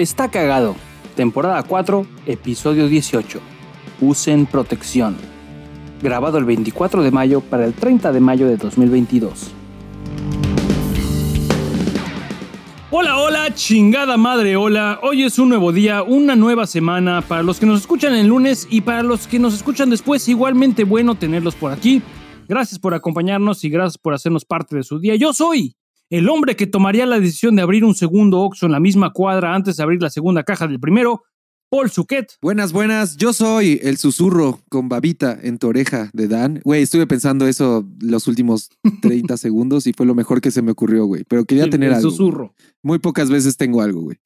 Está cagado. Temporada 4, episodio 18. Usen protección. Grabado el 24 de mayo para el 30 de mayo de 2022. Hola, hola, chingada madre, hola. Hoy es un nuevo día, una nueva semana. Para los que nos escuchan el lunes y para los que nos escuchan después, igualmente bueno tenerlos por aquí. Gracias por acompañarnos y gracias por hacernos parte de su día. Yo soy el hombre que tomaría la decisión de abrir un segundo Oxxo en la misma cuadra antes de abrir la segunda caja del primero, Paul Suquet. Buenas, buenas. Yo soy el susurro con babita en tu oreja de Dan. Güey, estuve pensando eso los últimos 30 segundos y fue lo mejor que se me ocurrió, güey. Pero quería El- tener el algo. susurro. Muy pocas veces tengo algo, güey.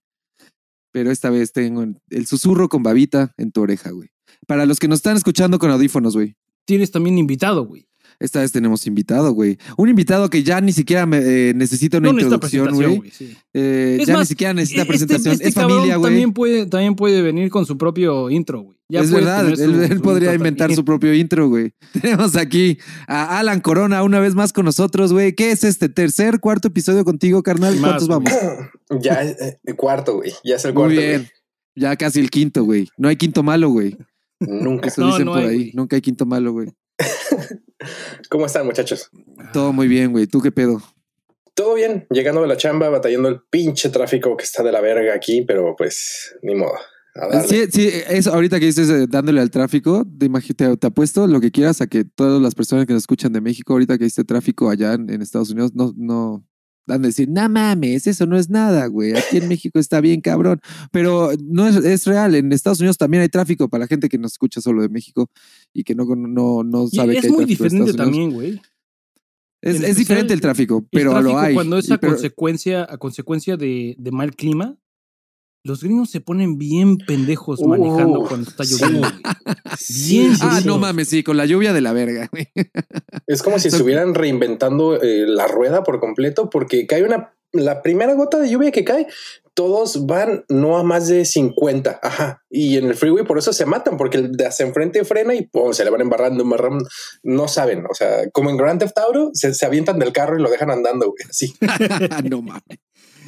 Pero esta vez tengo el susurro con babita en tu oreja, güey. Para los que nos están escuchando con audífonos, güey. Tienes también invitado, güey. Esta vez tenemos invitado, güey. Un invitado que ya ni siquiera me, eh, necesita una No introducción, güey. sí. Eh, ya ni siquiera necesita Este- presentación. este es familia, güey. También puede, también puede venir con su propio intro, güey. Es puede verdad, su- él, él su podría inventar también. su propio intro, güey. Tenemos aquí a Alan Corona una vez más con nosotros, güey. ¿Qué es este tercer, cuarto episodio contigo, carnal? Más, ¿Cuántos vamos? Ya es eh, el cuarto, güey. Ya es el Muy cuarto. bien. Ya casi el quinto, güey. No hay quinto malo, güey. Nunca. Eso No, dicen no por hay, ahí. Nunca hay quinto malo, güey. ¿Cómo están, muchachos? Todo muy bien, güey. ¿Tú qué pedo? Todo bien. Llegando de la chamba, batallando el pinche tráfico que está de la verga aquí, pero pues ni modo. Sí, sí, eso ahorita que dices eh, dándole al tráfico, te, te, te apuesto lo que quieras a que todas las personas que nos escuchan de México, ahorita que dice tráfico allá en, en Estados Unidos, no, no dan a decir, no mames, eso no es nada, güey. Aquí en México está bien cabrón. Pero no es, es real. En Estados Unidos también hay tráfico para la gente que nos escucha solo de México y que no, no, no Y sabe que es hay muy en diferente también, güey. Es, diferente el tráfico, El pero tráfico lo hay. Cuando es Y a pero- consecuencia, a consecuencia de, de mal clima, los gringos se ponen bien pendejos manejando cuando está lloviendo. güey. Sí, Bien sí, ah, sí. no mames, sí, con la lluvia de la verga, güey. Es como si estuvieran reinventando eh, la rueda por completo, porque cae una. La primera gota de lluvia que cae, todos van no a más de 50. Ajá. Y en el freeway por eso se matan, porque el de hacia enfrente frena y pum, se le van embarrando, embarrando. No saben. O sea, como en Grand Theft Auto, se, se avientan del carro y lo dejan andando, güey. Así. no mames.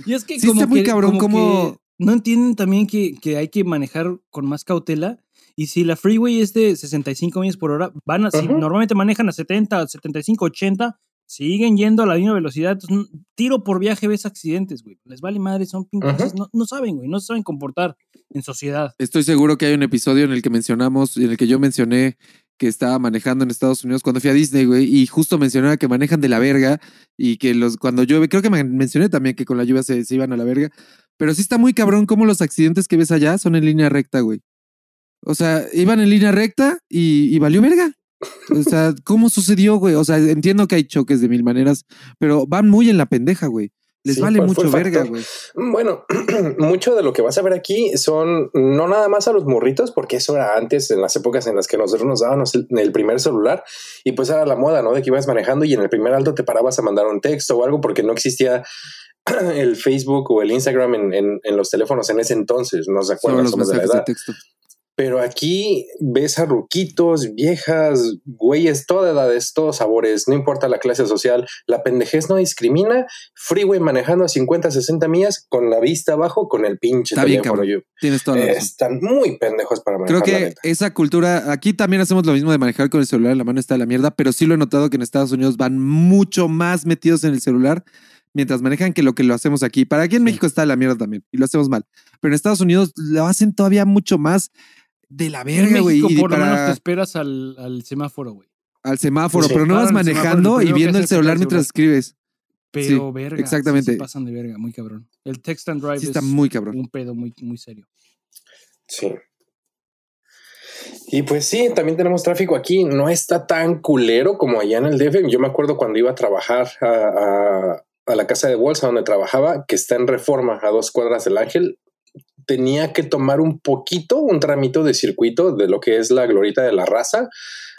Y es que Sí, como está muy que- cabrón como no entienden también que, que hay que manejar con más cautela. Y si la freeway es de 65 millas por hora, van a, si normalmente manejan a 70, 75, 80, siguen yendo a la misma velocidad. Entonces, tiro por viaje ves accidentes, güey. Les vale madre, son pinches. No, no saben, güey. No saben comportar en sociedad. Estoy seguro que hay un episodio en el que mencionamos, en el que yo mencioné que estaba manejando en Estados Unidos cuando fui a Disney, güey, y justo mencionaba que manejan de la verga y que los cuando llueve, creo que men- mencioné también que con la lluvia se, se iban a la verga, pero sí está muy cabrón cómo los accidentes que ves allá son en línea recta, güey. O sea, iban en línea recta y, y valió verga. O sea, ¿cómo sucedió, güey? O sea, entiendo que hay choques de mil maneras, pero van muy en la pendeja, güey. Les Sí, vale ¿cuál fue mucho verga, güey. Bueno, mucho de lo que vas a ver aquí son no nada más a los morritos, porque eso era antes, en las épocas en las que nosotros nos dábamos el, el primer celular y pues era la moda, ¿no? De que ibas manejando y en el primer alto te parabas a mandar un texto o algo porque no existía el Facebook o el Instagram en, en- en los teléfonos en ese entonces, no se acuerdan, los somos de la de edad. texto. Pero aquí ves a ruquitos, viejas, güeyes, toda edades, todos sabores, no importa la clase social, la pendejez no discrimina, freeway manejando a 50, 60 millas con la vista abajo, con el pinche Está bien, teléfono. cabrón. Yo- Tienes toda la razón. están muy pendejos para manejar. Creo la que neta. esa cultura, aquí también hacemos lo mismo de manejar con el celular en la mano está de la mierda, pero sí lo he notado que en Estados Unidos van mucho más metidos en el celular mientras manejan que lo que lo hacemos aquí. Para aquí en México está la mierda también y lo hacemos mal, pero en Estados Unidos lo hacen todavía mucho más de la verga, güey, y por lo menos te esperas al, al semáforo, güey. al semáforo, Sí. pero no vas manejando y viendo el celular mientras escribes. Pero Sí, verga. exactamente. se pasan de verga, muy cabrón. El text and drive Sí es está muy cabrón. un pedo muy, muy serio. Sí. Y pues sí, también tenemos tráfico aquí. No está tan culero como allá en el DF. Yo me acuerdo cuando iba a trabajar a, a- a la casa de bolsa donde trabajaba, que está en reforma a dos cuadras del Ángel. Tenía que tomar un poquito, un tramito de circuito de lo que es la glorita de la raza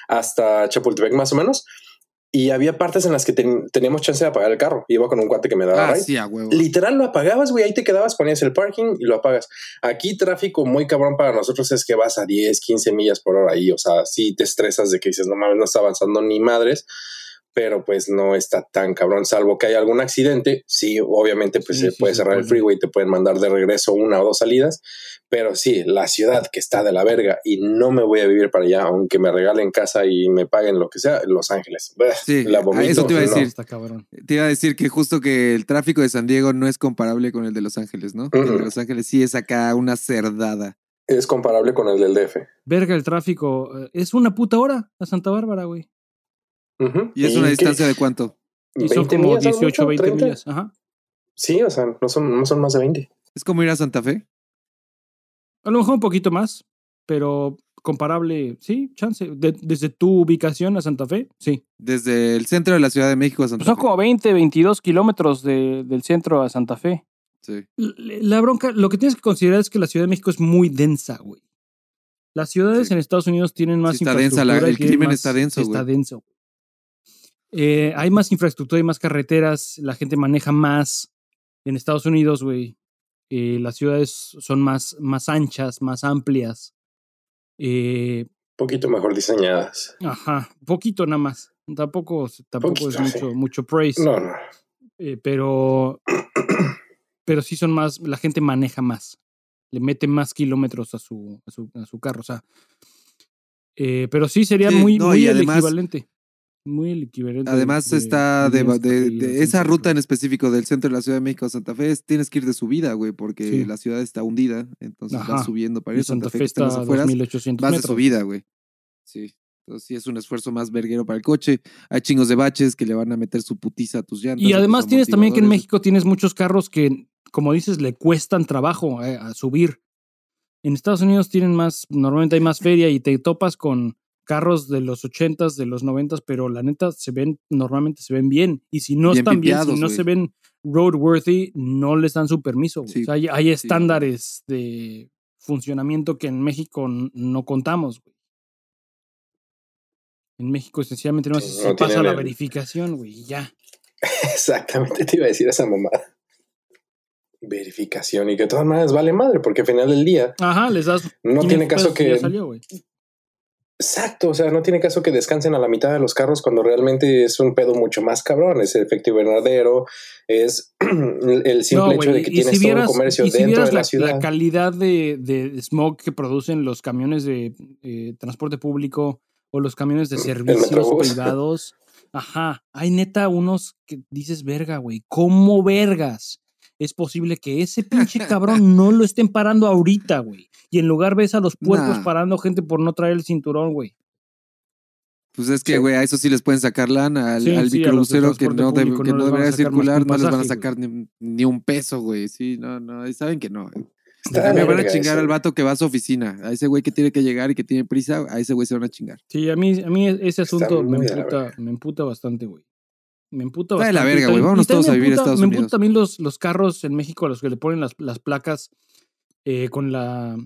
hasta Chapultepec más o menos. Y había partes en las que ten- teníamos chance de apagar el carro. Iba con un cuate que me daba Ah, sí. Literal lo apagabas, güey, ahí te quedabas, ponías el parking y lo apagas. Aquí tráfico muy cabrón para nosotros es que vas a 10, 15 millas por hora ahí, o sea, sí te estresas de que dices, no mames, no está avanzando ni madres, pero pues no está tan cabrón, salvo que haya algún accidente. Sí, obviamente pues Sí, se sí, puede cerrar el freeway, te pueden mandar de regreso una o dos salidas, pero sí, la ciudad que está de la verga y no me voy a vivir para allá, aunque me regalen casa y me paguen lo que sea, Los Ángeles. Sí, la vomito, eso te iba a no. decir. Está cabrón. Te iba a decir que justo que el tráfico de San Diego no es comparable con el de Los Ángeles, ¿no? El de. Los Ángeles sí es acá una cerdada. Es comparable con el del DF. Verga, el tráfico. eh, Es una puta hora a Santa Bárbara, güey. ¿Y es una qué? distancia de cuánto? Y son 20 como millas, a lo 18, mucho, 20 30. millas. Ajá. Sí, o sea, no son, no son más de 20. ¿Es como ir a Santa Fe? A lo mejor un poquito más, pero comparable, sí, chance. De- desde tu ubicación a Santa Fe, sí. Desde el centro de la Ciudad de México a Santa Pues son Fe. como 20, 22 kilómetros de- del centro a Santa Fe. Sí. La bronca, lo que tienes que considerar es que la Ciudad de México es muy densa, güey. Las ciudades Sí. en Estados Unidos tienen más Sí, está densa, la- el crimen más- está denso, Está güey. Eh, hay más infraestructura y más carreteras, la gente maneja más. En Estados Unidos, güey, eh, las ciudades son más, más anchas, más amplias. Eh, poquito mejor diseñadas. ajá, poquito nada más. Tampoco, tampoco Poquito, es mucho, sí. mucho praise. No, no. Eh, pero, pero sí son más, la gente maneja más, le mete más kilómetros a su, a su, a su carro, o sea, eh, pero sí sería Sí, muy, no, muy y el además- equivalente, muy equivalente. Además de- está de, de- de esa ruta en específico del centro de la Ciudad de México a Santa Fe, es- tienes que ir de subida, güey, porque Sí. la ciudad está hundida, entonces Ajá. vas subiendo para ir a Santa, Santa Fe, está a afueras, 2800 vas de metros. subida, güey. Sí. Entonces sí es un esfuerzo más verguero para el coche. Hay chingos de baches que le van a meter su putiza a tus llantas. Y además tienes también que en. México tienes muchos carros que, como dices, le cuestan trabajo eh, a subir. En Estados Unidos tienen más, normalmente hay más feria y te topas con carros de los 80s, de los 90s, pero la neta se ven, normalmente se ven bien. Y si no Bien están bien, si no se ven roadworthy, no les dan su permiso. Sí, O sea, hay, hay estándares de funcionamiento que en México no contamos. güey. En México, esencialmente, no Sí, se no pasa la el- verificación, güey, y ya. Exactamente, te iba a decir esa mamada. Verificación y que de todas maneras vale madre, porque al final del día Ajá, les das. no 500 tiene caso que. salió. Exacto, o sea, no tiene caso que descansen a la mitad de los carros cuando realmente es un pedo mucho más cabrón. Es el efecto invernadero, es el simple No, hecho de que y tienes si todo vieras, un comercio y si dentro de la, la, ciudad. la calidad de, de smog que producen los camiones de eh, transporte público o los camiones de servicios Metrobús. privados, ajá, hay neta unos que dices, verga, güey, ¿cómo vergas? Es posible que ese pinche cabrón no lo estén parando ahorita, güey. Y en lugar ves a los puercos Nah. parando gente por no traer el cinturón, güey. Pues es que, Sí. güey, a eso sí les pueden sacar lana. Al, Sí, al microbusero que no, debe- que debería circular, no les van a sacar ni, ni un peso, güey. Sí, no, no. y Saben que no. Está Me van a chingar eso. al vato que va a su oficina. A ese güey que tiene que llegar y que tiene prisa, a ese güey se van a chingar. Sí, a mí, a mí ese asunto emputa, me emputa bastante, güey. Me emputa Está de la verga, güey. Vámonos todos a me vivir a emputa- Estados Me Unidos. emputa también los, los carros en México a los que le ponen las, las placas eh, con la,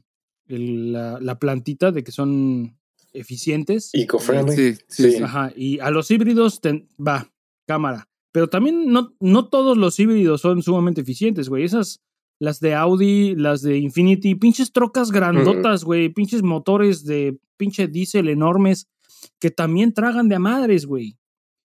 el- la, la plantita de que son eficientes. Eco-friendly. Sí, sí, sí. Ajá, y a los híbridos, ten- va, cámara. Pero también no, no todos los híbridos son sumamente eficientes, güey. Esas, las de Audi, las de Infinity, pinches trocas grandotas, güey. Pinches motores de pinche diésel enormes que también tragan de a madres, güey.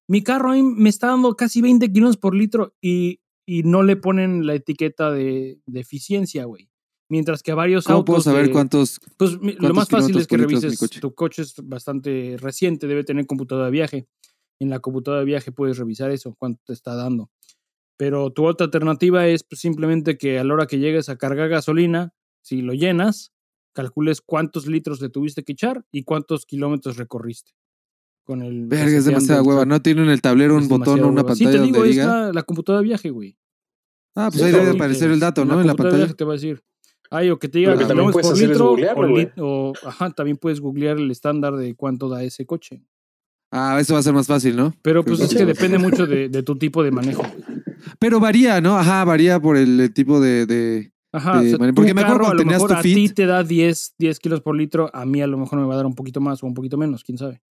Mi carro ahí me está dando casi 20 kilómetros por litro y, y no le ponen la etiqueta de, de eficiencia, güey. Mientras que a varios ¿Cómo autos. puedo saber de- cuántos? pues lo ¿Cuántos más fácil es que revises coche? tu coche es bastante reciente, debe tener computadora de viaje. En la computadora de viaje puedes revisar eso, cuánto te está dando. Pero tu otra alternativa es pues, simplemente que a la hora que llegues a cargar gasolina, si lo llenas, calcules cuántos litros le tuviste que echar y cuántos kilómetros recorriste. Con el Verga, es demasiada hueva. truck. No tienen en el tablero un botón o una hueva. Sí, pantalla te digo, donde es diga. la, la computadora de viaje, güey. Ah, pues Sí, ahí debe aparecer el dato, ¿no? En la computadora de pantalla. viaje te va a decir. Ay, o que te diga que también puedes por litro, googlearlo, o, lit- o, ajá, también puedes googlear el estándar de cuánto da ese coche. Ah, eso va a ser más fácil, ¿no? Pero pues Creo es que depende mucho de, de tu tipo de manejo. güey. Pero varía, ¿no? Ajá, varía por el, el tipo de, de- Ajá, de o sea, mane- tu porque me acuerdo carro a cuando lo tenías mejor tu a ti te da 10, 10 kilos por litro, a mí a lo mejor me va a dar un poquito más o un poquito menos, quién sabe.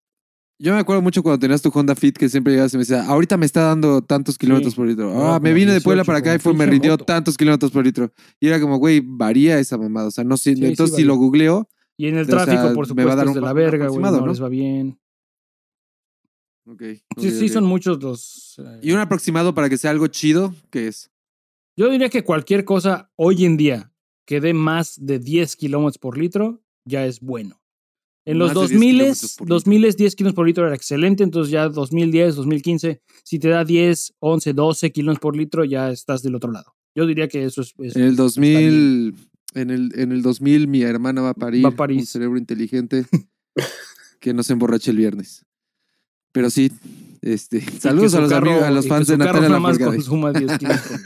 Yo me acuerdo mucho cuando tenías tu Honda Fit que siempre llegabas y me decía, ahorita me está dando tantos kilómetros Sí. por litro. Ah, me vine de 18, Puebla para acá y fue, me rindió moto. tantos kilómetros por litro. Y era como, güey, varía esa mamada. O sea, no sé. Sí, sí, entonces, si lo googleo, Y en el O sea, tráfico, por me va a supuesto, dar un de la verga, güey, no ¿no? les va bien. Ok. Sí, sí, son muchos los. eh, Y un aproximado para que sea algo chido, ¿qué es? Yo diría que cualquier cosa hoy en día que dé más de 10 kilómetros por litro ya es bueno. En los Más de 10 2000, kilómetros por litro. 2000 10 kilómetros por litro era excelente, entonces ya 2010, 2015, si te da 10, 11, 12 kilómetros por litro, ya estás del otro lado. Yo diría que eso es... es- En el está 2000, en el, en el 2000 mi hermana va a parir, Va a parir. un cerebro inteligente que no se emborrache el viernes. Pero sí, este, saludos a los carro- amigos, a los fans de Natalia Lafourcade. consuma 10 kilómetros.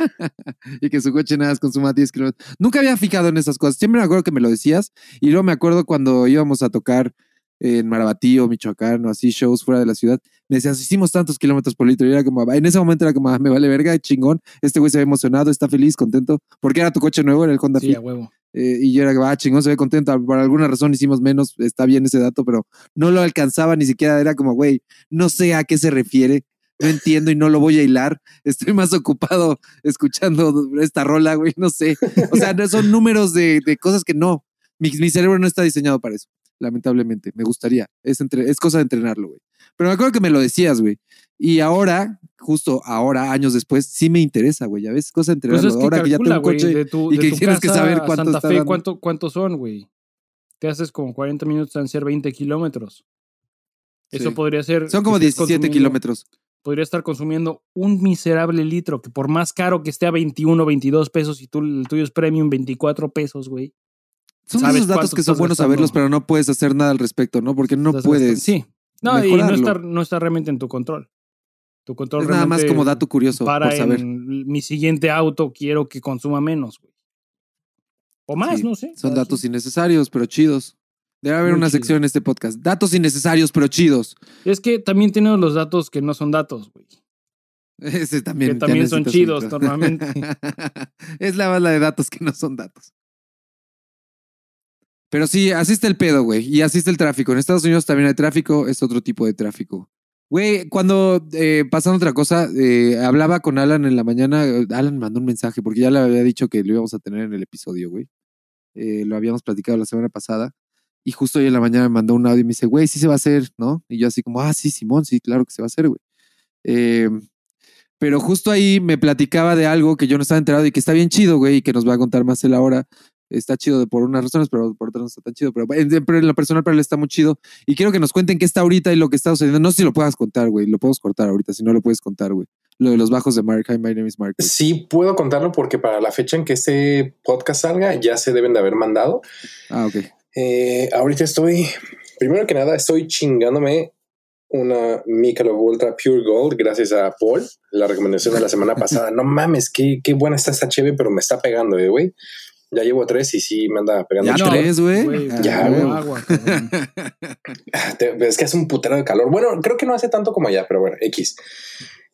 y que su coche nada más consuma 10 kilómetros. Nunca había fijado en esas cosas. Siempre me acuerdo que me lo decías. Y luego me acuerdo cuando íbamos a tocar en Marabatío, Michoacán, o así, shows fuera de la ciudad. Me decías, hicimos tantos kilómetros por litro. Y era como, en ese momento era como, ah, me vale verga, chingón. Este güey se ve emocionado, está feliz, contento. Porque era tu coche nuevo, era el Honda Sí, Fit. a huevo. Eh, y yo era, ah, chingón, se ve contento. Por alguna razón hicimos menos, está bien ese dato, pero no lo alcanzaba ni siquiera. Era como, güey, no sé a qué se refiere. No entiendo y no lo voy a hilar. Estoy más ocupado escuchando esta rola, güey, no sé. O sea, son números de, de cosas que no. Mi, mi cerebro no está diseñado para eso, lamentablemente. Me gustaría. Es, entre, es cosa de entrenarlo, güey. Pero me acuerdo que me lo decías, güey. Y ahora, justo ahora, años después, sí me interesa, güey. Ya ves, es cosa de Pues entrenarlo. es que ahora que ya tengo güey, coche. de tu, y de que tu tienes que saber cuánto Santa está Fe, dando. ¿cuánto, ¿cuántos son, güey? Te haces como 40 minutos, han ser 20 kilómetros. Eso Sí. podría ser... Son como que estés 17 consumiendo- kilómetros. Podría estar consumiendo un miserable litro, que por más caro que esté a 21, 22 pesos y tú, el tuyo es premium 24 pesos, güey. Son esos datos que son buenos gastando. saberlos, pero no puedes hacer nada al respecto, ¿no? Porque no puedes. Sí. No, y no está, no está realmente en tu control. Tu control es nada más como dato curioso para por saber. en mi siguiente auto quiero que consuma menos, güey. O más, Sí, no sé. Son datos innecesarios, pero chidos. Debe haber Muy una chido. sección en este podcast. Datos innecesarios, pero chidos. Es que también tenemos los datos que no son datos, güey. Ese también. Que también son chidos, normalmente. es la bala de datos que no son datos. Pero sí, así está el pedo, güey. Y así está el tráfico. En Estados Unidos también hay tráfico, es otro tipo de tráfico. Güey, cuando eh, pasando otra cosa, eh, hablaba con Alan en la mañana. eh, Alan mandó un mensaje porque ya le había dicho que lo íbamos a tener en el episodio, güey. Eh, lo habíamos platicado la semana pasada. Y justo hoy en la mañana me mandó un audio y me dice, güey, sí se va a hacer, ¿no? Y yo así como, ah, sí, Simón, sí, claro que se va a hacer, güey. Eh, pero justo ahí me platicaba de algo que yo no estaba enterado y que está bien chido, güey, y que nos va a contar más él ahora. Está chido de por unas razones, pero por otras no está tan chido. Pero en, en lo personal para él está muy chido. Y quiero que nos cuenten qué está ahorita y lo que está sucediendo. No sé si lo puedas contar, güey. Lo podemos cortar ahorita, si no lo puedes contar, güey. Lo de los bajos de Mark. Hi, my name is Mark. Sí puedo contarlo porque para la fecha en que este podcast salga ya se deben de haber mandado. Ah, ok. Eh, ahorita estoy, primero que nada, estoy chingándome una Michelob Ultra Pure Gold gracias a Paul, la recomendación de la semana pasada. No mames, qué, qué buena está esta chévere, pero me está pegando, eh, güey. Ya llevo tres y sí me anda pegando. Ya chido. tres, güey. Ah, Ya, güey. Es que hace un putero de calor. Bueno, creo que no hace tanto como allá, pero bueno, X.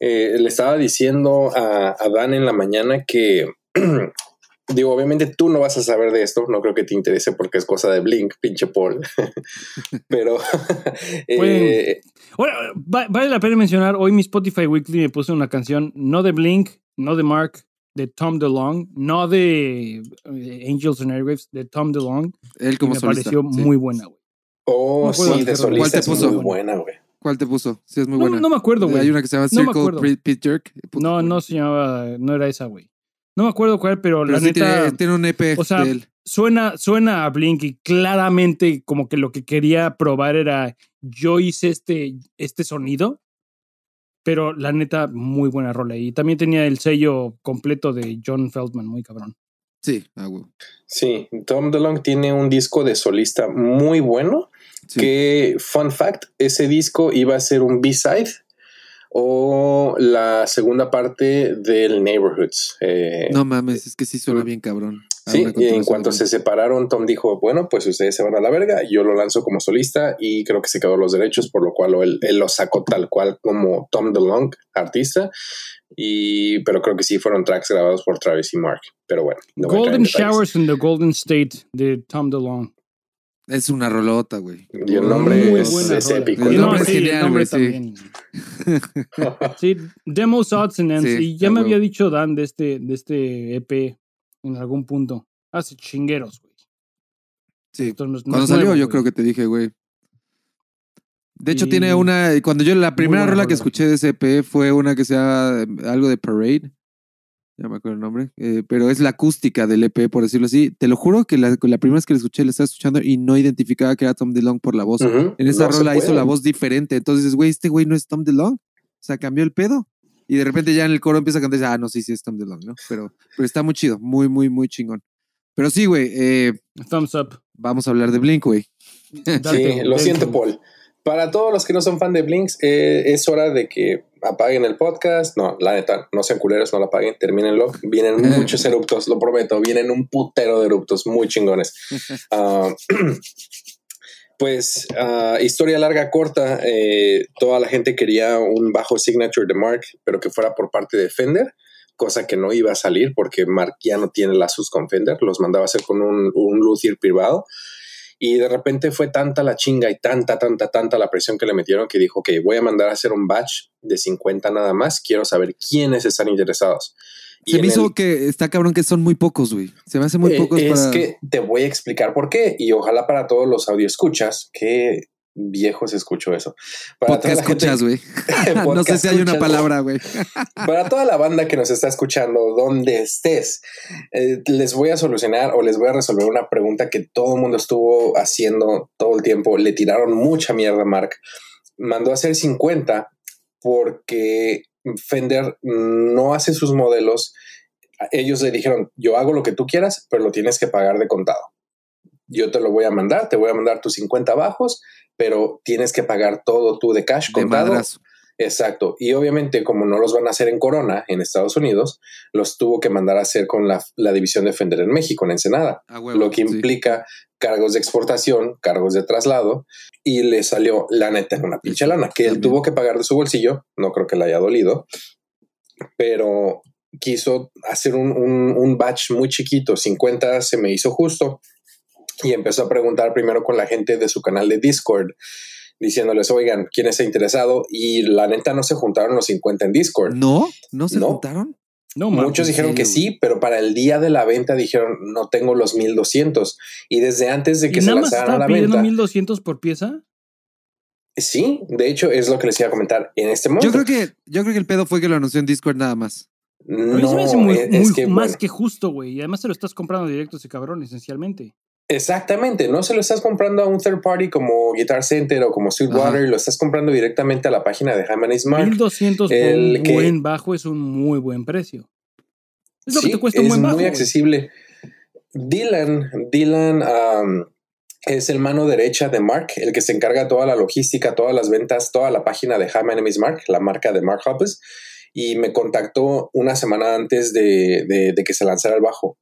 Eh, le estaba diciendo a, a Dan en la mañana que, digo, obviamente tú no vas a saber de esto, no creo que te interese porque es cosa de Blink, pinche Paul. pero eh, Ahora, va- vale la pena mencionar, hoy mi Spotify Weekly me puso una canción, no de Blink, no de Mark, de Tom DeLong, no de eh, Angels and Airwaves, de Tom DeLong. Él como me solista. pareció sí. muy buena, güey. oh, No sí, de solista ¿Cuál te es puso? muy buena, güey. ¿Cuál te puso? Sí, es muy No, buena. no me acuerdo, güey. Hay una que se llama No Circle acuerdo. Pit- Jerk. Puta, No, no se llamaba, no era esa, güey. No me acuerdo cuál, pero, Pero la sí neta tiene, tiene un EP o sea, de él. suena, suena a Blink y claramente como que lo que quería probar era yo hice este, este sonido, pero la neta, muy buena rola. Y también tenía el sello completo de John Feldman, muy cabrón. Sí, ah. Sí, Tom DeLonge tiene un disco de solista muy bueno. Sí. Que, fun fact, ese disco iba a ser un B-side o la segunda parte del Neighborhoods. Eh, No mames, es que sí suena bien cabrón. Sí, y en cuanto se separaron, Tom dijo, bueno, pues ustedes se van a la verga, yo lo lanzo como solista y creo que se quedó los derechos, por lo cual él, él lo sacó tal cual como Tom DeLonge, artista, y pero creo que sí fueron tracks grabados por Travis y Mark, pero bueno. no Golden. Showers in the Golden State de Tom DeLonge. Es una rolota, güey. Y el nombre Muy es, buena es épico. El ¿no? nombre es sí, el genial, nombre güey, sí. también. Sí, Demos Odds and Ends. Sí, y ya me huevo. había dicho Dan de este, de este EP en algún punto. Hace chingueros, güey. Sí. Esto no es- no Cuando salió, nuevo, yo güey. creo que te dije, güey. De hecho, Y- tiene una. Cuando yo la primera rola que escuché de ese EP fue una que sea eh, algo de Parade. Ya me acuerdo el nombre. eh, pero es la acústica del EP, por decirlo así. Te lo juro que la, la primera vez que la escuché, la estaba escuchando y no identificaba que era Tom DeLonge por la voz. En esa no rola hizo la voz diferente. Entonces, dices, güey, este güey no es Tom DeLonge. O sea, cambió el pedo. Y de repente ya en el coro empieza a cantar y dice, ah, no, sí, sí es Tom DeLonge, ¿no? Pero, pero está muy chido, muy, muy, muy chingón. Pero sí, güey, eh, Thumbs up. vamos a hablar de Blink, güey. Sí, lo siento, Paul. Para todos los que no son fan de Blinks, eh, es hora de que apaguen el podcast. No, la neta, no sean culeros, no lo apaguen, termínenlo. Vienen muchos eruptos, lo prometo. Vienen un putero de eruptos muy chingones. Ah, pues, ah, historia larga, corta. eh, toda la gente quería un bajo signature de Mark, pero que fuera por parte de Fender, cosa que no iba a salir porque Mark ya no tiene lazos con Fender. Los mandaba a hacer con un, un luthier privado. Y de repente fue tanta la chinga y tanta, tanta, tanta la presión que le metieron que dijo que voy a mandar a hacer un batch de 50 nada más. Quiero saber quiénes están interesados. Y Se me hizo el- que está cabrón que son muy pocos, güey. Se me hace muy eh, pocos es para. que te voy a explicar por qué. Y ojalá para todos los audioscuchas, que viejos escucho eso. Para Podcast escuchas, güey. no sé si hay una palabra, güey. Para toda la banda que nos está escuchando, donde estés, eh, les voy a solucionar o les voy a resolver una pregunta que todo el mundo estuvo haciendo todo el tiempo. Le tiraron mucha mierda a Mark. Mandó a hacer 50 porque Fender no hace sus modelos. Ellos le dijeron, yo hago lo que tú quieras, pero lo tienes que pagar de contado. Yo te lo voy a mandar, te voy a mandar tus 50 bajos, pero tienes que pagar todo tú de cash De contado. madrazo. Exacto. Y obviamente, como no los van a hacer en Corona, en Estados Unidos, los tuvo que mandar a hacer con la, la división de Fender en México, en Ensenada, huevo, lo que sí. implica cargos de exportación, cargos de traslado, y le salió la neta en una pinche lana, que él tuvo que pagar de su bolsillo. No creo que le haya dolido, pero quiso hacer un, un, un batch muy chiquito, 50 se me hizo justo, y empezó a preguntar primero con la gente de su canal de Discord diciéndoles, oigan, ¿quién está interesado? Y la neta no se juntaron los 50 en Discord. ¿No? ¿No se No. juntaron? No. Muchos dijeron que sí, pero para el día de la venta dijeron, no tengo los 1200. Y desde antes de que ¿Y se lanzaran a la pidiendo venta, 1200 por pieza? sí, de hecho es lo que les iba a comentar en este momento. Yo creo que, yo creo que el pedo fue que lo anunció en Discord nada más. A mí no, se me hace muy, es, es muy- que, más bueno, que justo, güey. Y además te lo estás comprando directo ese cabrón, esencialmente. Exactamente, no se lo estás comprando a un third party como Guitar Center o como Sweetwater, lo estás comprando directamente a la página de Hammond Mark. 1200 por el un que- buen bajo es un muy buen precio. Es lo Sí, que te cuesta un es buen bajo. muy güey. accesible. Dylan, Dylan um, es el mano derecha de Mark, el que se encarga toda la logística, todas las ventas, toda la página de Ham Enemies Mark, la marca de Mark Hoppes, y me contactó una semana antes de, de- de que se lanzara el bajo.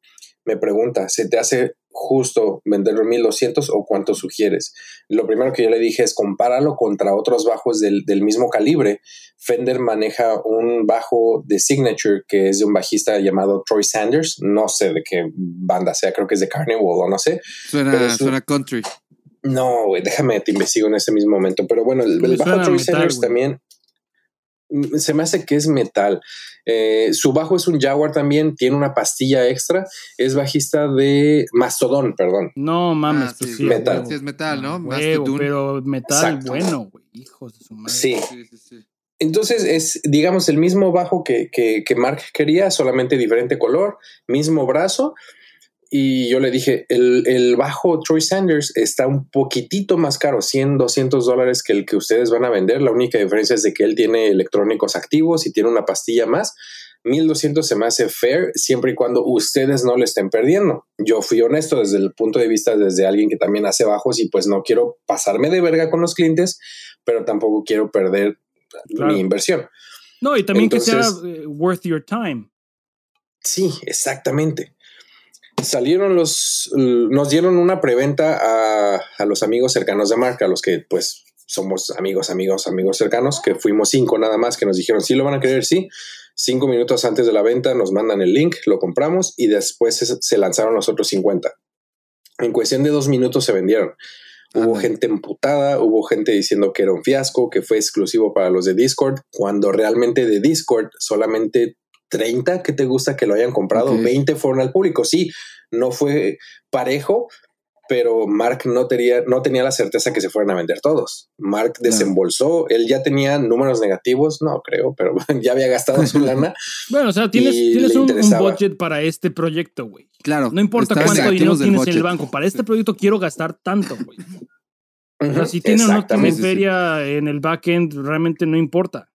Me pregunta, ¿se te hace justo venderlo en 1200 o cuánto sugieres? Lo primero que yo le dije es compáralo contra otros bajos del, del mismo calibre. Fender maneja un bajo de Signature que es de un bajista llamado Troy Sanders. No sé de qué banda sea, creo que es de Carnival o no sé. Suena, es un- suena country. No, güey, déjame te investigo en este mismo momento. Pero bueno, el, el bajo Troy Sanders también se me hace que es metal. Eh, su bajo es un Jaguar también, tiene una pastilla extra. Es bajista de Mastodon, perdón. No mames, Ah, pues sí, sí. metal. Sí, es metal, ¿no? Huevo, pero metal Exacto. bueno, güey. Hijos de su madre. Sí. Sí, sí, sí. Entonces es, digamos, el mismo bajo que, que, que Mark quería, solamente diferente color, mismo brazo. Y yo le dije, el, el bajo Troy Sanders está un poquitito más caro, 100, 200 dólares que el que ustedes van a vender. La única diferencia es de que él tiene electrónicos activos y tiene una pastilla más. 1200 se me hace fair siempre y cuando ustedes no le estén perdiendo. Yo fui honesto desde el punto de vista desde alguien que también hace bajos y pues no quiero pasarme de verga con los clientes, pero tampoco quiero perder Claro. mi inversión. No, y también que sea eh, worth your time. Sí, exactamente. Salieron los, nos dieron una preventa a, a los amigos cercanos de marca, a los que pues somos amigos, amigos, amigos cercanos, que fuimos cinco nada más, que nos dijeron, sí lo van a querer, sí. Cinco minutos antes de la venta nos mandan el link, lo compramos y después se, se lanzaron los otros 50. En cuestión de dos minutos se vendieron. Hubo Ándale. gente emputada, hubo gente diciendo que era un fiasco, que fue exclusivo para los de Discord, cuando realmente de Discord solamente 30 que te gusta que lo hayan comprado, Ok. 20 fueron al público. Sí, no fue parejo, pero Mark no tenía, no tenía la certeza que se fueran a vender todos. Mark desembolsó, él ya tenía números negativos, no creo, pero ya había gastado su lana. bueno, o sea, tienes, tienes un, un, budget para este proyecto, güey. Claro. No importa cuánto dinero tienes en el banco, para este proyecto quiero gastar tanto, güey. o sea, si tiene o no tiene feria en el backend, realmente no importa.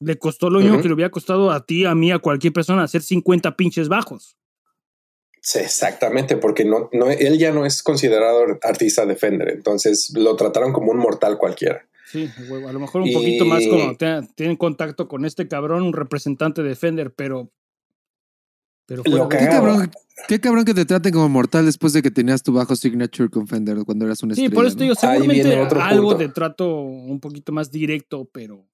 Le costó lo mismo que le hubiera costado a ti, a mí, a cualquier persona hacer 50 pinches bajos. Sí, exactamente, porque no, no, él ya no es considerado artista Defender, entonces lo trataron como un mortal cualquiera. Sí, a lo mejor un poquito más como tienen contacto con este cabrón, un representante de Defender, pero. pero ¿Qué, cabrón, qué cabrón que te traten como mortal después de que tenías tu bajo signature con Fender cuando eras un estrella. Sí, por eso digo, seguramente algo de trato un poquito más directo, pero.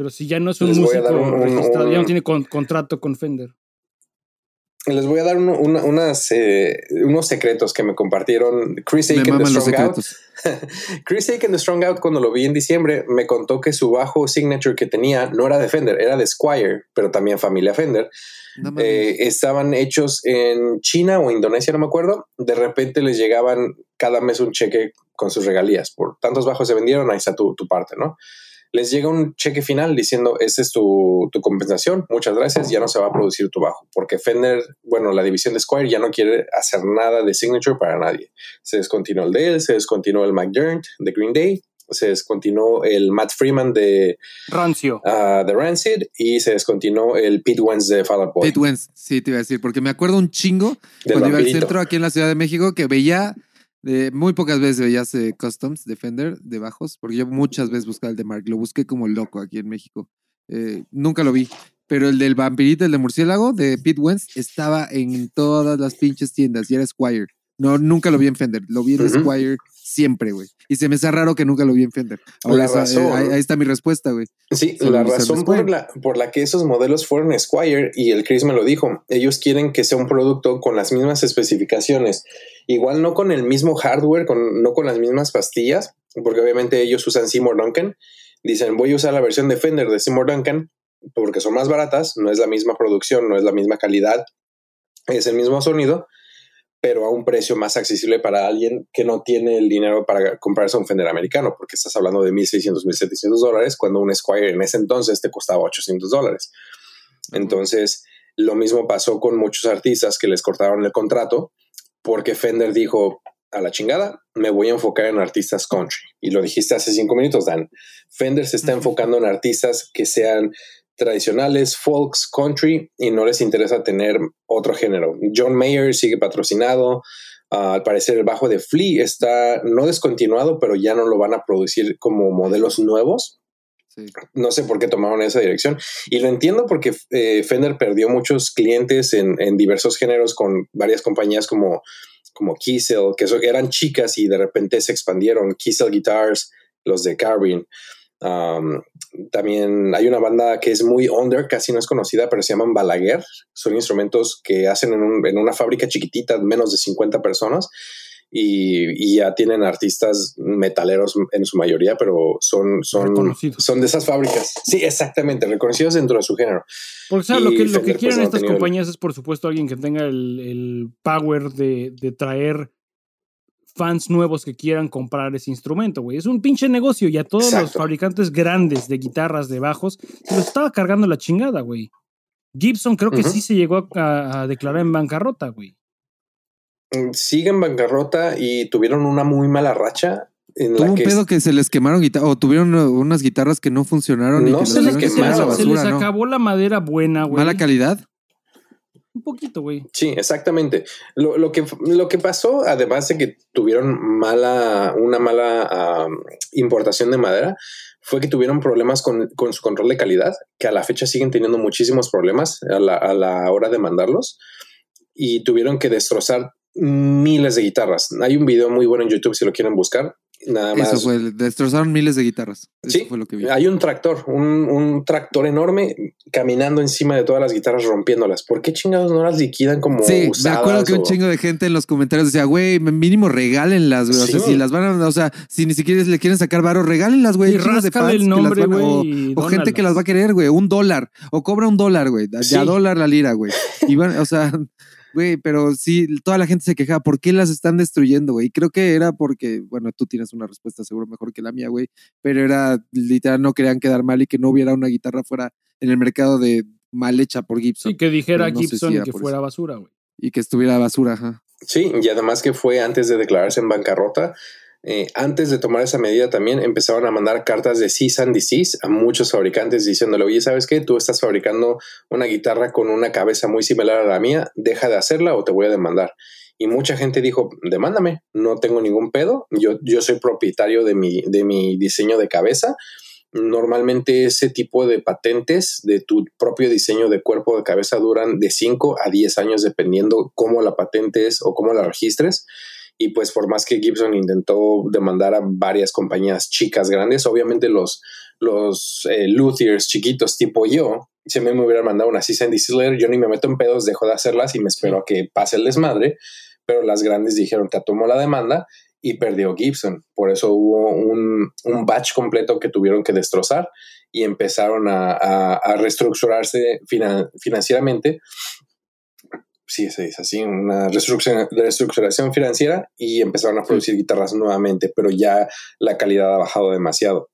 Pero si ya no es un músico registrado, ya no tiene contrato con Fender les voy a dar unas, eh, unos secretos que me compartieron Chris Aiken de Strong Out. Chris Aiken de Strong Out, cuando lo vi en diciembre, me contó que su bajo signature que tenía no era de Fender, era de Squire, pero también familia Fender. Eh, estaban hechos en China o Indonesia, no me acuerdo. De repente les llegaban cada mes un cheque con sus regalías. Por tantos bajos se vendieron, ahí está tu, tu parte, ¿no? Les llega un cheque final diciendo, esa es tu, compensación, muchas gracias, ya no se va a producir tu bajo, porque Fender, bueno, la división de Squire ya no quiere hacer nada de signature para nadie. Se descontinuó el de él, se descontinuó el McDermott de Green Day, se descontinuó el Matt Freeman de Rancio. Uh, de Rancid y se descontinuó el Pete Wentz de Fall Out Boy. Pete Wentz, sí, te iba a decir, porque me acuerdo un chingo cuando iba al centro aquí en la Ciudad de México que veía muy pocas veces veías eh, Customs Defender de bajos, porque yo muchas veces buscaba el de Mark. Lo busqué como loco aquí en México. Eh, nunca lo vi. Pero el del vampirito, el de murciélago, de Pete Wentz, estaba en todas las pinches tiendas y era Squire. No, nunca lo vi en Fender. Lo vi en Squire siempre, güey. Y se me hace raro que nunca lo vi en Fender. Ahora, eh, ahí, está mi respuesta, güey. Sí, la razón por la, por la que esos modelos fueron Squire, y el Chris me lo dijo, ellos quieren que sea un producto con las mismas especificaciones. Igual no con el mismo hardware, con, no con las mismas pastillas, porque obviamente ellos usan Seymour Duncan. Dicen, voy a usar la versión de Fender de Seymour Duncan porque son más baratas, no es la misma producción, no es la misma calidad, es el mismo sonido, pero a un precio más accesible para alguien que no tiene el dinero para comprarse un Fender americano, porque estás hablando de 1.600, 1.700 dólares, cuando un Squire en ese entonces te costaba 800 dólares. Entonces, lo mismo pasó con muchos artistas que les cortaron el contrato porque Fender dijo, a la chingada, me voy a enfocar en artistas country. Y lo dijiste hace cinco minutos, Dan. Fender se está enfocando en artistas que sean tradicionales, folks, country, y no les interesa tener otro género. John Mayer sigue patrocinado. Ah, al parecer el bajo de Flea está no descontinuado, pero ya no lo van a producir como modelos nuevos. No sé por qué tomaron esa dirección. Y lo entiendo porque eh, Fender perdió muchos clientes en, diversos géneros con varias compañías como, como Kiesel, que eran chicas y de repente se expandieron. Kiesel Guitars, los de Carbine también hay una banda que es muy under, casi no es conocida, pero se llaman Balaguer. Son instrumentos que hacen en, una fábrica chiquitita, menos de 50 personas. Y, ya tienen artistas metaleros en su mayoría, pero son, son, son de esas fábricas. Sí, exactamente, reconocidos dentro de su género. Porque lo que, lo que quieren pues, estas compañías es, por supuesto, alguien que tenga el, el power de, de traer fans nuevos que quieran comprar ese instrumento, güey. Es un pinche negocio y a todos los fabricantes grandes de guitarras, de bajos, se los estaba cargando la chingada, güey. Gibson creo que sí se llegó a, declarar en bancarrota, güey. Sigue en bancarrota y tuvieron una muy mala racha. En Tuvo un pedo que se les quemaron guitarras o tuvieron unas guitarras que no funcionaron. No se les quemaron. se les acabó la madera buena, güey. ¿Mala calidad? Un poquito, güey. Sí, exactamente. Lo, que, lo que pasó, además de que tuvieron mala, una mala importación de madera, fue que tuvieron problemas con, su control de calidad, que a la fecha siguen teniendo muchísimos problemas a la, a la hora de mandarlos y tuvieron que destrozar miles de guitarras. Hay un video muy bueno en YouTube si lo quieren buscar, Nada más. Eso fue, destrozaron miles de guitarras. sí, fue lo que vi. Hay un tractor, un, tractor enorme caminando encima de todas las guitarras rompiéndolas. ¿Por qué chingados no las liquidan como Sí, me acuerdo que un chingo de gente en los comentarios decía, güey, mínimo regálenlas, güey. O sea, si las van a, o sea, si ni siquiera le quieren sacar varo, regálenlas, güey. Y de fans el nombre, güey. O, gente que las va a querer, güey. Un dólar. O cobra un dólar, güey. Ya dólar la lira, güey. Y van, o sea... Güey, pero sí, toda la gente se quejaba, ¿por qué las están destruyendo, güey? Creo que era porque, bueno, tú tienes una respuesta seguro mejor que la mía, güey, pero era literal, no querían quedar mal y que no hubiera una guitarra fuera en el mercado de mal hecha por Gibson. Sí, que dijera no Gibson si que fuera eso. basura, güey. Y que estuviera basura, ajá. Sí, y además que fue antes de declararse en bancarrota. Eh, antes de tomar esa medida también empezaron a mandar cartas de cease and desist a muchos fabricantes diciéndole, oye, ¿sabes qué? Tú estás fabricando una guitarra con una cabeza muy similar a la mía, deja de hacerla o te voy a demandar. Y mucha gente dijo, demándame, no tengo ningún pedo, yo, yo soy propietario de mi, de mi diseño de cabeza. Normalmente ese tipo de patentes de tu propio diseño de cuerpo de cabeza duran de 5 a 10 años dependiendo cómo la patente es o cómo la registres. Y pues por más que Gibson intentó demandar a varias compañías chicas grandes, obviamente los, los eh, luthiers chiquitos tipo yo, si a mí me hubieran mandado una cease and desist yo ni me meto en pedos, dejo de hacerlas y me espero a que pase el desmadre. Pero las grandes dijeron, te tomó la demanda y perdió Gibson. Por eso hubo un, un batch completo que tuvieron que destrozar y empezaron a, a- a reestructurarse finan- financieramente. Sí, se dice así, una reestructura- reestructuración financiera y empezaron a producir guitarras nuevamente, pero ya la calidad ha bajado demasiado.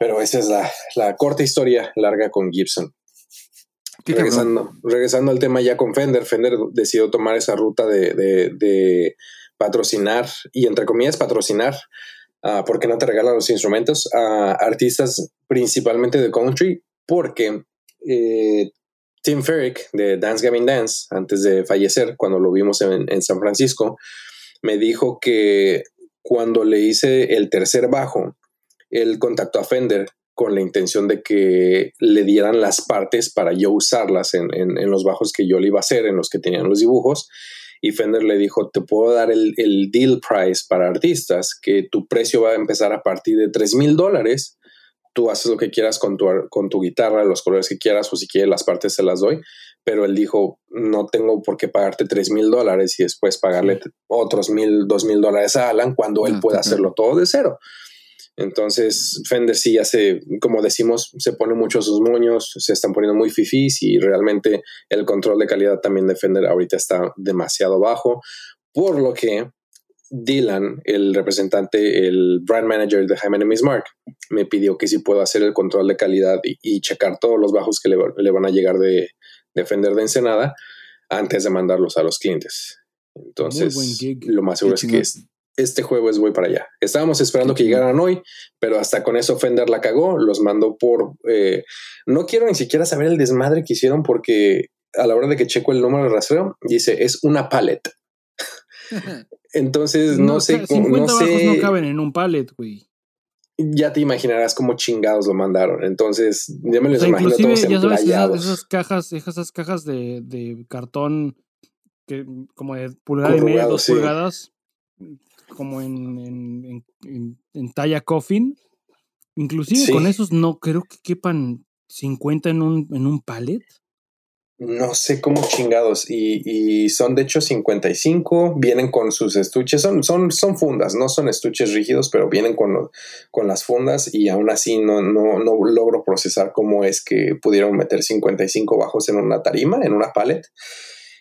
Pero esa es la, la corta historia larga con Gibson. Regresando, regresando al tema ya con Fender, Fender decidió tomar esa ruta de, de- de patrocinar y entre comillas patrocinar, ah, porque no te regalan los instrumentos a artistas principalmente de country, porque eh, Tim Ferrick de Dance Gavin Dance, antes de fallecer, cuando lo vimos en, San Francisco, me dijo que cuando le hice el tercer bajo, él contactó a Fender con la intención de que le dieran las partes para yo usarlas en, los bajos que yo le iba a hacer, en los que tenían los dibujos. Y Fender le dijo, te puedo dar el, el deal price para artistas, que tu precio va a empezar a partir de 3 mil dólares. Tú haces lo que quieras con tu, con tu guitarra, los colores que quieras, o si quieres las partes se las doy. Pero él dijo, no tengo por qué pagarte 3 mil dólares y después pagarle otros mil, dos mil dólares a Alan cuando él Ah, pueda hacerlo todo de cero. Entonces, Fender sí ya se, como decimos, se pone mucho sus moños, se están poniendo muy fifís y realmente el control de calidad también de Fender ahorita está demasiado bajo, por lo que Dylan, el representante, el brand manager de Jaime Miss Mark, me pidió que si puedo hacer el control de calidad y, y checar todos los bajos que le, va- le van a llegar de, de Fender de Ensenada antes de mandarlos a los clientes. Entonces, lo más seguro Qué es que este jueves voy para allá. Estábamos esperando que llegaran hoy, pero hasta con eso Fender la cagó, los mandó por... eh, no quiero ni siquiera saber el desmadre que hicieron porque a la hora de que checo el número de rastreo, dice, es una pallet. Entonces, no, sé, ca- cómo- 50 no sé, no caben en un pallet, güey. ya te imaginarás cómo chingados lo mandaron. Entonces, ya me O los sea, imagino inclusive, todos ya sabes, esas, cajas, esas cajas de, de cartón que como de pulgada y media, dos sí. pulgadas, como en, en, en- en- en talla coffin. Inclusive Sí. con esos no creo que quepan 50 en un, en un pallet. No sé cómo chingados. Y, y son de hecho 55. Vienen con sus estuches. Son, son, son fundas, no son estuches rígidos, pero vienen con, lo- con las fundas. Y aún así no, no, no logro procesar cómo es que pudieron meter 55 bajos en una tarima, en una pallet.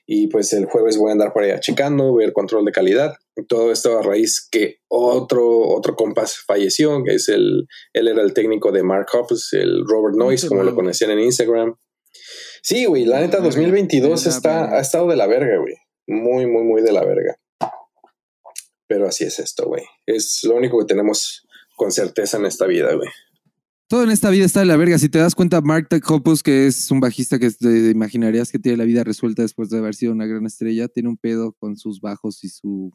Y pues el jueves voy a andar por allá checando, ver control de calidad. Todo esto a raíz que otro, otro compás falleció, que es el, él era el técnico de Mark Hoppus, el Robert Noyce, qué como lo conocían en Instagram. Sí, güey, la neta La verga, 2022 de la está, ha estado de la verga, güey. Muy, muy, muy de la verga. Pero así es esto, güey. Es lo único que tenemos con certeza en esta vida, güey. Todo en esta vida está de la verga. Si te das cuenta, Mark Hoppus, que es un bajista que te imaginarías que tiene la vida resuelta después de haber sido una gran estrella, tiene un pedo con sus bajos y su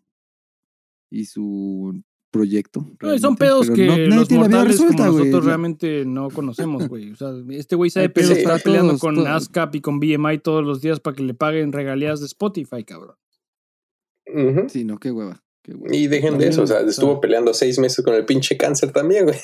y su proyecto. No, y son pedos que no- nadie los tiene la vida mortales como resuelta, güey. nosotros realmente no conocemos, güey. O sea, este güey sabe pedos está para peleando todos, con todos. ASCAP y con BMI todos los días para que le paguen regalías de Spotify, cabrón. Ujú. Sí, no, qué hueva. qué hueva. Y dejen de eso, o sea, estuvo peleando seis meses con el pinche cáncer también, güey.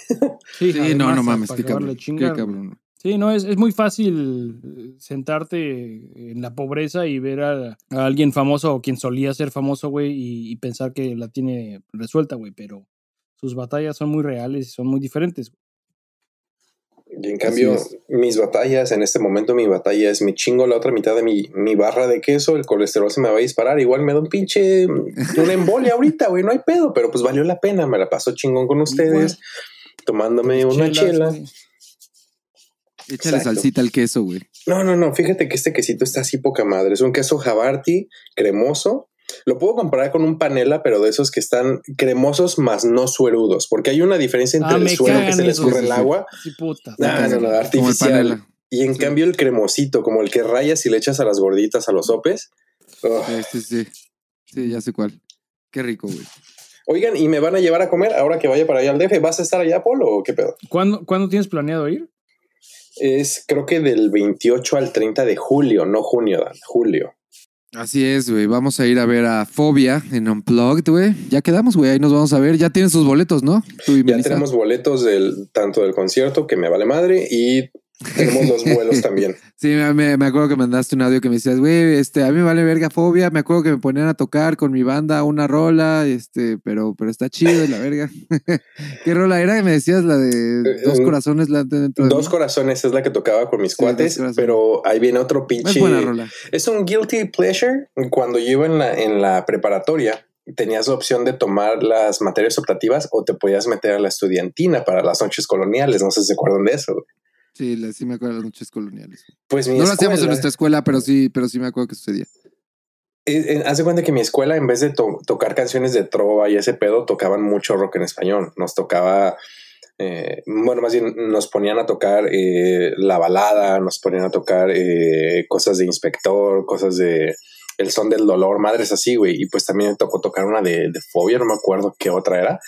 Sí, Sí, no, además, no mames, qué cabrón. Qué güey. cabrón. Sí, no, es, es muy fácil eh, sentarte en la pobreza y ver a, a alguien famoso o quien solía ser famoso, güey, y, y pensar que la tiene resuelta, güey, pero sus batallas son muy reales y son muy diferentes. Y en cambio, mis batallas, en este momento mi batalla es me chingo la otra mitad de mi, mi barra de queso, el colesterol se me va a disparar, igual me da un pinche, una embolia ahorita, güey, no hay pedo, pero pues valió la pena, me la paso chingón con ustedes, tomándome una chela. Échale salsita al queso, güey. No, no, no, fíjate que este quesito está así poca madre, es un queso jabarti cremoso, lo puedo comparar con un panela, pero de esos que están cremosos más no suerudos, porque hay una diferencia entre Ah, el suero que se le escurre el agua. Sí, puta. No, no, no, artificial. Y en cambio el cremosito, como el que rayas y le echas a las gorditas, a los sopes. oh. Sí, sí, sí. Sí, ya sé cuál. Qué rico, güey. Oigan, ¿y me van a llevar a comer ahora que vaya para allá al DF? ¿Vas a estar allá, Polo, o qué pedo? ¿Cuándo, ¿Cuándo tienes planeado ir? Es creo que del 28 al 30 de julio, no junio, Dan, julio. Así es, güey. Vamos a ir a ver a Fobia en Unplugged, güey. Ya quedamos, güey. Ahí nos vamos a ver. Ya tienen sus boletos, ¿no? Tú y Ya Melissa. tenemos boletos del tanto del concierto, que me vale madre, y tenemos los vuelos también. Sí, me, me- acuerdo que mandaste un audio que me decías, güey, este, a mí me vale verga fobia. Me acuerdo que me ponían a tocar con mi banda una rola, este, pero, pero está chido y la verga. ¿Qué rola era? Me decías la de Eh, dos eh, corazones la dentro de Dos mí. corazones es la que tocaba con mis Sí, Dos cuates, pero ahí viene otro pinche. Es buena rola. Es un guilty pleasure. Cuando yo iba en la, en la preparatoria, tenías la opción de tomar las materias optativas o te podías meter a la estudiantina para las noches coloniales. No sé si se acuerdan de eso. güey. Sí, la- sí me acuerdo de las noches coloniales. Pues mi No lo hacíamos en escuela- nuestra escuela, pero sí, pero sí me acuerdo que sucedía. Eh, eh, Haz de cuenta que mi escuela, en vez de to- tocar canciones de trova y ese pedo, tocaban mucho rock en español. Nos tocaba, eh, bueno, más bien nos ponían a tocar eh, la balada, nos ponían a tocar eh, cosas de inspector, cosas de el son del dolor, madres así, güey. Y pues también me tocó tocar una de, de fobia, no me acuerdo qué otra era.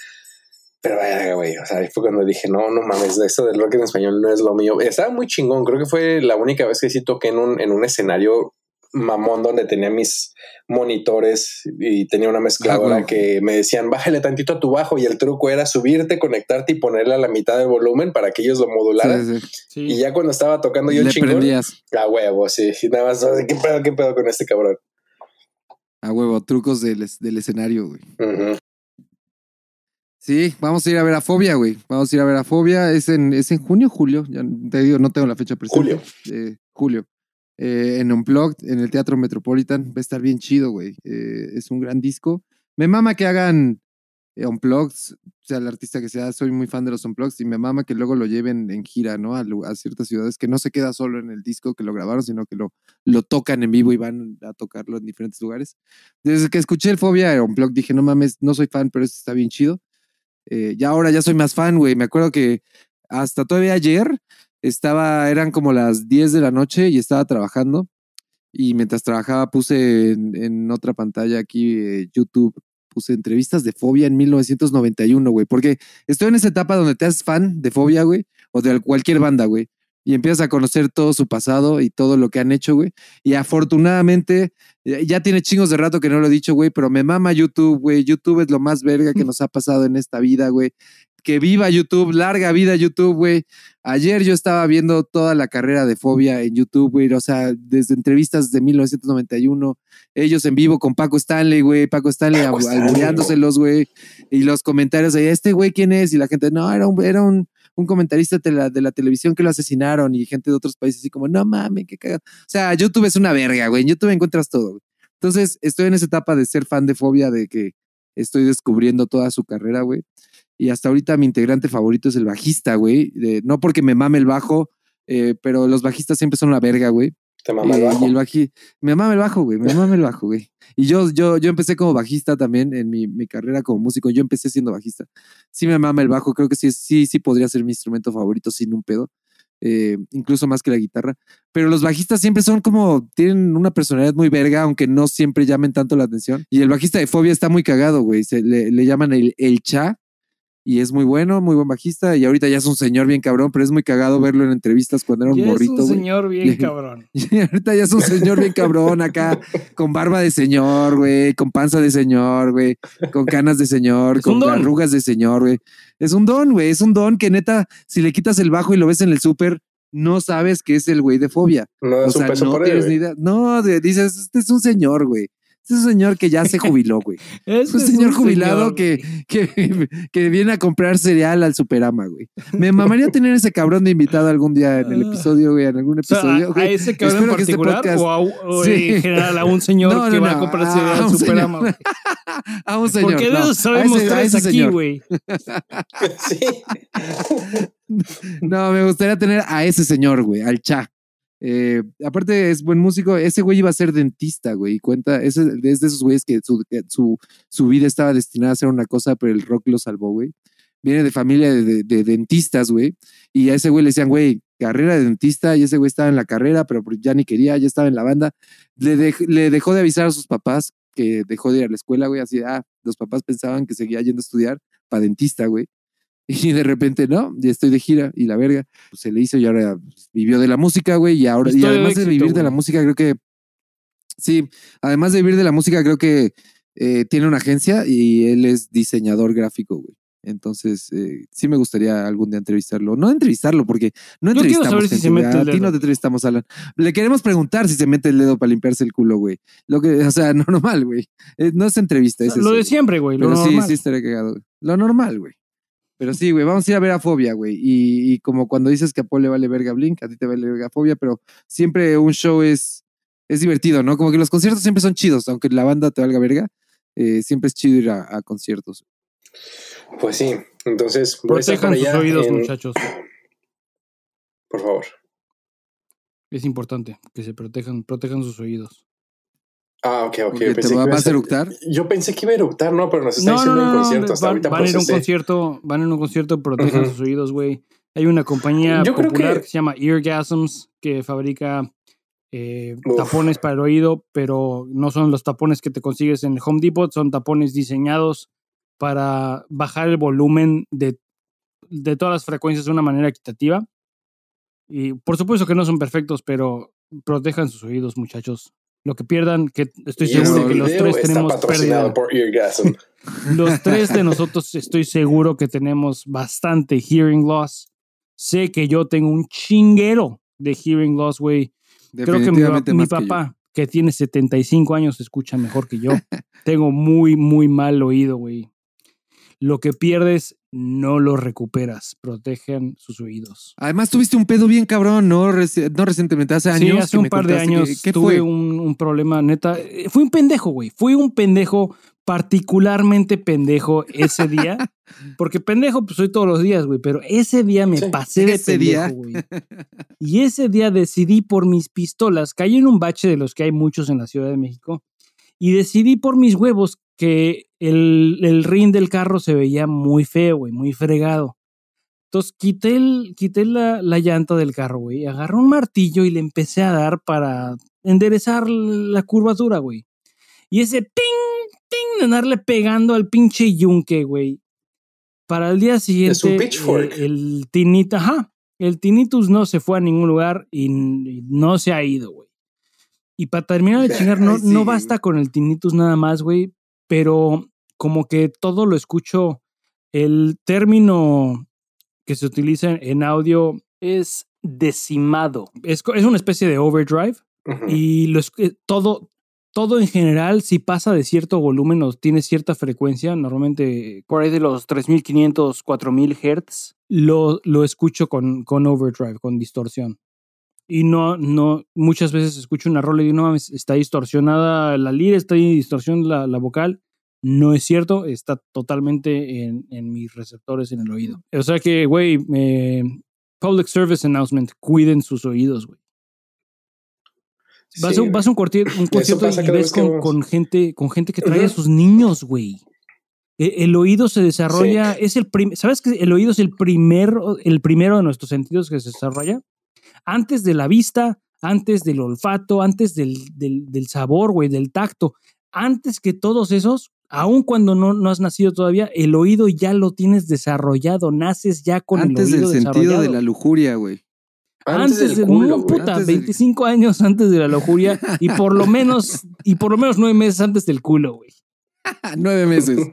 Pero verga, güey, o sea, ahí fue cuando dije, no, no mames, esto del rock en español no es lo mío. Estaba muy chingón, creo que fue la única vez que sí toqué en un, en un escenario mamón donde tenía mis monitores y tenía una mezcladora Ah, que me decían, bájale tantito a tu bajo y el truco era subirte, conectarte y ponerle a la mitad del volumen para que ellos lo modularan. Sí, sí. Sí. Y ya cuando estaba tocando yo Le chingón, prendías a huevo, sí, y nada más, ¿qué pedo, qué pedo con este cabrón? a huevo, trucos del, del escenario, güey. Ujú. Sí, vamos a ir a ver a Fobia, güey. Vamos a ir a ver a Fobia. Es en, es en junio, julio. Ya te digo, no tengo la fecha presente. Julio. Eh, julio. Eh, en Unplugged, en el Teatro Metropolitan. Va a estar bien chido, güey. Eh, es un gran disco. Me mama que hagan eh, Unplugged, sea el artista que sea. Soy muy fan de los Unplugged y me mama que luego lo lleven en gira, ¿no? A, a ciertas ciudades, que no se queda solo en el disco que lo grabaron, sino que lo, lo tocan en vivo y van a tocarlo en diferentes lugares. Desde que escuché el Fobia Unplugged dije, no mames, no soy fan, pero esto está bien chido. Eh, ya ahora ya soy más fan, güey. Me acuerdo que hasta todavía ayer estaba, eran como las 10 de la noche y estaba trabajando. Y mientras trabajaba puse en, otra pantalla aquí eh, YouTube, puse entrevistas de Fobia en 1991, güey. Porque estoy en esa etapa donde te haces fan de Fobia, güey, o de cualquier banda, güey. Y empiezas a conocer todo su pasado y todo lo que han hecho, güey. Y afortunadamente, eh, ya tiene chingos de rato que no lo he dicho, güey, pero me mama YouTube, güey. YouTube es lo más verga que nos ha pasado en esta vida, güey. Que viva YouTube, larga vida YouTube, güey. Ayer yo estaba viendo toda la carrera de Fobia en YouTube, güey. O sea, desde entrevistas de 1991, ellos en vivo con Paco Stanley, güey. Paco Stanley albureándoselos, güey. Y los comentarios de, ¿este güey quién es? Y la gente, no, era un, era un, un comentarista de la, de la televisión que lo asesinaron. Y gente de otros países así como, no mames, qué cagado. O sea, YouTube es una verga, güey. En YouTube encuentras todo, güey. Entonces, estoy en esa etapa de ser fan de Fobia, de que estoy descubriendo toda su carrera, güey. Y hasta ahorita mi integrante favorito es el bajista, güey. De- No porque me mame el bajo, eh, pero los bajistas siempre son la verga, güey. Te mama el Eh, bajo. Y el baji, me mama el bajo, güey. Me mama el bajo, güey. Y yo, yo, yo empecé como bajista también en mi, mi carrera como músico. Yo empecé siendo bajista. Sí me mama el bajo. Creo que sí, sí, sí podría ser mi instrumento favorito sin un pedo. eh, incluso más que la guitarra. Pero los bajistas siempre son como, tienen una personalidad muy verga, aunque no siempre llamen tanto la atención. Y el bajista de Fobia está muy cagado, güey. Se le, le llaman el, el Cha. Y es muy bueno, muy buen bajista. Y ahorita ya es un señor bien cabrón, pero es muy cagado verlo en entrevistas cuando era un Ya morrito. es un señor bien cabrón. Y ahorita ya es un señor bien cabrón acá, con barba de señor, güey, con panza de señor, güey, con canas de señor, con arrugas de señor, güey. Es un don, güey, es un don que neta, si le quitas el bajo y lo ves en el súper, no sabes que es el güey de fobia. No O sea, peso no por él. tienes ni idea. No, de- dices, este es un señor, güey. Es un señor que ya se jubiló, güey. Es un señor jubilado que, que, que, viene a comprar cereal al Superama, güey. Me mamaría tener ese cabrón de invitado algún día en el ah. episodio, güey, en algún episodio. ¿A, ese cabrón en este particular o, a, en general a un señor que va a comprar cereal al Superama? a un señor. Porque de eso sabemos tres aquí, güey. sí. no, me gustaría tener a ese señor, güey, al Cha. Eh, aparte es buen músico, ese güey iba a ser dentista, güey, cuenta, es de esos güeyes que su, vida estaba destinada a ser una cosa, pero el rock lo salvó, güey. Viene de familia de, dentistas, güey, y a ese güey le decían, güey, carrera de dentista, y ese güey estaba en la carrera, pero ya ni quería, ya estaba en la banda. Le, le dejó de avisar a sus papás que dejó de ir a la escuela, güey, así, ah, los papás pensaban que seguía yendo a estudiar para dentista, güey. Y de repente, no, ya estoy de gira y la verga, pues, se le hizo y ahora vivió de la música, güey. Y ahora, y además de, vivir de la música, creo que, sí, además de vivir de la música, creo que eh, tiene una agencia y él es diseñador gráfico, güey. Entonces, eh, sí me gustaría algún día entrevistarlo. No entrevistarlo, porque no entrevistamos si se mete a ti no te entrevistamos, Alan. Le queremos preguntar si se mete el dedo para limpiarse el culo, güey. Lo que, o sea, normal, güey. Eh, no es entrevista, es Lo de siempre, güey. Pero sí, sí estaría cagado. Lo normal, güey. Pero sí, güey, vamos a ir a ver a Fobia, güey. Y, como cuando dices que a Paul le vale verga Blink, a ti te vale verga Fobia, pero siempre un show es, es divertido, ¿no? Como que los conciertos siempre son chidos, aunque la banda te valga verga, eh, siempre es chido ir a, conciertos. Pues sí, entonces... Protejan sus oídos, muchachos. Por favor. Es importante que se protejan, protejan sus oídos. Ah, ok, ok. ¿Te vas a eructar? Yo pensé que iba a eructar, no, pero nos está diciendo en concierto. Hasta van, van a ir a un concierto, van a un concierto, protejan sus oídos, güey. Hay una compañía popular que... se llama Eargasms que fabrica eh, tapones para el oído, pero no son los tapones que te consigues en Home Depot, son tapones diseñados para bajar el volumen de, de todas las frecuencias de una manera equitativa. Y por supuesto que no son perfectos, pero protejan sus oídos, muchachos. Lo que pierdan, que estoy seguro que los tres tenemos pérdida. los tres de nosotros estoy seguro que tenemos bastante hearing loss. Sé que yo tengo un chinguero de hearing loss, güey. Creo que mi, papá, que, que, tiene 75 años, escucha mejor que yo. tengo muy, muy mal oído, güey. Lo que pierdes no lo recuperas. Protegen sus oídos. Además, tuviste un pedo bien cabrón, ¿no? no recientemente, hace años. Sí, hace un par de años tuve fue? Un, problema, neta. Eh, fui un pendejo, güey. Fui un pendejo, particularmente pendejo ese día. porque pendejo, pues soy todos los días, güey. Pero ese día me pasé de ese pendejo, güey. Y ese día decidí por mis pistolas. Caí en un bache de los que hay muchos en la Ciudad de México. Y decidí por mis huevos que el, el ring del carro se veía muy feo, güey, muy fregado. Entonces quité, el, quité la, la llanta del carro, güey, agarré un martillo y le empecé a dar para enderezar la curvatura, güey. Y ese ting, ting, de andarle pegando al pinche yunque, güey. Para el día siguiente, es un pitchfork. Eh, el, tinita, ajá, el tinnitus no se fue a ningún lugar y, no se ha ido, güey. Y para terminar de chingar, no, no basta con el tinnitus nada más, güey pero como que todo lo escucho. El término que se utiliza en audio es decimado. Es, es una especie de overdrive y lo, eh, todo, todo en general, si pasa de cierto volumen o tiene cierta frecuencia, normalmente por ahí de los 3500, 4000 Hz, lo, lo escucho con, con overdrive, con distorsión. Y no, no, muchas veces escucho una rola y digo, no mames, está distorsionada la lira, está distorsionada la, la vocal. No es cierto, está totalmente en, en, mis receptores en el oído. O sea que, güey, eh, public service announcement, cuiden sus oídos, güey. Vas, a, vas, a un, concierto, un concierto y ves con, con, gente, con gente que trae a sus niños, güey. E, el, oído se desarrolla, es el ¿sabes que el oído es el, primer, el primero de nuestros sentidos que se desarrolla? Antes de la vista, antes del olfato, antes del, del, sabor, güey, del tacto, antes que todos esos, aun cuando no, no, has nacido todavía, el oído ya lo tienes desarrollado, naces ya con el oído Antes del sentido de la lujuria, güey. Antes, de culo, puta, 25 años antes de la lujuria y por lo menos y por lo menos nueve meses antes del culo, güey. nueve meses.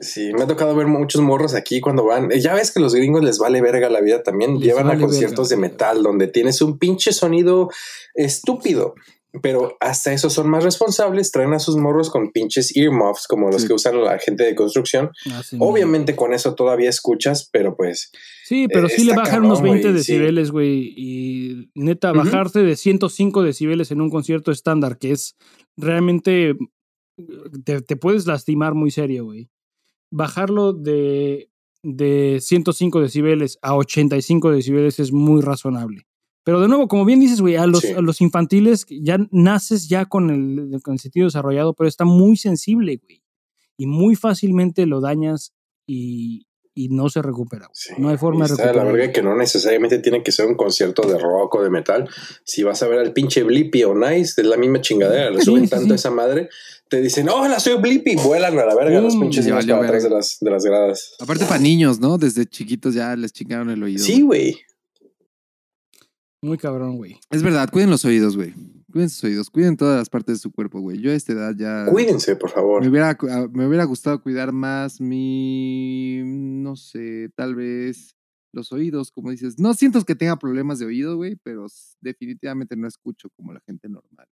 Sí, me ha tocado ver muchos morros aquí cuando van. Ya ves que los gringos les vale verga la vida también. Llevan a conciertos de metal donde tienes un pinche sonido estúpido. Pero hasta eso son más responsables, traen a sus morros con pinches earmuffs como los Sí. que usan la gente de construcción. Obviamente con eso todavía escuchas, pero pues Sí, pero Eh, sí le bajan unos 20 güey, sí. decibeles, güey. Y neta, Ujú. bajarte de 105 decibeles en un concierto estándar, que es realmente. Te, te puedes lastimar muy serio, güey. Bajarlo de, de 105 decibeles a 85 decibeles es muy razonable. Pero de nuevo, como bien dices, güey, a los, Sí. a los infantiles ya naces ya con el, con el sentido desarrollado, pero está muy sensible, güey. Y muy fácilmente lo dañas y, y no se recupera. sí, no hay forma de está de la recuperar. verga que no necesariamente tiene que ser un concierto de rock o de metal. Si vas a ver al pinche Blippi o Nice, es la misma chingadera. Le suben sí, tanto sí. a esa madre, te dicen, hola, soy Blippi, vuelan a la verga los Pum, pinches ya atrás de las, de las gradas. Aparte para niños, ¿no? Desde chiquitos ya les chingaron el oído. Sí, güey. Muy cabrón, güey. Es verdad, cuiden los oídos, güey. Cuiden sus oídos, cuiden todas las partes de su cuerpo, güey. Yo a esta edad ya... Cuídense, por favor. Me hubiera, cu- ah, me hubiera gustado cuidar más mi, no sé, tal vez los oídos, como dices. No siento que tenga problemas de oído, güey, pero definitivamente no escucho como la gente normal.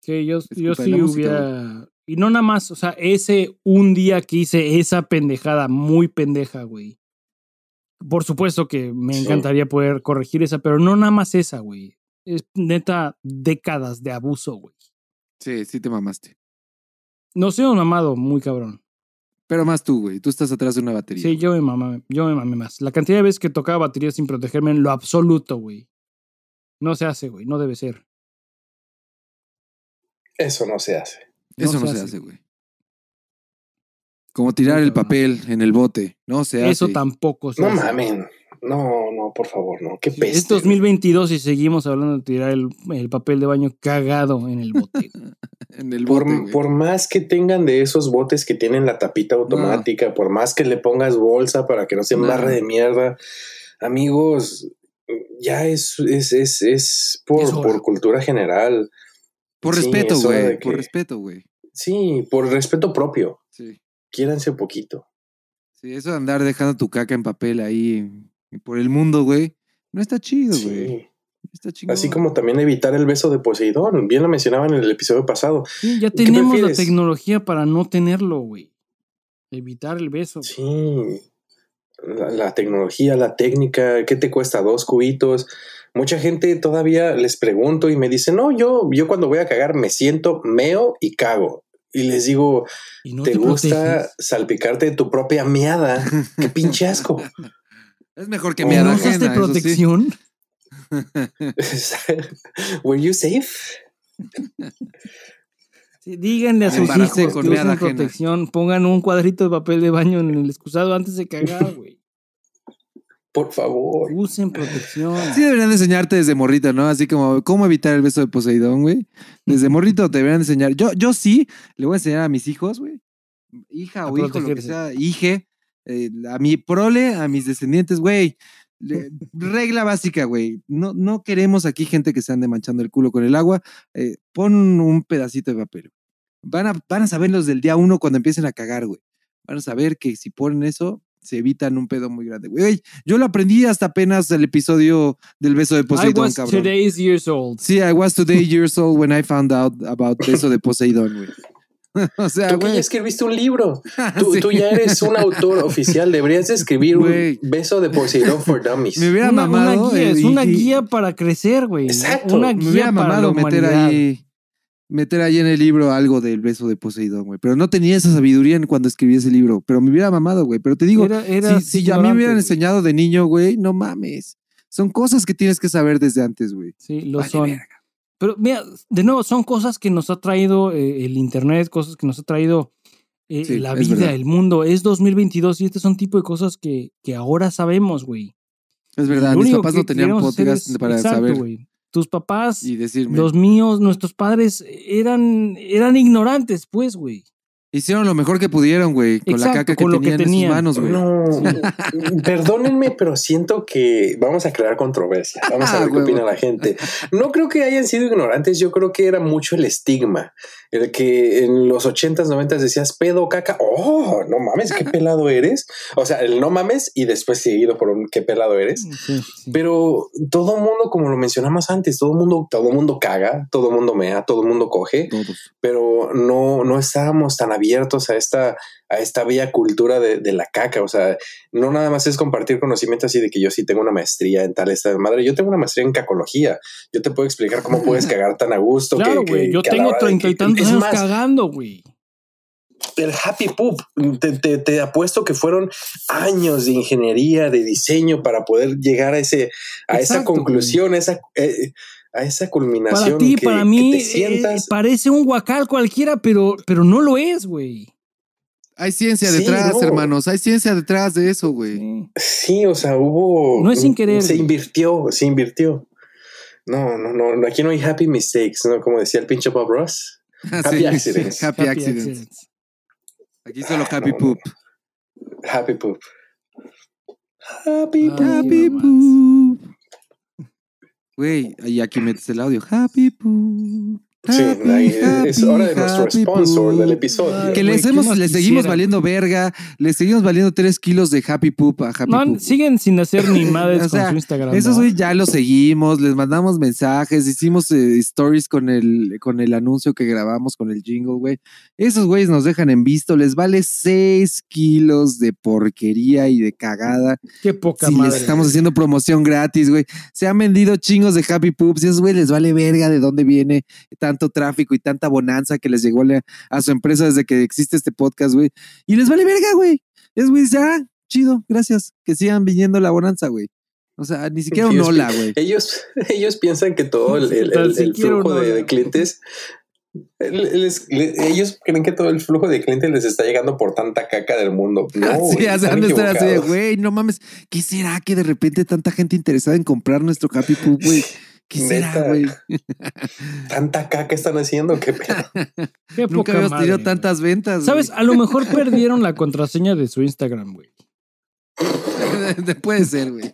Que yo, yo sí música, hubiera. Y no nada más, o sea, ese un día que hice esa pendejada, muy pendeja, güey. Por supuesto que me Sí. encantaría poder corregir esa, pero no nada más esa, güey. Es neta décadas de abuso, güey. Sí, sí te mamaste. No sé, un mamado, muy cabrón. Pero más tú, güey. Tú estás atrás de una batería. Sí, yo me mamé, yo me mamé más. La cantidad de veces que tocaba batería sin protegerme en lo absoluto, güey. No se hace, güey, no debe ser. Eso no se hace. Eso no no se se hace. güey. Como tirar el papel en el bote. No se hace. Eso tampoco se No hace. mamen. No, no, por favor, no. Qué peste. Es 2022 y seguimos hablando de tirar el, el papel de baño cagado en el bote. En el Por, bote, por más que tengan de esos botes que tienen la tapita automática, por más que le pongas bolsa para que no se No. embarre de mierda, amigos, ya es, es, es, es por, por cultura general. Por Sí, respeto, güey. Por respeto, güey. Sí, por respeto propio. Sí. Quiéranse un poquito. Sí, eso de andar dejando tu caca en papel ahí por el mundo, güey. No está chido, güey. Sí. Está chingón. Así como también evitar el beso de Poseidón. Bien lo mencionaban en el episodio pasado. Sí, ya ¿Qué tenemos la tecnología para no tenerlo, güey. Evitar el beso. Sí. La, la tecnología, la técnica, ¿qué te cuesta? Dos cubitos. Mucha gente todavía les pregunto y me dice, no, yo, yo cuando voy a cagar me siento, meo y cago. Y les digo, Y no ¿te, te, gusta proteges. salpicarte de tu propia miada? ¡Qué pinche asco! Es mejor que ¿O me no ¿No ajena, usaste eso sí. protección? ¿Were you safe? Sí, díganle a sus hijos con que usen protección. Pongan un cuadrito de papel de baño en el excusado antes de cagar, güey. Por favor. Usen protección. Sí deberían de enseñarte desde morrito, ¿no? Así como cómo evitar el beso de Poseidón, güey. Desde morrito te deberían enseñar. Yo, yo sí le voy a enseñar a mis hijos, güey. Hija A o hijo, lo que protegerse. sea, hije, eh, a mi prole, a mis descendientes, güey. Regla básica, güey. No, no queremos aquí gente que se ande manchando el culo con el agua. Eh, pon un pedacito de papel. Van a, van a saber los del día uno cuando empiecen a cagar, güey. Van a saber que si ponen eso, se evitan un pedo muy grande, güey. Ey, Yo lo aprendí hasta apenas el episodio del beso de I Poseidón, was cabrón. today's years old. Sí, I was today years old when I found out about beso de Poseidón, güey. o sea, Tú que ya escribiste un libro. Tú, Sí. tú ya eres un autor oficial. Deberías de escribir Güey. un beso de Poseidón for Dummies. Me hubiera Una, una mamado. guía, eh, es una y- guía para crecer, güey. Exacto. Una Me guía hubiera para la mamado meter humanidad. ahí. Meter ahí en el libro algo del beso de Poseidón, güey. Pero no tenía esa sabiduría en cuando escribí ese libro. Pero me hubiera mamado, güey. Pero te digo, Era- si, si a mí me hubieran enseñado de niño, güey, no mames. Son cosas que tienes que saber desde antes, güey. Sí, lo Vale, son. verga. Pero mira, de nuevo, son cosas que nos ha traído eh, el Internet, cosas que nos ha traído eh, Sí, la vida, el mundo. Es 2022 y este son tipo de cosas que, que ahora sabemos, güey. Es verdad, mis papás no tenían podcast es- para exacto, saber. Tus papás, y decirme. los míos, nuestros padres eran, eran ignorantes, pues, güey. Hicieron lo mejor que pudieron, güey, con la caca que con lo que tenían en sus manos, güey. No, perdónenme, pero siento que vamos a crear controversia. Vamos a ver qué opina la gente. No creo que hayan sido ignorantes. Yo creo que era mucho el estigma. El que en los 80s, 90s decías pedo, caca. Oh, no mames, qué pelado eres. O sea, el no mames y después seguido por un qué pelado eres. Sí, sí. Pero todo mundo, como lo mencionamos antes, todo mundo, todo mundo caga, todo mundo mea, todo mundo coge Todos. pero no, no estábamos tan abiertos a esta, a esta bella cultura de, de la caca. O sea, no nada más es compartir conocimiento así de que yo sí tengo una maestría en tal esta de madre. Yo tengo una maestría en cacología. Yo te puedo explicar cómo puedes cagar tan a gusto. Claro, güey. Yo que tengo treinta y tantos años más, cagando, güey. el happy poop, te, te- te apuesto que fueron años de ingeniería, de diseño para poder llegar a ese, a esa conclusión, a esa, eh, a esa culminación. Para ti, que- para mí, eh, parece un guacal cualquiera, pero, pero no lo es, güey. Hay ciencia Sí, detrás, no. hermanos. Hay ciencia detrás de eso, güey. Sí. O sea, hubo. No es sin querer, Se invirtió, se invirtió. No, no, no. Aquí no hay happy mistakes, ¿no? Como decía el pinche Bob Ross. Happy accidents. Happy, accidents. Aquí solo happy no, no. poop. Happy poop. Happy Ay, poop. Happy poop. Güey, y aquí metes el audio. Happy poop. Sí, Happy, ahí es hora de nuestro sponsor poop. del episodio. Que les, ¿qué hemos, más le seguimos valiendo verga, le seguimos valiendo tres kilos de Happy Poop a Happy No, Poop. siguen sin hacer ni madres O sea, con su Instagram. Esos ¿verdad? güey ya los seguimos, les mandamos mensajes, hicimos eh, stories con el, con el anuncio que grabamos con el jingle, güey. Esos güeyes nos dejan en visto, les vale seis kilos de porquería y de cagada. Qué poca Si madre. les estamos haciendo promoción gratis, güey. Se han vendido chingos de Happy Poops y esos güey les vale verga de dónde viene tanto tráfico y tanta bonanza que les llegó le- a su empresa desde que existe este podcast, güey. Y les vale verga, güey. Es güey, dice, ah, chido, gracias. Que sigan viniendo la bonanza, güey. O sea, ni siquiera un hola, güey. Ellos, ellos piensan que todo el, el- Tan el- el siquiera flujo de, clientes. les- le- ellos creen que todo el flujo de clientes les está llegando por tanta caca del mundo. No, están estar así güey, no mames. ¿Qué será que de repente tanta gente interesada en comprar nuestro Happy Poop, güey? ¿Qué será, güey? Tanta caca están haciendo Qué Nunca poca habíamos madre, tenido güey. tantas ventas. ¿Sabes? A lo mejor perdieron la contraseña de su Instagram, güey. güey. Puede ser, güey.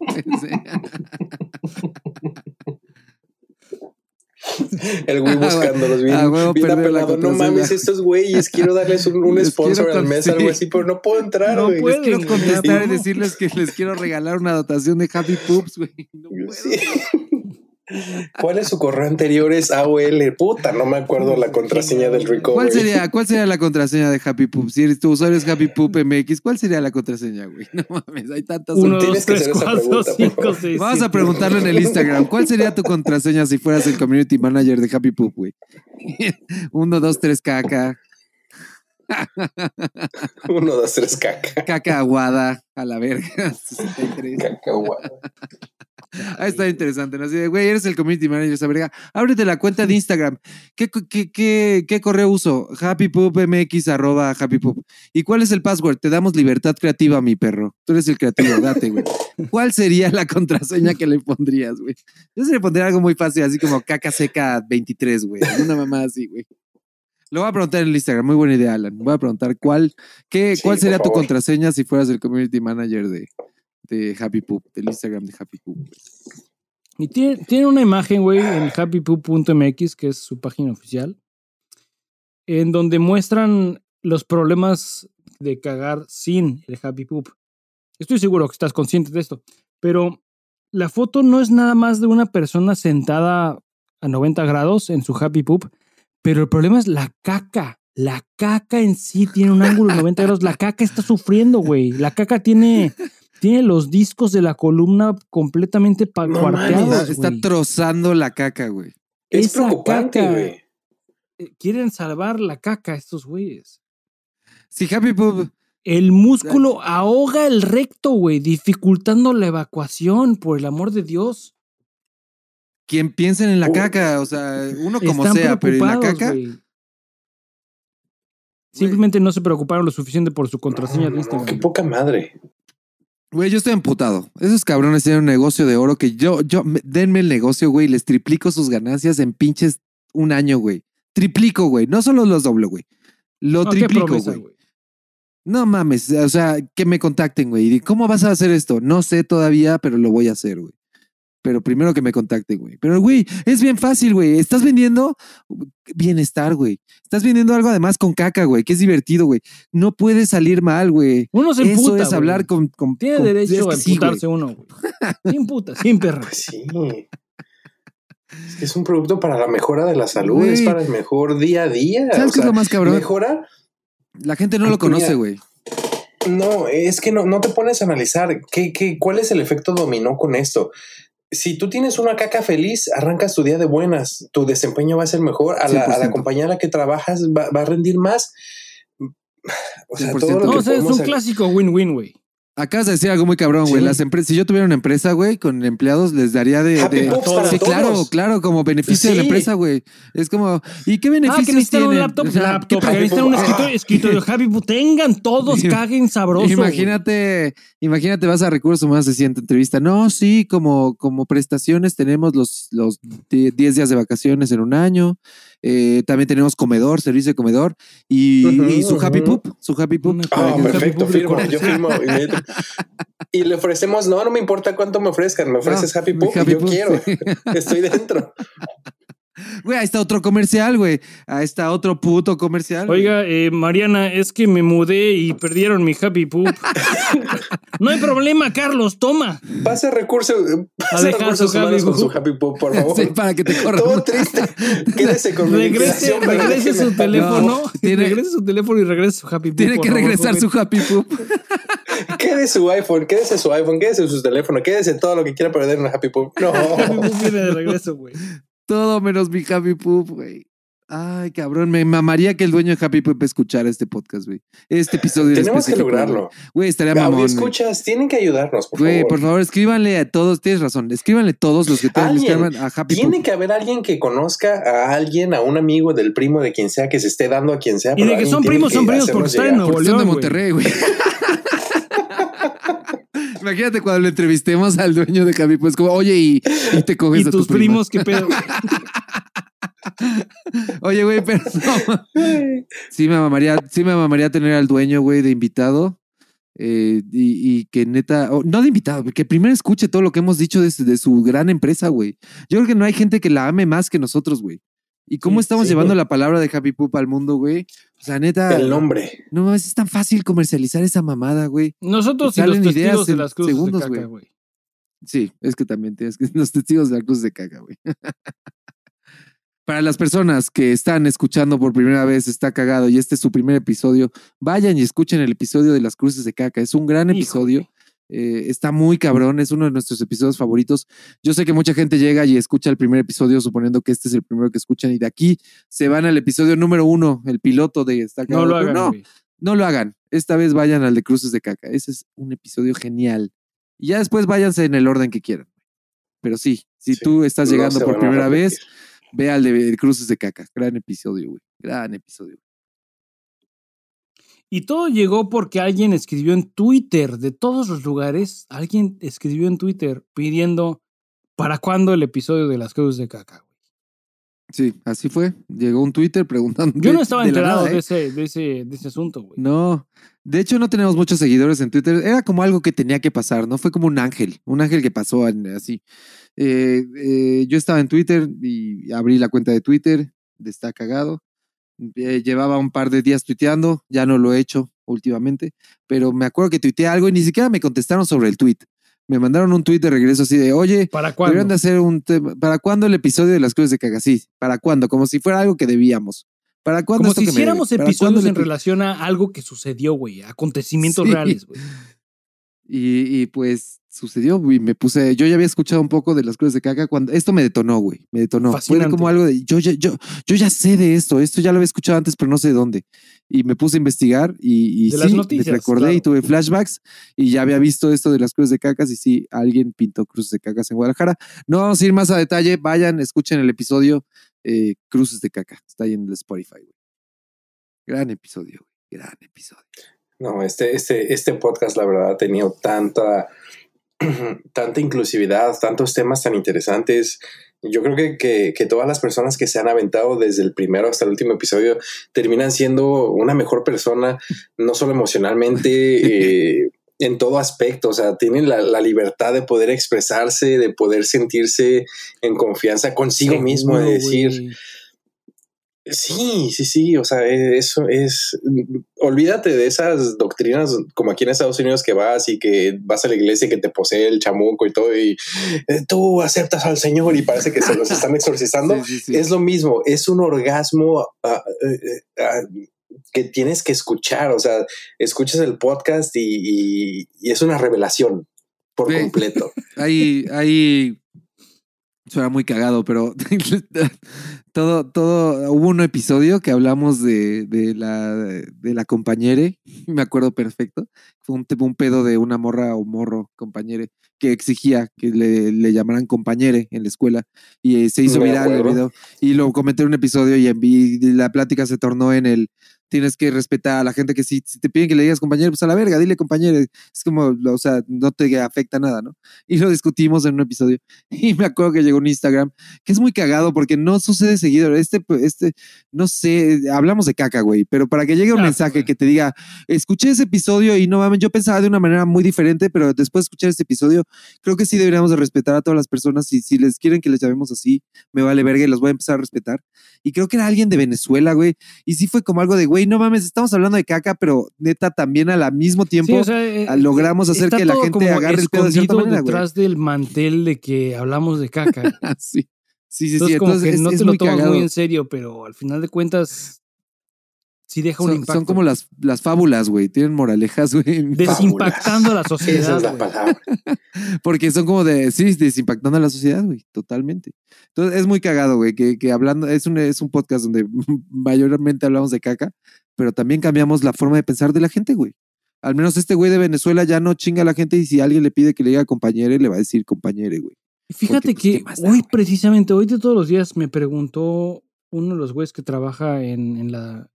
El güey Ah, buscándolos bien, ah, bien apelado. No mames, estos güeyes, quiero darles un, un Les sponsor al mes, algo sí. así, pero no puedo entrar, No güey. pueden, Quiero güey, contestar y decirles que les quiero regalar una dotación de Happy Poops, güey. No puedo. Sí. ¿Cuál es su correo anterior? Es AOL. Puta, no me acuerdo la contraseña del recovery. ¿Cuál sería, ¿Cuál sería la contraseña de Happy Poop? Si eres tu usuario es Happy Poop MX, ¿cuál sería la contraseña, güey? No mames, hay tantas. Uno, dos, tres, cuatro, pregunta, cinco, seis. Vamos a siete. preguntarlo en el Instagram. ¿Cuál sería tu contraseña si fueras el community manager de Happy Poop, güey? Uno, dos, tres, caca. Uno, dos, tres, caca. Caca aguada a la verga. 63. Cacahuate. Ah, está interesante, ¿no? Así de, güey, eres el community manager, esa verga. Ábrete la cuenta de Instagram. ¿Qué, qué, qué, qué correo uso? happypoopmx arroba happypoop. ¿Y cuál es el password? Te damos libertad creativa, mi perro. Tú eres el creativo, date, güey. ¿Cuál sería la contraseña que le pondrías, güey? Yo se le pondría algo muy fácil, así como caca seca 23, güey. Una mamá así, güey. Lo voy a preguntar en el Instagram. Muy buena idea, Alan. Voy a preguntar cuál, qué, Sí, cuál sería tu contraseña si fueras el community manager de, de Happy Poop, del Instagram de Happy Poop. Y tiene, tiene una imagen, güey, en happypoop.mx, que es su página oficial, en donde muestran los problemas de cagar sin el Happy Poop. Estoy seguro que estás consciente de esto, pero la foto no es nada más de una persona sentada a 90 grados en su Happy Poop, pero el problema es la caca. La caca en sí tiene un ángulo de 90 grados. La caca está sufriendo, güey. La caca tiene, tiene los discos de la columna completamente No cuarteados. mames, Está, trozando la caca, güey. Es Esa preocupante, güey. Eh, Quieren salvar la caca estos güeyes. Si Happy Poop, El músculo ahoga el recto, güey, dificultando la evacuación, por el amor de Dios. quien piensen en la caca, o sea, uno como Están sea, pero en la caca. Simplemente no se preocuparon lo suficiente por su contraseña No, de no, Instagram. qué poca madre. Güey, yo estoy emputado. Esos cabrones tienen un negocio de oro que yo, yo, me- denme el negocio, güey, les triplico sus ganancias en pinches un año, güey. Triplico, güey. No solo los doblo, güey. Lo No, triplico, promesa, güey. No mames, o sea, que me contacten, güey. ¿Cómo vas a hacer esto? No sé todavía, pero lo voy a hacer, güey. Pero primero que me contacten, güey. Pero, güey, es bien fácil, güey. Estás vendiendo bienestar, güey. Estás vendiendo algo además con caca, güey, que es divertido, güey. No puede salir mal, güey. Uno se Eso emputa, es güey. hablar con, con- Tiene con- derecho es a sí, emputarse güey. uno, güey. Sin puta, sin perra. Pues sí. Es que es un producto para la mejora de la salud, Güey. es para el mejor día a día. ¿Sabes o qué es lo más cabrón? Mejora. La gente no lo conoce, güey. No, es que no, no te pones a analizar qué, qué, cuál es el efecto dominó con esto. Si tú tienes una caca feliz, arrancas tu día de buenas, tu desempeño va a ser mejor, a la, a la 100%. compañía a la que trabajas va, va a rendir más. O sea, 100%. todo lo No, que o sea, es un clásico win-win, güey. Acabas de decir algo muy cabrón, güey. Sí. Las empresas, si yo tuviera una empresa, güey, con empleados, les daría de. Happy de- para sí, claro, todos. claro, como beneficio de la Sí. empresa, güey. Es como, ¿y qué Ah, beneficios que necesitan un tienen? laptop, O sea, laptop, ¿qué que pa- necesitan un Ah. escritorio, escritorio. Javi, pues, tengan todos, caguen sabroso. Imagínate, imagínate, vas a recursos humanos, se siente entrevista. No, sí, como, como prestaciones tenemos los, los 10 días de vacaciones en un año. Eh, también tenemos comedor, servicio de comedor y, su happy poop, su happy poop. Ah, que- perfecto, Happy firmo, yo firmo. Y le ofrecemos, no, no me importa cuánto me ofrezcan, me ofreces Happy Happy yo quiero, sí. estoy dentro. Güey, ahí está otro comercial, güey. Ahí está otro puto comercial. Oiga, eh, Mariana, es que me mudé y perdieron mi Happy Poop. no hay problema, Carlos, toma. Pase recursos, pase dejar recursos su Happy humanos con su Happy Pup, por favor. Sí, para que te corran. Todo triste. Quédese con mi Regrese, pero regrese su teléfono. No, tiene- regrese su teléfono y regrese su Happy Poop. Tiene que regresar su happy poop. Quédese su iPhone, quédese su iPhone, quédese su teléfono, quédese todo lo que quiera perder en un Happy Pup. No. Happy Poop viene de regreso, güey. Todo menos mi happy poop, güey. Ay, cabrón, me mamaría que el dueño de Happy Poop escuchara este podcast, güey. Este episodio. en Tenemos que específico, lograrlo. güey. Güey, estaría Audio mamón. güey. escuchas, tienen que ayudarnos, por Güey, favor. por favor, escríbanle a todos, tienes razón, escríbanle todos los que tengan, a Happy Tiene Poop. que haber alguien que conozca a alguien, a un amigo del primo de quien sea que se esté dando a quien sea. Y de que son tiene primos, que son primos porque están en. Nuevo de León, güey. Monterrey, güey. Imagínate cuando le entrevistemos al dueño de Happy Poop, es como, oye, y, y te coges Y a tu tus prima. primos, qué pedo. Oye, güey, pero no. Sí me mamaría, sí me mamaría tener al dueño, güey, de invitado. eh, y, y que neta, no de invitado, que primero escuche todo lo que hemos dicho de, su- de su gran empresa, güey. Yo creo que no hay gente que la ame más que nosotros, güey. ¿Y cómo Sí, estamos sí, llevando güey. la palabra de Happy Poop al mundo, güey? O sea, neta, El nombre. no mames, es tan fácil comercializar esa mamada, güey. Nosotros y Salen los ideas testigos de las cruces segundos, de caca, güey. güey. Sí, es que también tienes que los testigos de la cruz de caca, güey. Para las personas que están escuchando por primera vez, está cagado y este es su primer episodio, vayan y escuchen el episodio de las cruces de caca. Es un gran Híjole. episodio. Eh, está muy cabrón, es uno de nuestros episodios favoritos. Yo sé que mucha gente llega y escucha el primer episodio suponiendo que este es el primero que escuchan y de aquí se van al episodio número uno, el piloto de Está No lo hagan, no, güey. no lo hagan. Esta vez vayan al de Cruces de Caca. Ese es un episodio genial. Y ya después váyanse en el orden que quieran. Pero sí, si Sí, tú estás llegando por primera vez, ve al de Cruces de Caca. Gran episodio, güey. Gran episodio. Y todo llegó porque alguien escribió en Twitter, de todos los lugares, alguien escribió en Twitter pidiendo para cuándo el episodio de las cruces de caca. güey. Sí, así fue. Llegó un Twitter preguntando. Yo no estaba de enterado nada, de, ¿eh? ese, de, ese, de ese asunto, güey. No. De hecho, no tenemos muchos seguidores en Twitter. Era como algo que tenía que pasar, ¿no? Fue como un ángel, un ángel que pasó así. Eh, eh, yo estaba en Twitter y abrí la cuenta de Twitter de Está Cagado. Eh, llevaba un par de días tuiteando, ya no lo he hecho últimamente, pero me acuerdo que tuiteé algo y ni siquiera me contestaron sobre el tweet. Me mandaron un tweet de regreso así de, oye, ¿Para cuándo? de hacer un. ¿Para cuándo el episodio de las cruces de caga? Sí, ¿para cuándo? Como si fuera algo que debíamos. ¿Para cuándo Como esto si que hiciéramos ¿Para episodios en relación a algo que sucedió, güey. Acontecimientos Sí. reales, güey. Y, y, pues sucedió, y me puse, yo ya había escuchado un poco de las cruces de caca cuando esto me detonó, güey, me detonó. Fue como algo de, yo ya, yo, yo ya sé de esto, esto ya lo había escuchado antes, pero no sé de dónde. Y me puse a investigar y, y De sí, las me noticias, recordé y tuve flashbacks y ya había visto esto de las cruces de cacas y sí, alguien pintó cruces de cacas en Guadalajara. No vamos a ir más a detalle, vayan, escuchen el episodio eh, Cruces de caca, está ahí en el Spotify, güey. Gran episodio, güey, gran episodio. No, este, este, este podcast, la verdad, ha tenido tanta, tanta inclusividad, tantos temas tan interesantes. Yo creo que, que, todas las personas que se han aventado desde el primero hasta el último episodio terminan siendo una mejor persona, no solo emocionalmente, eh, en todo aspecto. O sea, tienen la, libertad de poder expresarse, de poder sentirse en confianza consigo mismo, de decir. Sí, sí, sí, o sea, e, eso es, olvídate de esas doctrinas como aquí en Estados Unidos que vas y que vas a la iglesia y que te posee el chamuco y todo y eh, tú aceptas al Señor y parece que se los están exorcizando. Es lo mismo, es un orgasmo ah, eh, ah, que tienes que escuchar, o sea, escuchas el podcast y, es una revelación por completo. Hay, hay Suena muy cagado, pero todo, todo, hubo un episodio que hablamos de, de la, de la compañere, me acuerdo perfecto. Fue un, un pedo de una morra o morro, compañere, que exigía que le, le llamaran compañere en la escuela y se hizo viral el video. Y lo comenté en un episodio y, y la plática se tornó en el tienes que respetar a la gente que si, te piden que le digas compañero, pues a la verga, dile compañero. Es como, o sea, no te afecta nada, ¿no? Y lo discutimos en un episodio. Y me acuerdo que llegó un Instagram, que es muy cagado porque no sucede seguido. Este, este, no sé, hablamos de caca, güey, pero para que llegue un mensaje que te diga, escuché ese episodio y no mames, yo pensaba de una manera muy diferente, pero después de escuchar este episodio, creo que sí deberíamos de respetar a todas las personas y si les quieren que les llamemos así, me vale verga y los voy a empezar a respetar. Y creo que era alguien de Venezuela, güey. Y sí fue como algo de, güey, güey, no mames, estamos hablando de caca, pero neta también al mismo tiempo eh, logramos hacer que la gente agarre el pedo de cierta manera, detrás del mantel de que hablamos de caca. sí. Sí, sí, sí. Entonces, que no te lo tomas muy en serio, pero al final de cuentas sí deja un impacto. Son como las, las fábulas, güey. Tienen moralejas, güey. Desimpactando a la sociedad. Esa es la palabra. Porque son como de, sí, desimpactando a la sociedad, güey. Totalmente. Entonces es muy cagado, güey, que, que, hablando, es un, es un podcast donde mayormente hablamos de caca, pero también cambiamos la forma de pensar de la gente, güey. Al menos este güey de Venezuela ya no chinga a la gente y si alguien le pide que le diga compañere, le va a decir compañere, güey. Fíjate pues, que hoy, precisamente, hoy de todos los días me preguntó uno de los güeyes que trabaja en, en, la,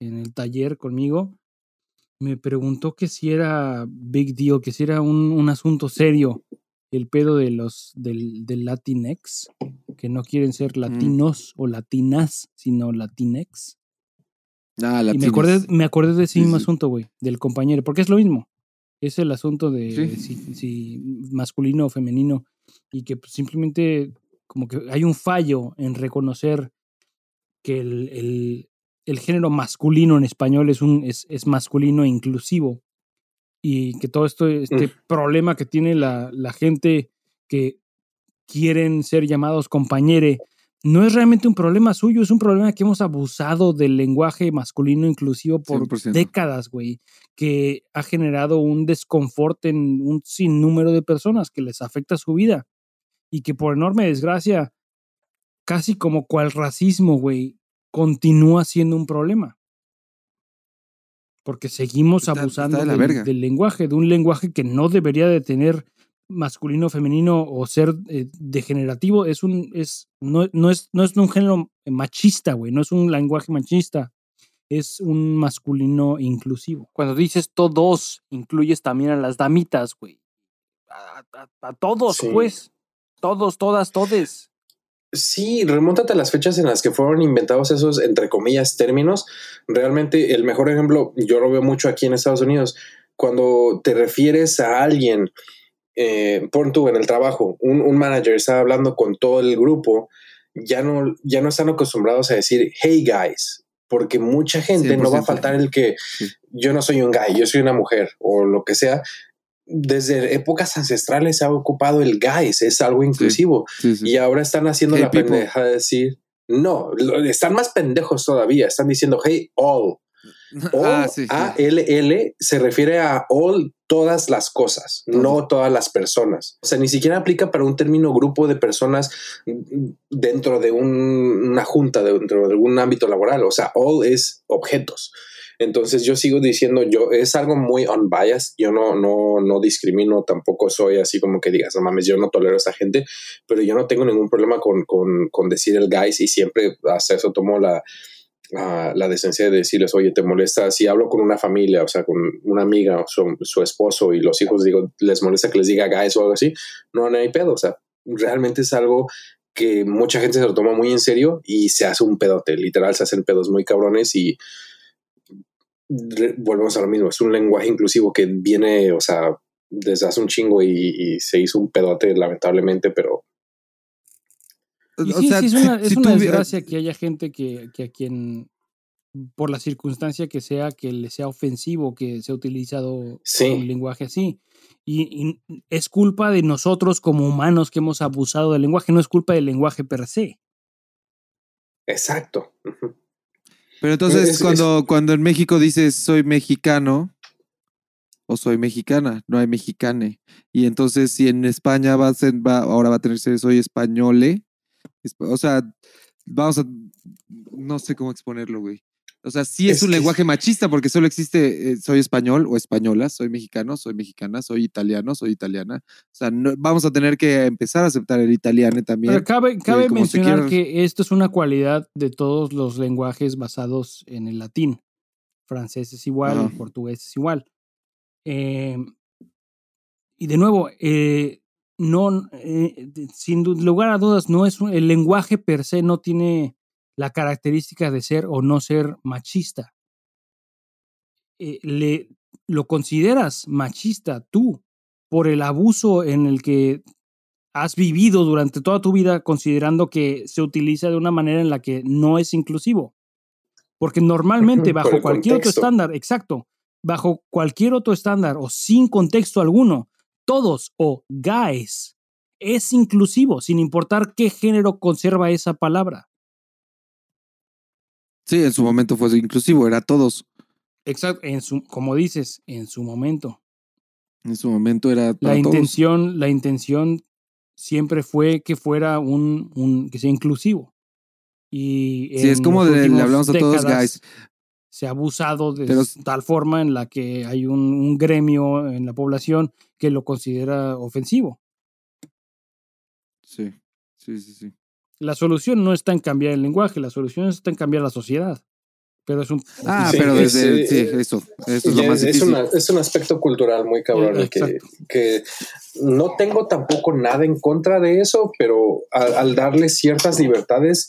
en el taller conmigo, me preguntó que si era big deal, que si era un, un asunto serio el pedo de los del, del Latinex, que no quieren ser latinos o latinas, sino latinex. Ah, y me acordé, me acordé de ese mismo asunto, güey, del compañero, porque es lo mismo. Es el asunto de si, masculino o femenino y que pues, simplemente como que hay un fallo en reconocer que el, el, el género masculino en español es, un, es, es masculino e inclusivo y que todo esto, este problema que tiene la, la, gente que quieren ser llamados compañere, no es realmente un problema suyo, es un problema que hemos abusado del lenguaje masculino inclusivo por décadas, güey, que ha generado un desconfort en un sinnúmero de personas que les afecta su vida y que por enorme desgracia, casi como cual racismo, güey, continúa siendo un problema porque seguimos abusando del, lenguaje, de un lenguaje que no debería de tener masculino, femenino o ser eh, degenerativo, es un, es, no, no, es, no es un género machista, güey, no es un lenguaje machista, es un masculino inclusivo. Cuando dices todos, incluyes también a las damitas, güey. A, todos, pues. Todos, todas, todes. Sí, remóntate a las fechas en las que fueron inventados esos, entre comillas, términos. Realmente el mejor ejemplo, yo lo veo mucho aquí en Estados Unidos, cuando te refieres a alguien, eh, pon tú en el trabajo, un, manager está hablando con todo el grupo, ya no, ya no están acostumbrados a decir, hey guys, porque mucha gente no va a faltar el que yo no soy un guy, yo soy una mujer o lo que sea, desde épocas ancestrales se ha ocupado el guys, es algo inclusivo. Y ahora están haciendo la pendeja de decir, no, están más pendejos todavía, están diciendo, hey, all. Ah, A-L-L se refiere a all, todas las cosas, no todas las personas. O sea, ni siquiera aplica para un término grupo de personas dentro de una junta, dentro de algún ámbito laboral. O sea, all es objetos. Entonces yo sigo diciendo, yo es algo muy unbiased, yo no, no, no discrimino, tampoco soy así como que digas, no mames, yo no tolero a esta gente, pero yo no tengo ningún problema con, con, con decir el guys y siempre hasta eso tomo la, ah, la decencia de decirles, oye, te molesta si hablo con una familia, o sea, con una amiga su, su esposo y los hijos, digo, les molesta que les diga guys o algo así, no, no hay pedo, o sea, realmente es algo que mucha gente se lo toma muy en serio y se hace un pedote, literal, se hacen pedos muy cabrones y volvemos a lo mismo, es un lenguaje inclusivo que viene, o sea, desde hace un chingo y, y se hizo un pedote lamentablemente, pero Y O sí, sea, sí, es una, es si una tú- desgracia que haya gente que, que a quien, por la circunstancia que sea, que le sea ofensivo que sea utilizado Sí. un lenguaje así. Y, y es culpa de nosotros como humanos que hemos abusado del lenguaje, no es culpa del lenguaje per se. exacto. Pero entonces, Es- es- cuando, cuando en México dices soy mexicano o soy mexicana, no hay mexicane. Y entonces, si en España va a ser, va, ahora va a tener que ser soy españole, es- o sea, vamos a, no sé cómo exponerlo, güey. O sea, sí es, Es un que- lenguaje machista porque solo existe eh, soy español o española, soy mexicano, soy mexicana, soy italiano, soy italiana. O sea, no- vamos a tener que empezar a aceptar el italiano también. Pero cabe, mencionar que esto es una cualidad de todos los lenguajes basados en el latín. Francés es igual, el portugués es igual. Eh, y de nuevo, eh, no, sin lugar a dudas, no es un- el lenguaje per se no tiene la característica de ser o no ser machista. Eh, le, lo consideras machista tú por el abuso en el que has vivido durante toda tu vida considerando que se utiliza de una manera en la que no es inclusivo. Porque normalmente por bajo cualquier otro estándar, exacto, bajo cualquier otro estándar o sin contexto alguno, todos o guys es inclusivo, sin importar qué género conserva esa palabra. Sí, en su momento fue inclusivo, era todos. Exacto, en su, como dices, en su momento. En su momento era La para todos. intención, la intención siempre fue que fuera un, un que sea inclusivo. Y Sí, es como de- le hablamos a todos, guys. Se ha abusado de Pero- tal forma en la que hay un, un gremio en la población que lo considera ofensivo. Sí, sí, sí, sí. La solución no está en cambiar el lenguaje, la solución está en cambiar la sociedad. Pero es un Ah, Sí, pero es, desde, eh, sí, eso, eso es lo más es, una- un aspecto cultural muy cabrón Eh, que, que no tengo tampoco nada en contra de eso, pero al, al darle ciertas libertades,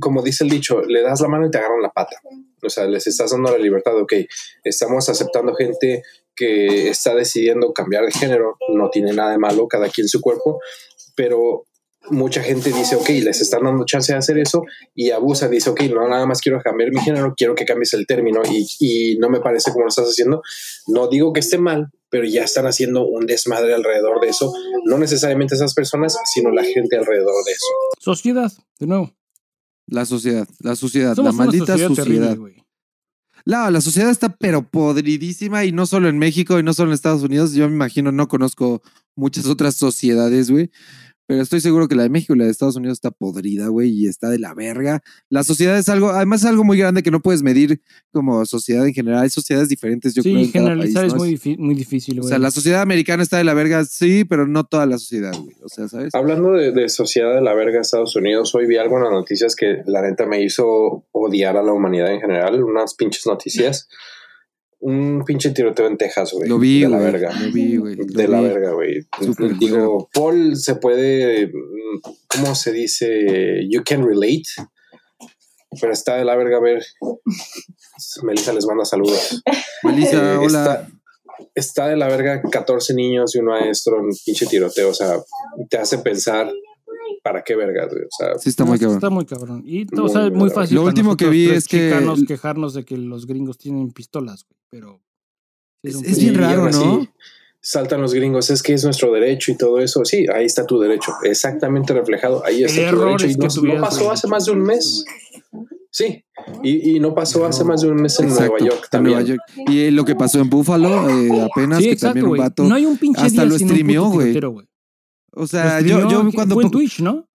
como dice el dicho, le das la mano y te agarran la pata. O sea, les estás dando la libertad, ok, estamos aceptando gente que está decidiendo cambiar de género, no tiene nada de malo, cada quien su cuerpo, pero mucha gente dice, ok, les están dando chance de hacer eso y abusa, dice, ok, no, nada más quiero cambiar mi género, quiero que cambies el término y, y no me parece como lo estás haciendo. No digo que esté mal, pero ya están haciendo un desmadre alrededor de eso. No necesariamente esas personas, sino la gente alrededor de eso. sociedad, de nuevo. La sociedad, la sociedad, Somos la maldita sociedad sociedad. terrible, güey. La, la sociedad está pero podridísima y no solo en México y no solo en Estados Unidos. Yo me imagino, no conozco muchas otras sociedades, güey. Pero estoy seguro que la de México y la de Estados Unidos está podrida, güey, y está de la verga. La sociedad es algo, además es algo muy grande que no puedes medir como sociedad en general. Hay sociedades diferentes, yo creo. Sí, en cada generalizar país, es ¿no? muy, muy difícil, O güey. sea, la sociedad americana está de la verga, sí, pero no toda la sociedad, güey. O sea, ¿sabes? Hablando de, de sociedad de la verga de Estados Unidos, hoy vi algo en las noticias que la neta me hizo odiar a la humanidad en general. Unas pinches noticias. Un pinche tiroteo en Texas, güey. Lo vi, De la verga. Lo vi, güey. de la vi. verga, güey. Digo, Paul se puede, mm, ¿cómo se dice? You can relate. Pero está de la verga, a ver. Melissa les manda saludos. Melissa, Eh, hola. Está, está de la verga 14 niños y un maestro en pinche tiroteo. O sea, te hace pensar, ¿para qué verga, güey? O sea, Sí, está muy cabrón. Está muy cabrón. Y Muy, o sea, es muy fácil. Lo para último que vi es que- quejarnos de que los gringos tienen pistolas, güey, pero. Es- es pedo. bien raro, así ¿no? Saltan los gringos, es que es nuestro derecho y todo eso. Sí, ahí está tu derecho, exactamente reflejado. Ahí está El tu error derecho. es Y que no, no pasó hace más de un mes. Sí, y, y no pasó hace más de un mes en Exacto, Nueva York en también. Nueva York. Y lo que pasó en Buffalo, eh, apenas Sí, que exacto, también un güey. vato. No hay un pinche hasta día lo sin un streameó, güey. O sea, yo, streameó, yo que- cuando Fue en Twitch, ¿no?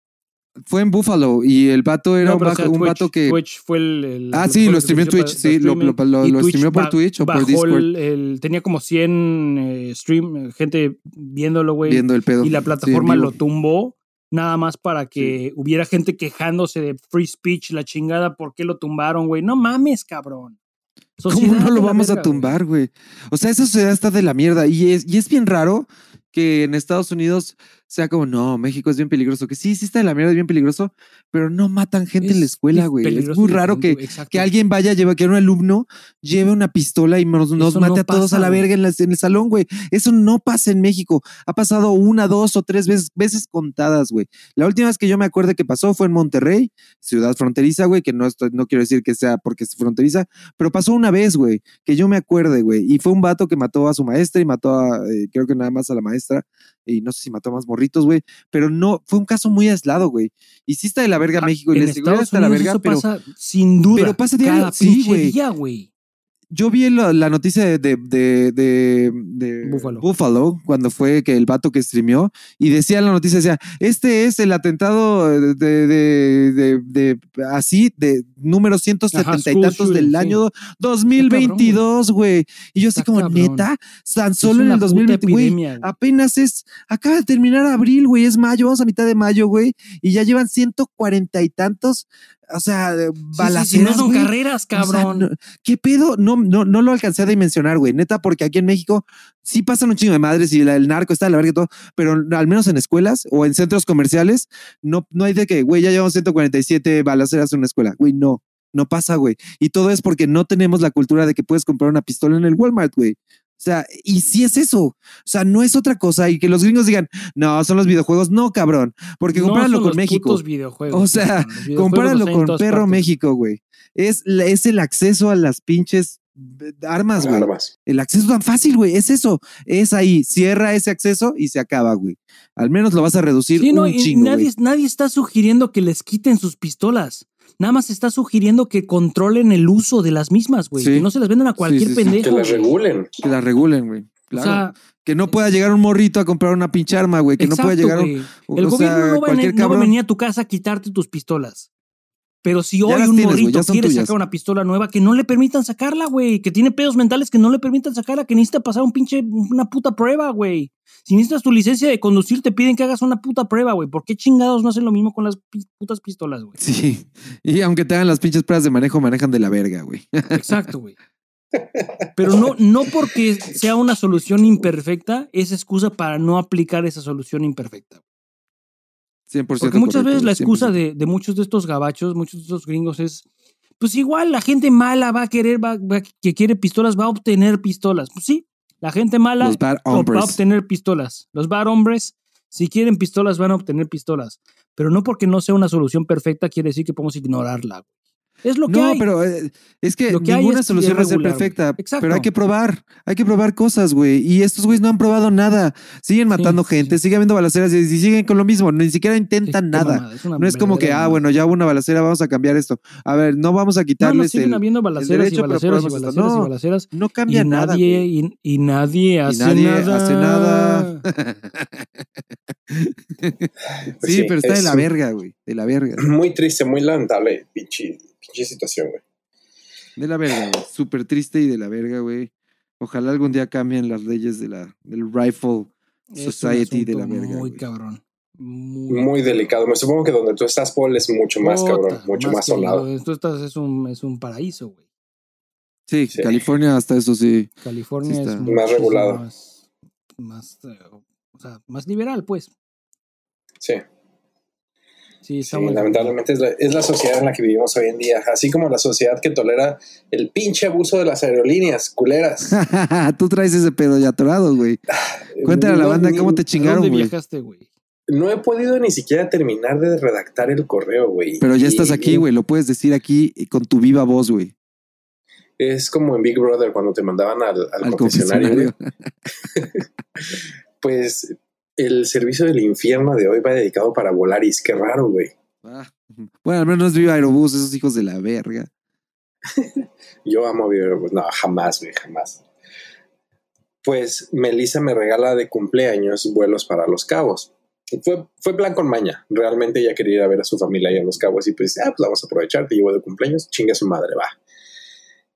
fue en Buffalo y el vato era No, un, o vato, sea, un Twitch- vato que. Twitch fue el. el- Ah, sí, lo streameó en Twitch, para- sí, lo- lo- lo- lo por Twitch o por Discord. el- el- tenía como 100 eh, stream, eh, gente viéndolo, güey. viendo el pedo. Y la plataforma lo tumbó. nada más para que hubiera gente quejándose de free speech, la chingada, ¿por qué lo tumbaron, güey? No mames, cabrón. ¿Cómo no lo vamos a tumbar, güey? O sea, esa sociedad está de la mierda. Y es, y es bien raro que en Estados Unidos sea como, no, México es bien peligroso. Que sí, sí está de la mierda, es bien peligroso, pero no matan gente en la Es escuela, güey. Es muy raro que, exacto. que alguien vaya, lleve, que un alumno lleve una pistola y nos, mate no a todos pasa, a la verga en, la- en el salón, güey. Eso no pasa en México. Ha pasado una, dos o tres veces, veces contadas, güey. La última vez que yo me acuerdo que pasó fue en Monterrey, ciudad fronteriza, güey, que no, estoy, no quiero decir que sea porque es fronteriza, pero pasó una vez, güey, que yo me acuerde, güey. Y fue un vato que mató a su maestra y mató a, eh, creo que nada más a la maestra. Y no sé si mató a más morritos, güey. Pero no, fue un caso muy aislado, güey. Y sí está de la verga Ah, México y en la seguridad está de la verga, eso pero pasa sin duda. pero pasa diario, cada sí, güey. Yo vi la, la noticia de, de, de, Buffalo. Buffalo cuando fue que el vato que streameó y decía la noticia, decía, este es el atentado de, de, de- de- de- así, de número 170 Ajá, y tantos del sí. año 2022, güey. Y yo así como, cabrón. neta, tan solo en el puta 2020, güey. epidemia, güey. Apenas es, acaba de terminar abril, güey, es mayo, vamos a mitad de mayo, güey, y ya llevan 140 y tantos, o sea, Sí, sí, sí, balaceras, no son carreras, O sea, cabrón. no- ¿Qué pedo? No, no, no lo alcancé a dimensionar, güey. Neta, porque aquí en México sí pasan un chingo de madres y el narco está la verga y todo, pero al menos en escuelas o en centros comerciales, no, no hay de que, güey, ya llevamos 147 balaceras en una escuela. Güey, no, no pasa, güey. Y todo es porque no tenemos la cultura de que puedes comprar una pistola en el Walmart, güey. O sea, y sí es eso. O sea, no es otra cosa. Y que los gringos digan, no, son los videojuegos. No, cabrón. Porque No compáralo son con los México. putos videojuegos, O sea, cabrón. Los videojuegos Compáralo con Perro partes. México, güey. Es, es el acceso a las pinches eh, armas, güey. Armas. El acceso tan fácil, güey. Es eso. Es ahí. Cierra ese acceso y se acaba, güey. Al menos lo vas a reducir Sí, no, un y chingo, nadie, güey. nadie está sugiriendo que les quiten sus pistolas. Nada más está sugiriendo que controlen el uso de las mismas, güey. Sí. Que no se las vendan a cualquier sí, sí. pendejo. Que las regulen. Que las regulen, güey. Claro. O sea, que no pueda llegar un morrito a comprar una pinche arma, güey. Que no pueda llegar un. El o gobierno sea, no, va cualquier no va a venir a tu casa a quitarte tus pistolas. Pero si hoy un tienes, morrito quiere tuyas. sacar una pistola nueva, que no le permitan sacarla, güey. Que tiene pedos mentales que no le permitan sacarla, que necesita pasar un pinche, una puta prueba, güey. Si necesitas tu licencia de conducir, te piden que hagas una puta prueba, güey. ¿Por qué chingados no hacen lo mismo con las putas pistolas, güey? Sí. Y aunque te hagan las pinches pruebas de manejo, manejan de la verga, güey. Exacto, güey. Pero no, no porque sea una solución imperfecta, es excusa para no aplicar esa solución imperfecta. 100% Porque muchas correcto, veces la excusa 100%. de, de muchos de estos gabachos, muchos de estos gringos es, pues igual la gente mala va a querer, va, va- que quiere pistolas, va a obtener pistolas. Pues sí, la gente mala va a obtener pistolas. Los bad hombres, si quieren pistolas, van a obtener pistolas. Pero no porque no sea una solución perfecta, quiere decir que podemos ignorarla. Es lo que No, hay. pero eh, es que Lo que hay ninguna es solución va a ser perfecta. Exacto. Pero hay que probar, hay que probar cosas, güey. Y estos güeyes no han probado nada. Siguen matando sí, gente, sí. siguen habiendo balaceras y, y siguen con lo mismo. Ni siquiera Sí, intentan qué nada. mamada, No es como que, ah, bueno, ya hubo una balacera, vamos a cambiar esto. A ver, no vamos a No, no, quitarles siguen el. habiendo balaceras y derecho, pero balaceras y balaceras y No, balaceras. No Y cambia nada. nadie, y, y nadie hace nadie nada. hace nada. Pues sí, pero está de la verga, güey. De la verga. Muy triste, muy lamentable, pinche, pinche situación, güey. De la verga, güey. Súper triste y de la verga, güey. Ojalá algún día cambien las leyes de la, del rifle society de la verga. Muy cabrón. Muy, Muy delicado. Me supongo que donde tú estás, Paul, es mucho más cabrón, mucho más, sonado. donde Tú estás, es un, es un paraíso, güey. Sí, Sí. California hasta eso sí. California Sí está. es Más regulado. Más, más, eh, o sea, más liberal, pues. Sí. Sí, Sí, lamentablemente es la, es la sociedad en la que vivimos hoy en día, así como la sociedad que tolera el pinche abuso de las aerolíneas, culeras. Tú traes ese pedo ya atorado, güey. Cuéntale a la No, banda ni- cómo te ¿A chingaron, dónde güey. viajaste, güey? No he podido ni siquiera terminar de redactar el correo, güey. Pero ya Y- estás aquí, güey. Lo puedes decir aquí con tu viva voz, güey. Es como en Big Brother cuando te mandaban al, al Al confesionario. confesionario. güey. Pues el servicio del infierno de hoy va dedicado para Volaris. Qué raro, güey. Ah, Bueno, al menos viva Aerobús, esos hijos de la verga. Yo amo vivir, pues, no, jamás, güey, jamás. Pues Melissa me regala de cumpleaños vuelos para Los Cabos. Fue, fue plan con maña. Realmente ella quería ir a ver a su familia ahí en Los Cabos y pues, ah, pues vamos a aprovechar, te llevo de cumpleaños, chinga su madre, va.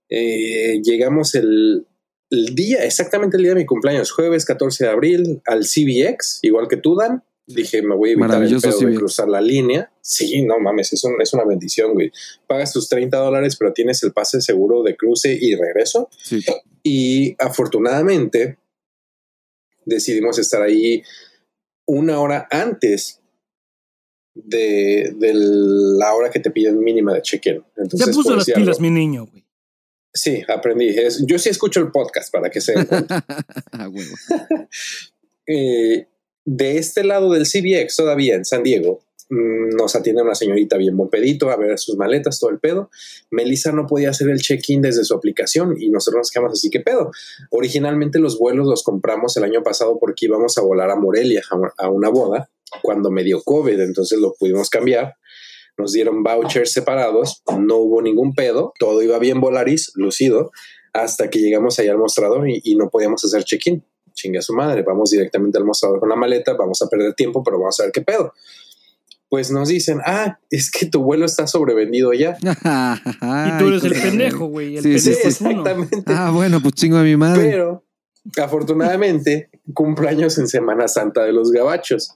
Eh, llegamos el, el día, exactamente el día de mi cumpleaños, jueves 14 de abril, al CBX, igual que tú, Dan. Dije, me voy a evitar el pedo de cruzar la línea. Sí, no mames, es, un- es una bendición, güey. Pagas tus 30 dólares, pero tienes el pase seguro de cruce y regreso. Sí. Y afortunadamente decidimos estar ahí una hora antes de, de la hora que te piden mínima de check-in. Ya Entonces, puso las pilas, algo, mi niño, güey. Sí, aprendí. Es- yo sí escucho el podcast para que se den cuenta. Ah. Eh, de este lado del CBX, todavía en San Diego, mm, nos atiende una señorita bien buen pedito a ver sus maletas, todo el pedo. Melissa no podía hacer el check-in desde su aplicación y nosotros nos quedamos así, ¿qué pedo? Originalmente los vuelos los compramos el año pasado porque íbamos a volar a Morelia a, a una boda cuando me dio COVID, entonces lo pudimos cambiar. Nos dieron vouchers separados, no hubo ningún pedo, todo iba bien Volaris, lucido, hasta que llegamos allá al mostrador y, y no podíamos hacer check-in. Chinga su madre, vamos directamente al mostrador con la maleta, vamos a perder tiempo, pero vamos a ver qué pedo. Pues nos dicen, ah, es que tu vuelo está sobrevendido ya. Y tú eres el pendejo, güey. El Sí, pendejo Sí, es uno. exactamente. Ah, bueno, pues chingo a mi madre. Pero afortunadamente cumpleaños en Semana Santa de los Gabachos.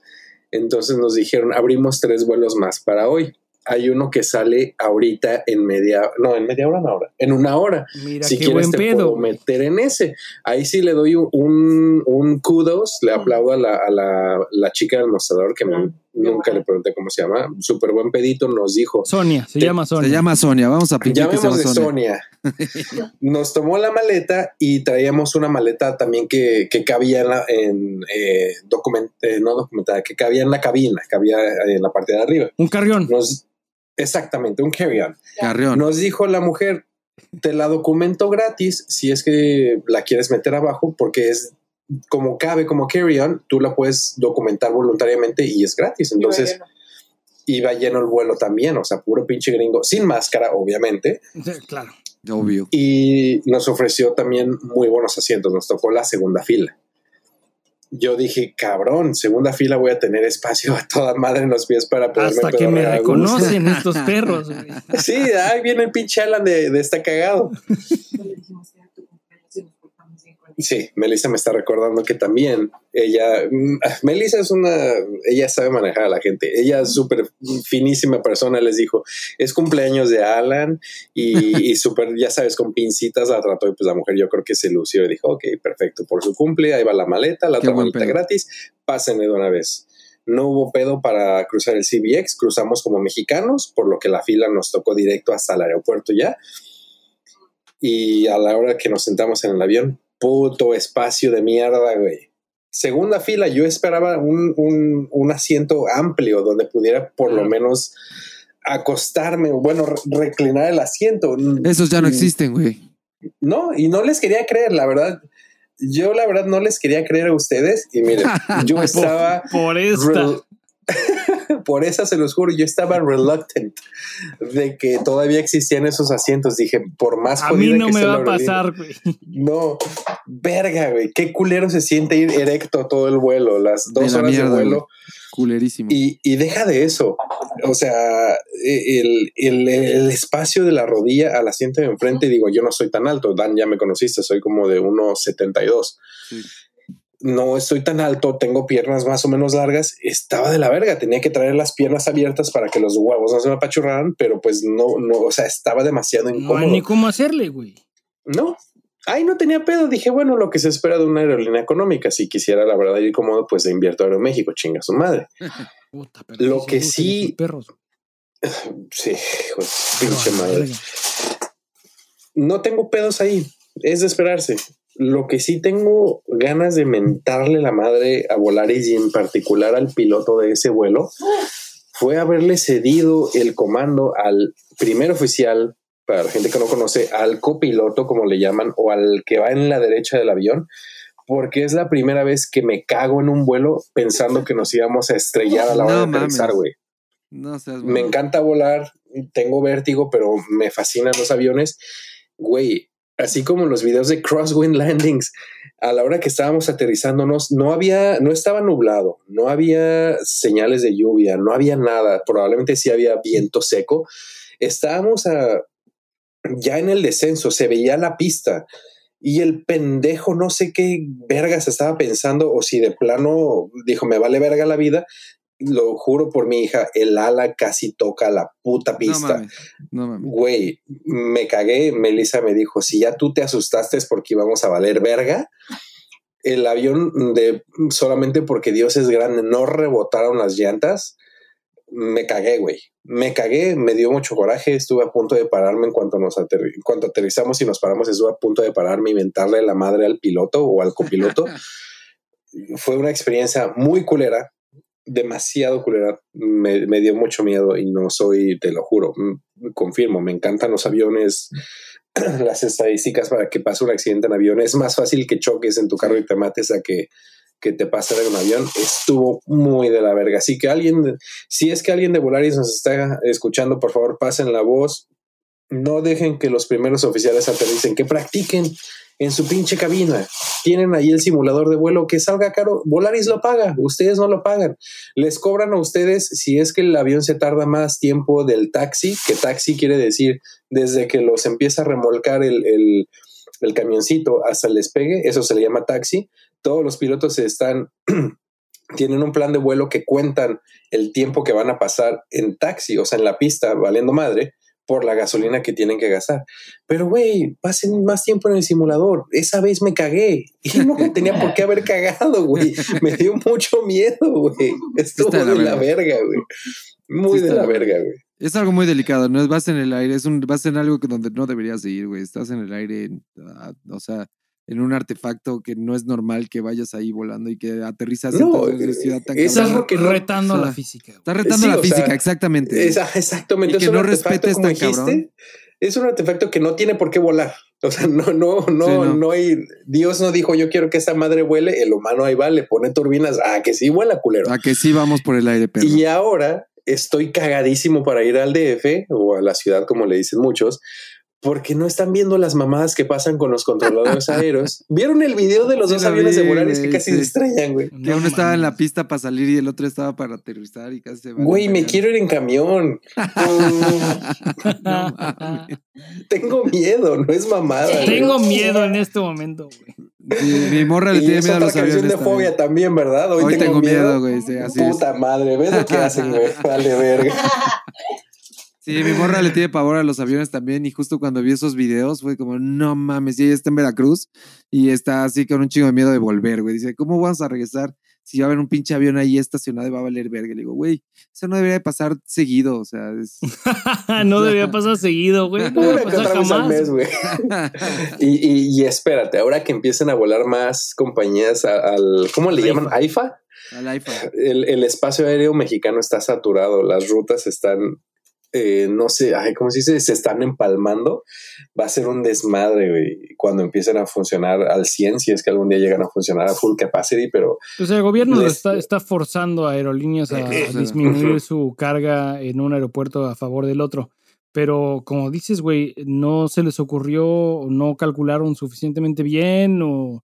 Entonces nos dijeron, abrimos tres vuelos más para hoy. Hay uno que sale ahorita en media, no, en media hora, una hora, en una hora. Mira si qué quieres buen te pedo. puedo meter en ese. Ahí sí le doy un, un kudos, le aplaudo a la, a la, la chica del mostrador que me- nunca le pregunté cómo se llama. Súper buen pedito, nos dijo, Sonia, se Te- llama Sonia. Se llama Sonia, vamos a pintar que se llama Llamemos de Sonia. Sonia. Nos tomó la maleta y traíamos una maleta también que, que cabía en, la, en eh, document- eh, no documentada, que cabía en la cabina, cabía en la parte de arriba. Un carrión. Nos, exactamente, un carry-on. Nos dijo la mujer, te la documento gratis si es que la quieres meter abajo, porque es como cabe como carry-on, tú la puedes documentar voluntariamente y es gratis. Entonces iba lleno el vuelo también, o sea, puro pinche gringo, sin máscara, obviamente Claro. Obvio. y nos ofreció también muy buenos asientos. Nos tocó la segunda fila. Yo dije, cabrón, segunda fila voy a tener espacio a toda madre en los pies para poderme Hasta que me reconocen estos perros, güey. Sí, ahí viene el pinche Alan de, de está cagado. le dijimos que era tu cumpleaños y nos portamos bien con él. Sí, Melissa me está recordando que también ella, mm, Melissa es una, ella sabe manejar a la gente. Ella es súper finísima persona. Les dijo, es cumpleaños de Alan y, y súper, ya sabes, con pincitas la trató. Y pues la mujer yo creo que se lució y dijo, ok, perfecto, por su cumple, ahí va la maleta, la Qué otra maleta pedo. gratis, pásenle de una vez. No hubo pedo para cruzar el CBX, cruzamos como mexicanos, por lo que la fila nos tocó directo hasta el aeropuerto ya. Y a la hora que nos sentamos en el avión, puto espacio de mierda, güey. Segunda fila, yo esperaba un, un- un asiento amplio donde pudiera por lo menos acostarme, bueno, re- reclinar el asiento. Esos ya no Mm, existen, güey. No, y no les quería creer, la verdad. Yo la verdad no les quería creer a ustedes y miren, yo estaba Por esta. por eso se los juro, yo estaba reluctant de que todavía existían esos asientos. Dije, por más A mí no que me sea va a pasar, güey. No, verga, güey. Qué culero se siente ir erecto todo el vuelo, las De dos la horas mierda, de vuelo. güey. Culerísimo. Y, y deja de eso. O sea, el, el- el espacio de la rodilla al asiento de enfrente, digo, yo no soy tan alto. Dan, ya me conociste, soy como de 1,72. Sí. No estoy tan alto, tengo piernas más o menos largas. Estaba de la verga, tenía que traer las piernas abiertas para que los huevos no se me apachurraran, pero pues no, no, o sea, estaba demasiado No incómodo. ni cómo hacerle, güey. No. Ahí no tenía pedo. Dije, bueno, lo que se espera de una aerolínea económica. Si quisiera, la verdad, ir cómodo, pues le invierto a Aeroméxico, chinga su madre. Puta, pero Lo que sí- Perros. Sí, de su pinche madre. No tengo pedos ahí. Es de esperarse. Lo que sí tengo ganas de mentarle la madre a Volaris y en particular al piloto de ese vuelo fue haberle cedido el comando al primer oficial, para la gente que no conoce, al copiloto, como le llaman, o al que va en la derecha del avión, porque es la primera vez que me cago en un vuelo pensando que nos íbamos a estrellar a la hora No de aterrizar, güey. No seas Me encanta volar, tengo vértigo, pero me fascinan los aviones. Güey, así como los videos de Crosswind Landings, a la hora que estábamos aterrizándonos, no había, no estaba nublado, no había señales de lluvia, no había nada, probablemente sí había viento seco. Estábamos a, ya en el descenso, se veía la pista Y el pendejo no sé qué vergas estaba pensando o si de plano dijo, me vale verga la vida. Lo juro por mi hija, el ala casi toca la puta No pista. mames. No mames. Güey, me cagué. Melissa me dijo: Si ya tú te asustaste es porque íbamos a valer verga. El avión, de solamente porque Dios es grande, no rebotaron las llantas. Me cagué, güey. Me cagué, me dio mucho coraje. Estuve a punto de pararme en cuanto nos aterri- en cuanto aterrizamos y nos paramos. Estuve a punto de pararme y mentarle la madre al piloto o al copiloto. Fue una experiencia muy culera, demasiado culera. Me, me dio mucho miedo y no soy, te lo juro, mm, confirmo, me encantan los aviones. Las estadísticas para que pase un accidente en avión es más fácil que choques en tu carro y te mates a que, que te pase en un avión. Estuvo muy de la verga. Así que alguien, si es que alguien de Volaris nos está escuchando, por favor, pasen la voz. No dejen que los primeros oficiales aterricen, que practiquen en su pinche cabina. Tienen ahí el simulador de vuelo que salga caro. Volaris lo paga, ustedes no lo pagan. Les cobran a ustedes si es que el avión se tarda más tiempo del taxi, que taxi quiere decir desde que los empieza a remolcar el, el, camioncito hasta el despegue, eso se le llama taxi. Todos los pilotos están, tienen un plan de vuelo que cuentan el tiempo que van a pasar en taxi, o sea, en la pista, valiendo madre por la gasolina que tienen que gastar. Pero, güey, pasen más tiempo en el simulador. Esa vez me cagué y no tenía por qué haber cagado, güey. Me dio mucho miedo, güey. Estuvo de la la verga. güey. Muy de la verga, güey. Es algo muy delicado, no es vas en el aire, es un vas en algo que donde no deberías de ir, güey. Estás en el aire, ah, o sea, en un artefacto que no es normal que vayas ahí volando y que aterrizas en No, eh, velocidad tan es algo que no- retando o sea, la física. Estás retando Sí, la física, sea, exactamente. Esa- exactamente. Y que es un no artefacto, respetes como tan cabrón. dijiste, Es un artefacto que no tiene por qué volar. O sea, no, no, no, Sí, no. no hay. Dios no dijo yo quiero que esta madre vuele. El humano ahí va, le pone turbinas. Ah, que sí vuela, culero. A que sí vamos por el aire, perro. Y ahora estoy cagadísimo para ir al DF o a la ciudad, como le dicen muchos, porque no están viendo las mamadas que pasan con los controladores aéreos. ¿Vieron el video de los Sí dos aviones de Volaris que casi sí. se estrellan, güey? Que No uno estaba en la pista para salir y el otro estaba para aterrizar y casi se va. Güey, me quiero ir en camión. No. Tengo miedo, no es mamada. güey. Tengo miedo en este momento, güey. Sí, mi morra le Y tiene es miedo a otra los canción aviones. de fobia también. también, ¿verdad? Hoy, Hoy tengo miedo, güey. sí, es. Puta madre, ¿ves lo que hacen, güey? Vale, verga. Sí, mi morra le tiene pavor a los aviones también y justo cuando vi esos videos fue como, no mames, y ella está en Veracruz y está así con un chingo de miedo de volver, güey. Dice, ¿cómo vamos a regresar si va a haber un pinche avión ahí estacionado y va a valer verga? Le digo, güey, eso no debería de pasar seguido, o sea, es... no debía pasar seguido, güey. No que pasar otra vez al mes, güey. Y, y, y espérate, ahora que empiecen a volar más compañías al, ¿cómo le llaman? AIFA. Al. El, el espacio aéreo mexicano está saturado, las rutas están, eh, no sé, ay, ¿cómo se dice? Se están empalmando. Va a ser un desmadre, güey, cuando empiecen a funcionar al 100, si es que algún día llegan a funcionar a full capacity, pero Pues el gobierno Les- está, está forzando a aerolíneas a disminuir su carga en un aeropuerto a favor del otro. Pero como dices, güey, no se les ocurrió, o no calcularon suficientemente bien, o,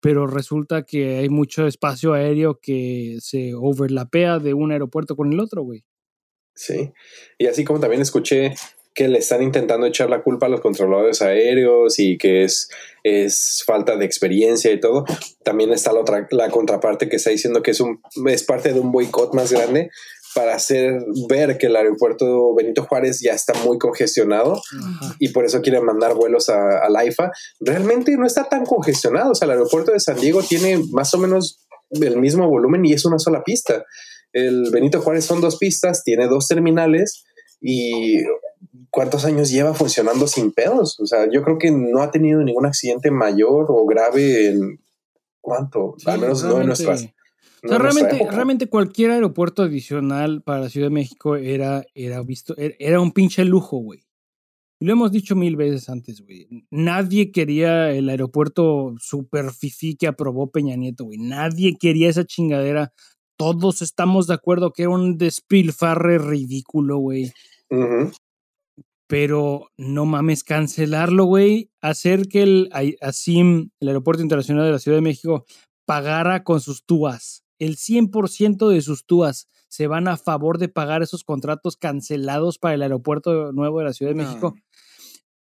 pero resulta que hay mucho espacio aéreo que se overlapea de un aeropuerto con el otro, güey. Sí, y así como también escuché que le están intentando echar la culpa a los controladores aéreos y que es, es falta de experiencia y todo, también está la, otra, la contraparte que está diciendo que es, un, es parte de un boicot más grande para hacer ver que el aeropuerto Benito Juárez ya está muy congestionado Ajá. y por eso quieren mandar vuelos a, a la IFA. Realmente no está tan congestionado, o sea, el aeropuerto de San Diego tiene más o menos el mismo volumen y es una sola pista. El Benito Juárez son dos pistas, tiene dos terminales y ¿cuántos años lleva funcionando sin pedos? O sea, yo creo que no ha tenido ningún accidente mayor o grave en ¿cuánto? Sí, Al menos no en nuestras. O no sea, en nuestra realmente, cualquier aeropuerto adicional para la Ciudad de México era, era visto, era, era un pinche lujo, güey. Lo hemos dicho mil veces antes, güey. Nadie quería el aeropuerto super fifí que aprobó Peña Nieto, güey. Nadie quería esa chingadera. Todos estamos de acuerdo que era un despilfarre ridículo, güey. Pero no mames, cancelarlo, güey. Hacer que el ASIM, el Aeropuerto Internacional de la Ciudad de México, pagara con sus túas. El 100% de sus túas se van a favor de pagar esos contratos cancelados para el aeropuerto nuevo de la Ciudad de No. México.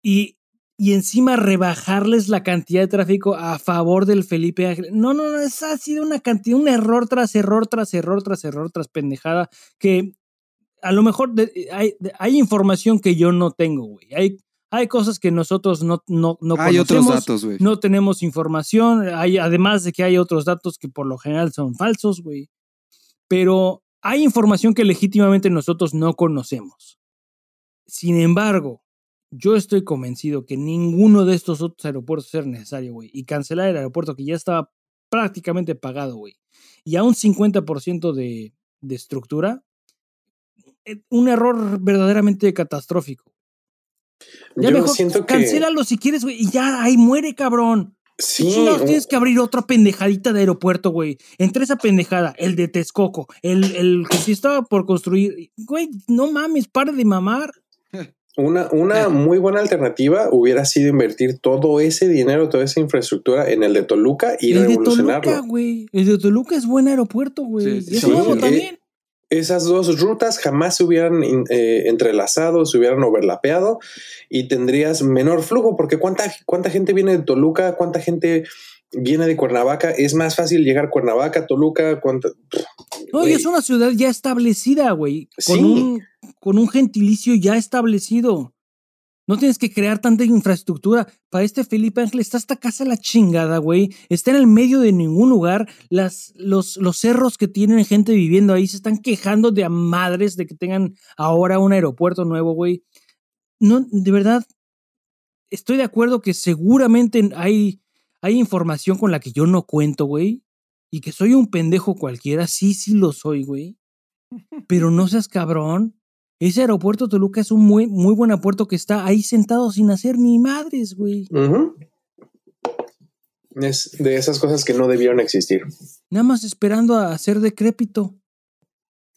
Y y encima rebajarles la cantidad de tráfico a favor del Felipe Ángeles. No, no, no, esa ha sido una cantidad, un error tras error, tras error, tras error, tras pendejada, que a lo mejor de- hay, de- hay información que yo no tengo, güey. Hay, hay cosas que nosotros no, no, no Hay otros conocemos, datos, güey. no tenemos información, hay, además de que hay otros datos que por lo general son falsos, güey. Pero hay información que legítimamente nosotros no conocemos. Sin embargo, yo estoy convencido que ninguno de estos otros aeropuertos es necesario, güey. Y cancelar el aeropuerto que ya estaba prácticamente pagado, güey. Y a un 50% de, de estructura, eh, un error verdaderamente catastrófico. Ya Yo mejor siento que cancélalo si quieres, güey. Y ya ahí muere, cabrón. sí, tienes que abrir otra pendejadita de aeropuerto, güey. Entre esa pendejada, el de Texcoco, el, el que sí estaba por construir. Güey, no mames, pare de mamar. Una, una muy buena alternativa hubiera sido invertir todo ese dinero, toda esa infraestructura en el de Toluca y el de revolucionarlo. Toluca, güey. El de Toluca es buen aeropuerto, güey. Sí, sí, nuevo sí. también. Esas dos rutas jamás se hubieran eh, entrelazado, se hubieran overlapeado y tendrías menor flujo, porque ¿cuánta, cuánta gente viene de Toluca, cuánta gente viene de Cuernavaca, es más fácil llegar a Cuernavaca, Toluca. No, y es una ciudad ya establecida, güey. Con, Sí. un, con un gentilicio ya establecido. No tienes que crear tanta infraestructura. Para este Felipe Ángel está esta casa la chingada, güey. Está en el medio de ningún lugar. Las, los, los cerros que tienen gente viviendo ahí se están quejando de a madres de que tengan ahora un aeropuerto nuevo, güey. No, de verdad, estoy de acuerdo que seguramente hay, hay información con la que yo no cuento, güey. Y que soy un pendejo cualquiera. Sí, sí lo soy, güey. Pero no seas cabrón. Ese aeropuerto Toluca es un muy, muy buen aeropuerto que está ahí sentado sin hacer ni madres, güey. Es de esas cosas que no debieron existir. Nada más esperando a ser decrépito.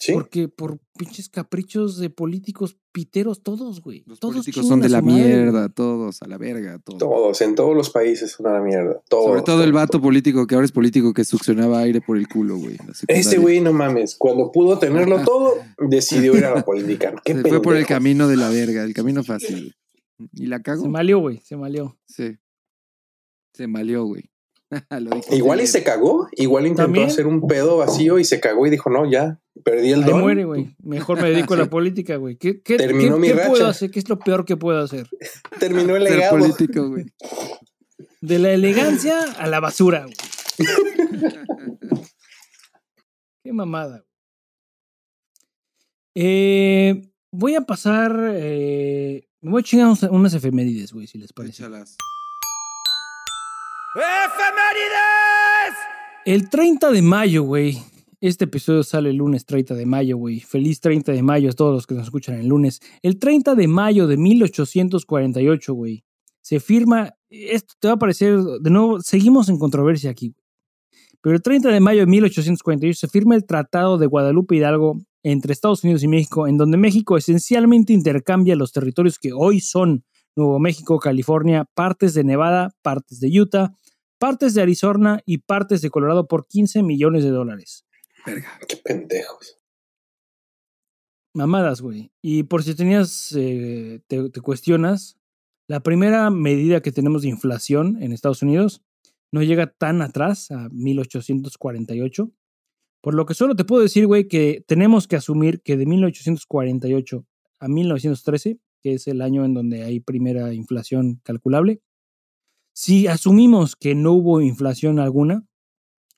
Sí. Porque por pinches caprichos de políticos piteros todos, güey. Los Todos políticos son de a la madre, mierda, todos, a la verga, todos. Todos, en todos los países son una mierda. Todos, Sobre todo el todos. vato político que ahora es político que succionaba aire por el culo, güey. la Ese güey, no mames, cuando pudo tenerlo todo, decidió ir a la política. Qué Se fue por el camino de la verga, el camino fácil. Y la cagó. Se malió, güey. Se malió. Sí. Se malió, güey. Igual y se cagó, igual intentó ¿También? hacer un pedo vacío y se cagó y dijo, no, ya, perdí el Ahí don. muere, güey. Mejor me dedico a la política, güey. ¿Qué, qué, Terminó qué- mi qué racha. puedo hacer? ¿Qué es lo peor que puedo hacer? Terminó el legado. político, güey. De la elegancia a la basura, güey. Qué mamada. Eh, voy a pasar. eh, me voy a chingar unas, unas efemérides, güey, si les parece. Échalas. El 30 de mayo, güey. Este episodio sale el lunes 30 de mayo, güey. Feliz 30 de mayo a todos los que nos escuchan el lunes. El 30 de mayo de 1848, güey. Se firma. Esto te va a parecer. De nuevo, seguimos en controversia aquí. Pero el 30 de mayo de 1848 se firma el Tratado de Guadalupe Hidalgo entre Estados Unidos y México, en donde México esencialmente intercambia los territorios que hoy son Nuevo México, California, partes de Nevada, partes de Utah, partes de Arizona y partes de Colorado por 15 millones de dólares. Verga. Qué pendejos. Mamadas, güey. Y por si tenías, eh, te, te cuestionas, la primera medida que tenemos de inflación en Estados Unidos no llega tan atrás, a 1848. Por lo que solo te puedo decir, güey, que tenemos que asumir que de 1848 a 1913, que es el año en donde hay primera inflación calculable, si asumimos que no hubo inflación alguna,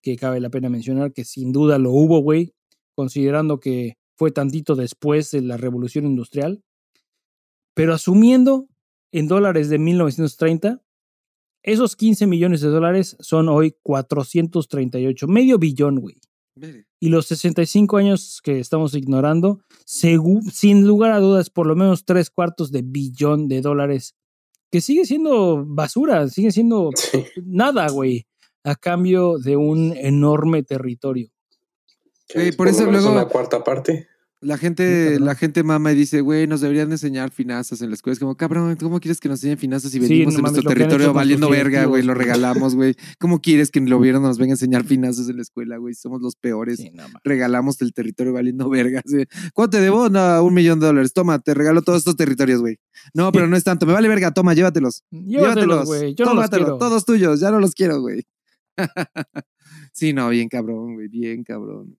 que cabe la pena mencionar que sin duda lo hubo, güey, considerando que fue tantito después de la revolución industrial, pero asumiendo en dólares de 1930, esos 15 millones de dólares son hoy 438, medio billón, güey. Y los 65 años que estamos ignorando, sin lugar a dudas, por lo menos tres cuartos de billón de dólares, que sigue siendo basura, sigue siendo Sí. nada, güey, a cambio de un enorme territorio. Que Güey, es por eso lo menos luego- Una cuarta parte. La gente, la gente mama y dice, güey, nos deberían enseñar finanzas en la escuela. Es como, cabrón, ¿cómo quieres que nos enseñen finanzas si Sí, venimos no en mames, nuestro lo territorio valiendo verga, güey? Lo regalamos, güey. ¿Cómo quieres que el gobierno nos venga a enseñar finanzas en la escuela, güey? Somos los peores. Sí, no, mames. Regalamos el territorio valiendo verga. ¿Cuánto te debo? No, un millón de dólares. Toma, te regalo todos estos territorios, güey. No, pero no es tanto. Me vale verga, toma, llévatelos. Llévatelos, güey. Yo no los todos tuyos, ya no los quiero, güey. sí, no, bien cabrón, güey, bien cabrón.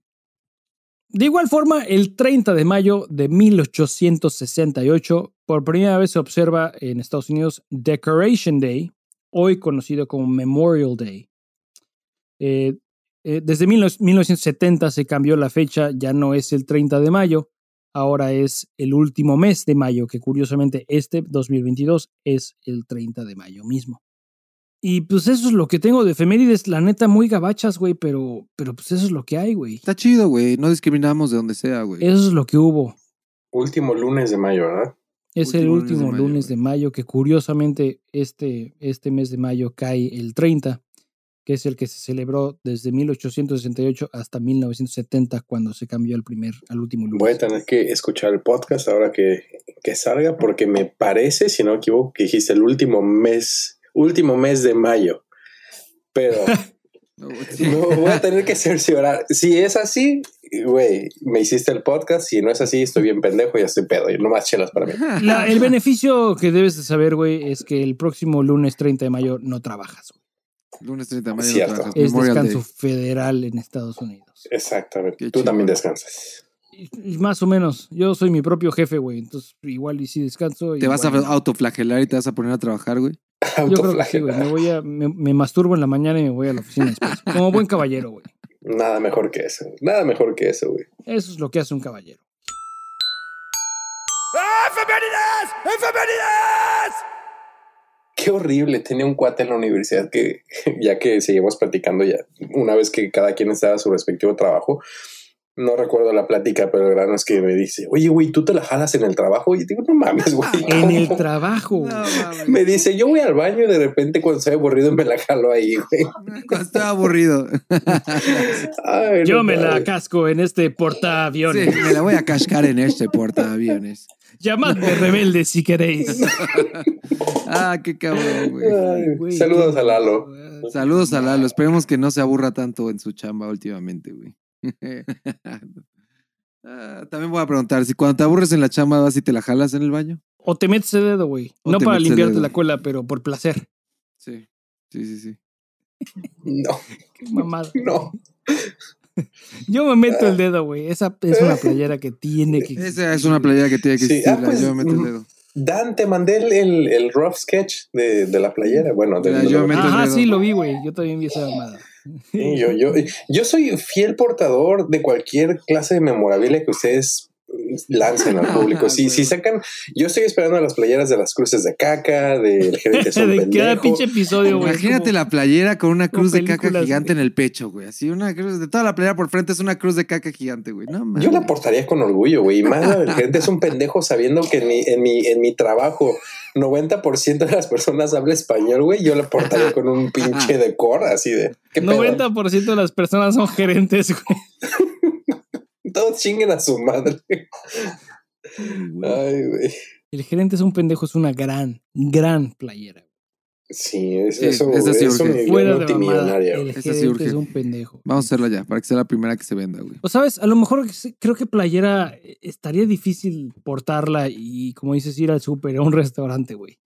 De igual forma, el 30 de mayo de 1868, por primera vez se observa en Estados Unidos Decoration Day, hoy conocido como Memorial Day. Eh, eh, desde 19- 1970 se cambió la fecha, ya no es el 30 de mayo, ahora es el último mes de mayo, que curiosamente este 2022 es el 30 de mayo mismo. Y pues eso es lo que tengo de efemérides, la neta muy gabachas, güey, pero, pero pues eso es lo que hay, güey. Está chido, güey. No discriminamos de donde sea, güey. Eso es lo que hubo. Último lunes de mayo, ¿verdad? Es el Último último lunes de mayo, lunes de mayo, que curiosamente este, este mes de mayo cae el 30, que es el que se celebró desde 1868 hasta 1970, cuando se cambió al primer, al último lunes. Voy a tener que escuchar el podcast ahora que, que salga, porque me parece, si no me equivoco, que dijiste el último mes, último mes de mayo. Pero No, voy a tener que cerciorar. Si es así, güey, me hiciste el podcast. Si no es así, estoy bien pendejo y ya estoy pedo. Y no más chelas para mí. La- el beneficio que debes de saber, güey, es que el próximo lunes 30 de mayo no trabajas. güey. Lunes 30 de mayo. no trabajas. Es Memorial descanso Day. federal en Estados Unidos. Exactamente. Qué Tú también descansas. Y- más o menos. Yo soy mi propio jefe, güey. Entonces, igual y si descanso. Te vas a autoflagelar y te vas a poner a trabajar, güey. Yo creo que sí, güey. Autoflagelar. Me, voy a, me, me masturbo en la mañana y me voy a la oficina después. Como buen caballero, güey. Nada mejor que eso. Nada mejor que eso, güey. Eso es lo que hace un caballero. Qué horrible. Tenía un cuate en la universidad que, ya que seguimos platicando ya, una vez que cada quien estaba a su respectivo trabajo, no recuerdo la plática, pero el grano es que me dice, oye, güey, ¿tú te la jalas en el trabajo? Y digo, no mames, güey. En el ¿cómo?". trabajo. Me dice, yo voy al baño y de repente cuando estoy aburrido me la jalo ahí, güey. Cuando estaba aburrido. Ay, Yo no me la casco en este portaaviones. Sí, me la voy a cascar en este portaaviones. Llamadme rebelde si queréis. Ah, qué cabrón, güey. Ay, Güey, Saludos qué- a Lalo. Saludos a Lalo. Esperemos que no se aburra tanto en su chamba últimamente, güey. Ah, también voy a preguntar, si cuando te aburres en la chamba vas y te la jalas en el baño. O te metes el dedo, güey. No para limpiarte dedo. la cola, pero por placer. Sí, sí, sí, sí. No, Qué mamada. no. Yo me meto el dedo, güey. Esa es una playera que tiene que Esa es una playera que tiene que Sí, existir. ah, pues, yo me meto el mm, dedo. Dan, te mandé el, el, rough sketch de, de la playera. Bueno, de, de yo me- meto el dedo. sí, lo vi, güey. Yo también vi esa mamada. Yo, yo, yo soy fiel portador de cualquier clase de memorabilia que ustedes lancen al público. Si, si sacan, yo estoy esperando las playeras de las cruces de caca, del gerente de cada pinche episodio, güey. Imagínate Como- la playera con una cruz de caca gigante en el pecho, güey. Así una cruz de toda la playera por frente es una cruz de caca gigante, güey. No. Yo la portaría con orgullo, güey. Y más la del gerente es un pendejo sabiendo que en mi, en mi, en mi trabajo 90% de las personas habla español, güey. Yo la portaría con un pinche decor así de... ¿qué pedo? 90% de las personas son gerentes, güey. Todos chinguen a su madre. Ay, güey. El gerente es un pendejo, es una gran, gran playera. Sí, es, Sí, eso esa sí es urge. Fuera de mamada, multimillonaria. el sí urge. es un pendejo. Vamos a hacerla ya, para que sea la primera que se venda, güey. O sabes, a lo mejor creo que playera eh, estaría difícil portarla y, como dices, ir al súper o a un restaurante, güey.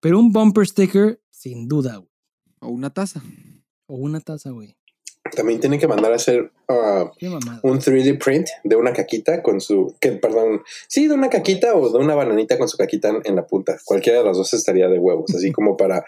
Pero un bumper sticker, sin duda, güey. O una taza. O una taza, güey. También tienen que mandar a hacer ah, un 3D print de una caquita con su, que perdón, sí, de una caquita o de una bananita con su caquita en, en la punta. Cualquiera de las dos estaría de huevos, así como para,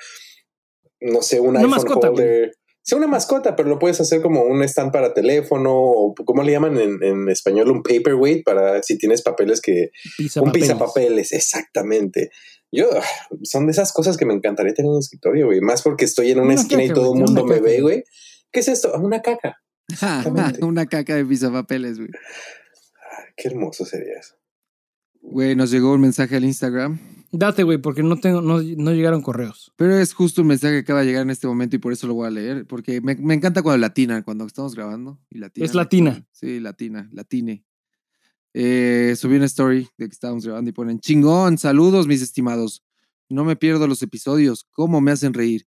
no sé, un Una iPhone mascota, holder. Sí, una mascota, pero lo puedes hacer como un stand para teléfono o ¿cómo le llaman en, en español? Un paperweight para si tienes papeles que... Pizza un papeles. pizapapeles, exactamente. Yo, ah, son de esas cosas que me encantaría tener en un escritorio, güey. Más porque estoy en una, Una esquina y todo el mundo me caca, ve, güey. ¿Qué es esto? Una caca. Una caca de pizapapeles, güey. Ah, Qué hermoso sería eso. Güey, nos llegó un mensaje al Instagram. Date, güey, porque no, tengo, no, no llegaron correos. Pero es justo un mensaje que acaba de llegar en este momento y por eso lo voy a leer. Porque me, me encanta cuando latina, cuando estamos grabando. Y latina Es latina. Sí, latina, latine. Eh, subí una story de que estábamos grabando y ponen chingón, saludos mis estimados. No me pierdo los episodios, cómo me hacen reír.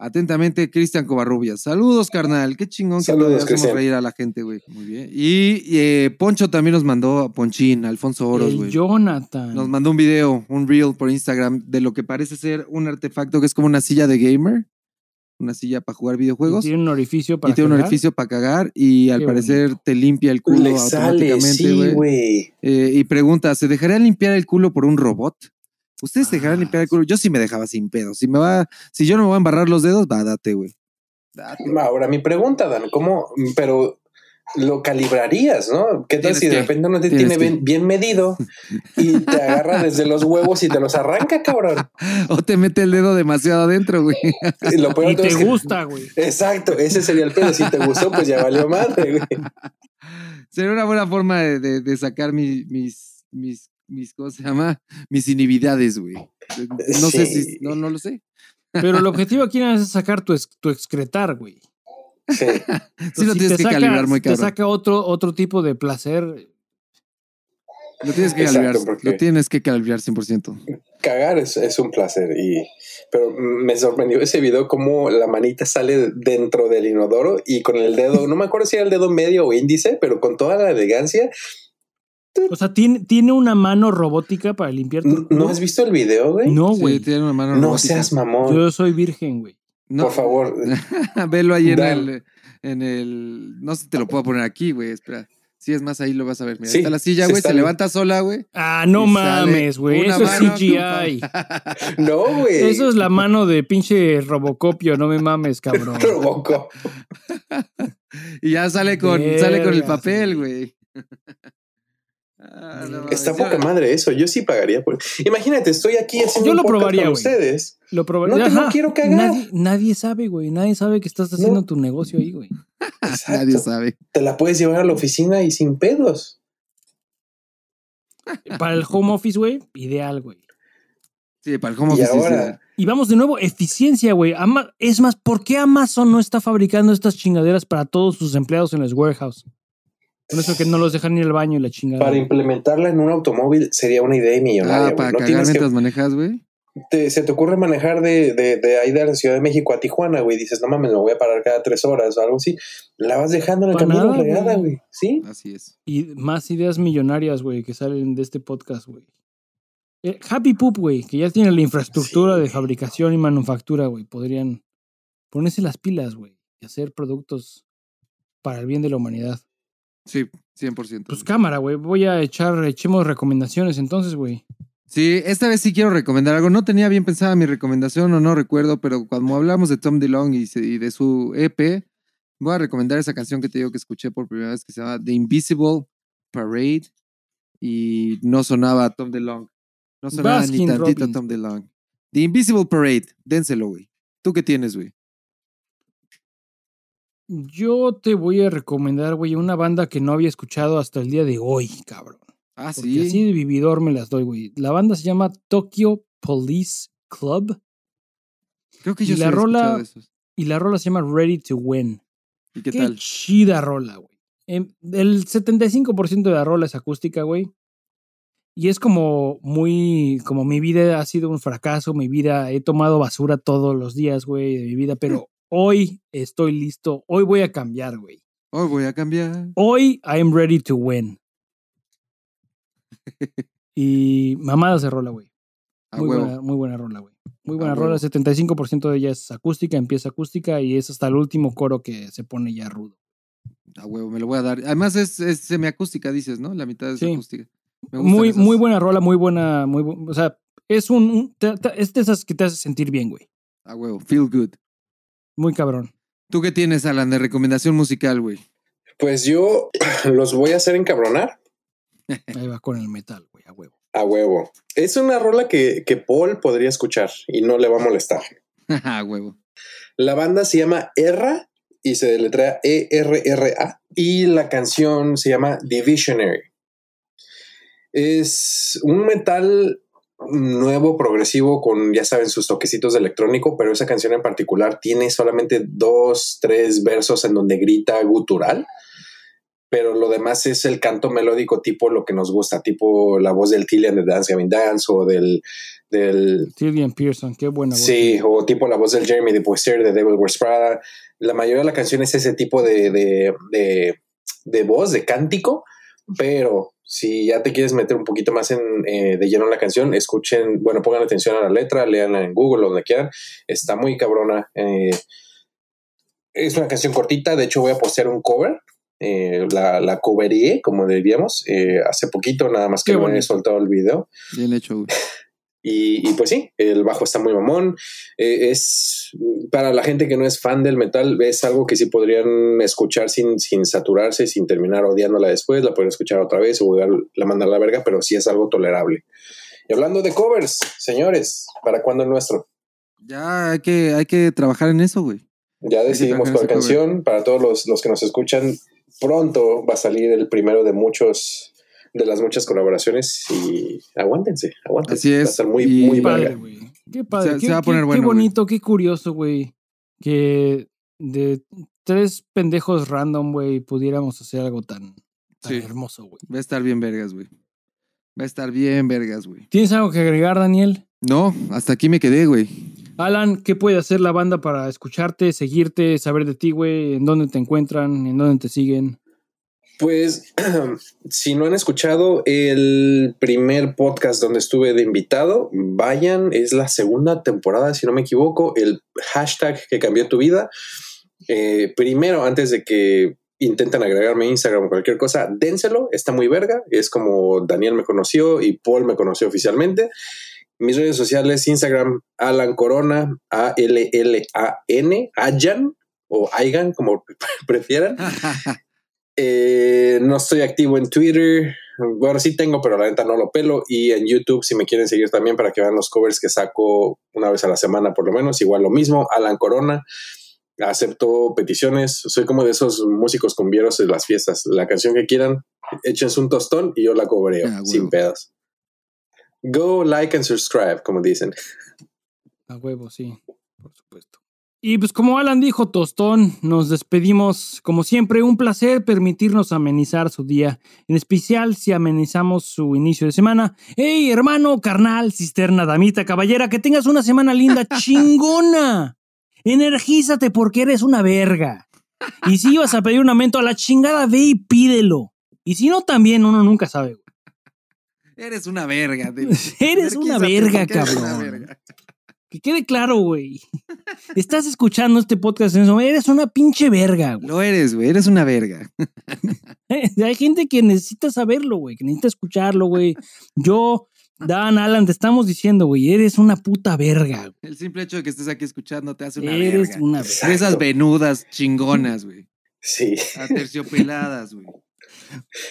Atentamente, Cristian Covarrubias. Saludos, carnal. Qué chingón que Saludos, le hacemos Cristian. reír a la gente, güey. Muy bien. Y eh, Poncho también nos mandó a Ponchín, Alfonso Oros, El güey. Jonathan. Nos mandó un video, un reel por Instagram de lo que parece ser un artefacto que es como una silla de gamer, una silla para jugar Y videojuegos. Tiene un orificio para y tiene un cagar. orificio para cagar y al parecer te limpia el culo Le automáticamente, güey. Eh, y pregunta, ¿se dejaría limpiar el culo por un robot? ¿Ustedes se dejarán Ah, limpiar el culo? Yo sí me dejaba sin pedo. Si me va, si yo no me voy a embarrar los dedos, va, date, güey. Ahora mi pregunta, Dan, ¿cómo? Pero lo calibrarías, ¿no? ¿Qué tal si de que, repente no te tiene bien, bien medido y te agarra desde los huevos y te los arranca, cabrón? O te mete el dedo demasiado adentro, güey. Y lo peor Y de todo te es que- gusta, güey. Exacto, ese sería el pedo. Si te gustó, pues ya valió madre, güey. Sería una buena forma de, de- de sacar mi- mis, mis, mis, ¿cómo se llama? Mis inhibidades, güey. No sé si, no, no lo sé. Pero el objetivo aquí no es sacar tu, ex- tu excretar, güey. Sí. Sí lo si tienes te que saca- calibrar muy si Te saca otro, otro tipo de placer. Lo tienes que Exacto, calibrar. Lo tienes que calibrar 100%. Cagar es, es un placer. Y, pero me sorprendió ese video como la manita sale dentro del inodoro y con el dedo, no me acuerdo si era el dedo medio o índice, pero con toda la elegancia. O sea, tiene, tiene una mano robótica para limpiar tu ¿No, has visto el video, güey? No, Sí, güey. tiene una mano No robótica. seas mamón. Yo soy virgen, güey. No, Por favor. Velo ahí en el, en el. No sé si te lo puedo poner aquí, güey. Espera. Si es más, ahí lo vas a ver. Mira, Sí, está la silla, se güey. Se levanta sola, güey. Ah, no mames, güey. una Eso es CGI. No, güey. Eso es la mano de pinche Robocopio, no me mames, cabrón. Robocop. Y ya sale con, sale con el papel, güey. Ah, no Está poca madre eso. Yo sí pagaría por. Imagínate, estoy aquí haciendo Yo un lo podcast probaría, con ustedes. Lo probé. No te- no quiero cagar. Nadie, nadie sabe, güey. Nadie sabe que estás haciendo No. tu negocio ahí, güey. Nadie sabe. Te la puedes llevar a la oficina y sin pedos. Para el home office, güey, ideal, güey. Sí, para el home Y office. Y vamos de nuevo, eficiencia, güey. Ama- es más, ¿por qué Amazon no está fabricando estas chingaderas para todos sus empleados en los warehouse? Por eso que no los dejan ir al baño y la chingada. Para implementarla en un automóvil sería una idea Ah, millonaria. güey. para no cagar tienes que, mientras manejas, güey. te- se te ocurre manejar de, de, de ahí de la Ciudad de México a Tijuana, güey. Dices, no mames, me voy a parar cada tres horas o algo así. La vas dejando en el Pa' camino nada, regada, güey. güey. Sí. Así es. Y más ideas millonarias, güey, que salen de este podcast, güey. Eh, Happy Poop, güey, que ya tiene la infraestructura Sí, de fabricación y manufactura, güey. Podrían ponerse las pilas, güey, y hacer productos para el bien de la humanidad. Sí, 100%. Pues cámara, güey. Voy a echar, echemos recomendaciones entonces, güey. Sí, esta vez sí quiero recomendar algo. No tenía bien pensada mi recomendación o no recuerdo, pero cuando hablamos de Tom DeLonge y, y de su EP, voy a recomendar esa canción que te digo que escuché por primera vez que se llama The Invisible Parade y no sonaba Tom DeLonge. No sonaba ni tantito Robbins. Tom DeLonge. The Invisible Parade, dénselo, güey. ¿Tú qué tienes, güey? Yo te voy a recomendar, güey, una banda que no había escuchado hasta el día de hoy, cabrón. Ah, Porque sí. así de vividor me las doy, güey. La banda se llama Tokyo Police Club Creo que y yo sí la rola- de esos. y la rola se llama Ready to Win. ¿Y qué, Qué, tal? chida rola, güey. Em, El 75% de la rola es acústica, güey. Y es como muy, como mi vida ha sido un fracaso, mi vida, he tomado basura todos los días, güey, de mi vida, pero hoy estoy listo, hoy voy a cambiar, güey. Hoy voy a cambiar. Hoy I'm ready to win. y mamadas de rola, güey. Muy buena, muy buena rola, güey. Muy buena A rola, huevo. 75% de ella es acústica, empieza acústica y es hasta el último coro que se pone ya rudo. A huevo, me lo voy a dar. Además es, es semiacústica, dices, ¿no? La mitad es Sí. acústica. Me Muy, esas. muy buena rola, muy buena, muy bu- O sea, es un. un- te- te- es de esas que te hace sentir bien, güey. A huevo, feel good. Muy cabrón. ¿Tú qué tienes, Alan, de recomendación musical, güey? Pues yo los voy a hacer encabronar Ahí va con el metal, güey, a huevo. a huevo. Es una rola que, que Paul podría escuchar y no le va a molestar. A huevo. La banda se llama Erra y se deletrea E E-R-R-A y la canción se llama Divisionary. Es un metal nuevo, progresivo, con, ya saben, sus toquecitos de electrónico, pero esa canción en particular tiene solamente dos, tres versos en donde grita gutural. pero lo demás es el canto melódico tipo lo que nos gusta, tipo la voz del Tillian de Dance Gavin Dance o del, del Tillian Pearson, qué buena voz. Sí, o tipo la voz del Jeremy de Poissier de Devil Wears Prada. La mayoría de la canción es ese tipo de, de, de, de voz, de cántico, pero si ya te quieres meter un poquito más en, eh, de lleno en la canción, escuchen, bueno, pongan atención a la letra, leanla en Google o donde quieran. Está muy cabrona. eh, es una canción cortita, de hecho voy a postear un cover. eh, la, la coveré, como diríamos, eh, hace poquito, nada más que no he soltado el video. Bien hecho. Y, y pues sí, el bajo está muy mamón. Eh, es para la gente que no es fan del metal, es algo que sí podrían escuchar sin, sin saturarse, sin terminar odiándola después. La pueden escuchar otra vez o la mandar a la verga, pero sí es algo tolerable. Y hablando de covers, señores, ¿para cuándo el nuestro? Ya hay que, hay que trabajar en eso, güey. Ya decidimos cuál cover. canción. Para todos los, los que nos escuchan, pronto va a salir el primero de muchos de las muchas colaboraciones y aguántense, aguántense. Así es. Va a estar muy, Y- muy Qué padre, verga. güey. Qué padre. Se- qué, se va a qué- poner qué bueno, güey. bonito, qué curioso, güey. Que de tres pendejos random, güey, pudiéramos hacer algo tan, tan Sí. hermoso, güey. Va a estar bien vergas, güey. Va a estar bien vergas, güey. ¿Tienes algo que agregar, Daniel? No, hasta aquí me quedé, güey. Alan, ¿qué puede hacer la banda para escucharte, seguirte, saber de ti, güey? ¿En dónde te encuentran? ¿En dónde te siguen? Pues, si no han escuchado el primer podcast donde estuve de invitado, vayan, es la segunda temporada, si no me equivoco, el hashtag que cambió tu vida. Eh, primero, antes de que intenten agregarme a Instagram o cualquier cosa, dénselo, está muy verga, es como Daniel me conoció y Paul me conoció oficialmente. Mis redes sociales, Instagram, Alan Corona, A-L-L-A-N, Ayan o Aigan, como prefieran. Eh, no estoy activo en Twitter. Bueno, sí tengo, pero la neta no lo pelo. Y en YouTube, si me quieren seguir también para que vean los covers que saco una vez a la semana, por lo menos. Igual lo mismo. Alan Corona. Acepto peticiones. Soy como de esos músicos cumbieros de las fiestas. La canción que quieran, échense un tostón y yo la cobreo Ah, sin pedos. Go, like and subscribe, como dicen. A huevo, sí, por supuesto. Y pues como Alan dijo, Tostón, nos despedimos. Como siempre, un placer permitirnos amenizar su día, en especial si amenizamos su inicio de semana. ¡Hey, hermano, carnal, cisterna, damita, caballera, que tengas una semana linda, chingona! Energízate porque eres una verga. Y si ibas a pedir un aumento a la chingada, ve y pídelo. Y si no, también uno nunca sabe. Eres una verga. Eres una verga, eres una cabrón. verga. Que quede claro, güey. Estás escuchando este podcast en eso. Eres una pinche verga, güey. Lo eres, güey. Eres una verga. Hay gente que necesita saberlo, güey. Que necesita escucharlo, güey. Yo, Dan, Alan, te estamos diciendo, güey. Eres una puta verga. güey. El simple hecho de que estés aquí escuchando te hace una Eres verga. una De verga. esas venudas chingonas, güey. Sí, Aterciopeladas, güey.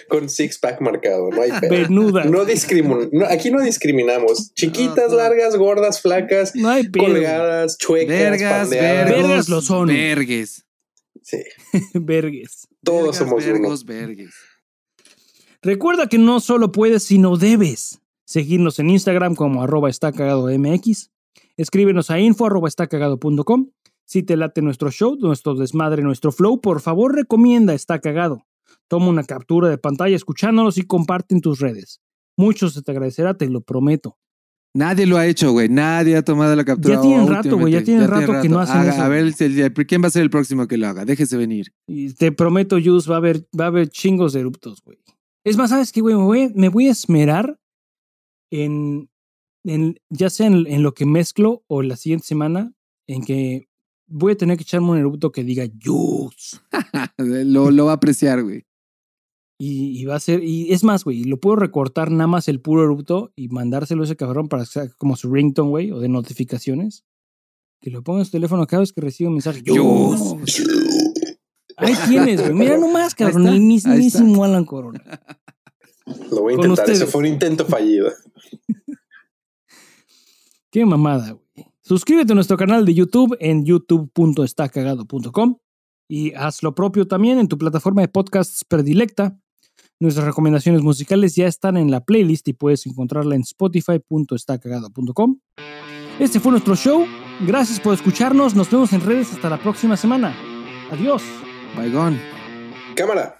Con six pack marcado. No hay. Venuda. No no, aquí no discriminamos. Chiquitas, No, largas, gordas, flacas, No hay pedo. colgadas, chuecas, Vergas. Vergas lo son. Vergues. Sí, Vergues. todos Vergas, somos uno. vergos, vergues. Recuerda que no solo puedes, sino debes seguirnos en Instagram como arroba está cagado MX. Escríbenos a info arroba está cagado.com. Si te late nuestro show, nuestro desmadre, nuestro flow, por favor recomienda Está Cagado. Toma una captura de pantalla escuchándonos y comparte en tus redes. Mucho se te agradecerá, te lo prometo. Nadie lo ha hecho, güey. Nadie ha tomado la captura. Ya tienen rato, güey, ya tienen rato que no hacen Haga- eso, A ver, ¿quién va a ser el próximo que lo haga? Déjese venir. Y te prometo, Jus, va a haber, va a haber chingos de eruptos, güey. Es más, ¿sabes qué, güey? Me voy, a- me voy a esmerar en, en ya sea en, en lo que mezclo o la siguiente semana, en que voy a tener que echarme un erupto que diga Jus. lo, lo va a apreciar, güey. Y, y va a ser, y es más, güey, lo puedo recortar nada más el puro erupto y mandárselo a ese cabrón para que sea como su ringtone, güey, o de notificaciones. Que lo ponga en su teléfono cada vez que reciba un mensaje. Jus. Ahí tienes, güey. Mira nomás, cabrón. El mismísimo Alan Corona. Lo voy a intentar. Ese fue un intento fallido. Qué mamada, güey. Suscríbete a nuestro canal de YouTube en youtube.estacagado.com y haz lo propio también en tu plataforma de podcasts predilecta. Nuestras recomendaciones musicales ya están en la playlist y puedes encontrarla en spotify.estacagado.com. Este fue nuestro show. Gracias por escucharnos. Nos vemos en redes hasta la próxima semana. Adiós. Baigón. Cámara.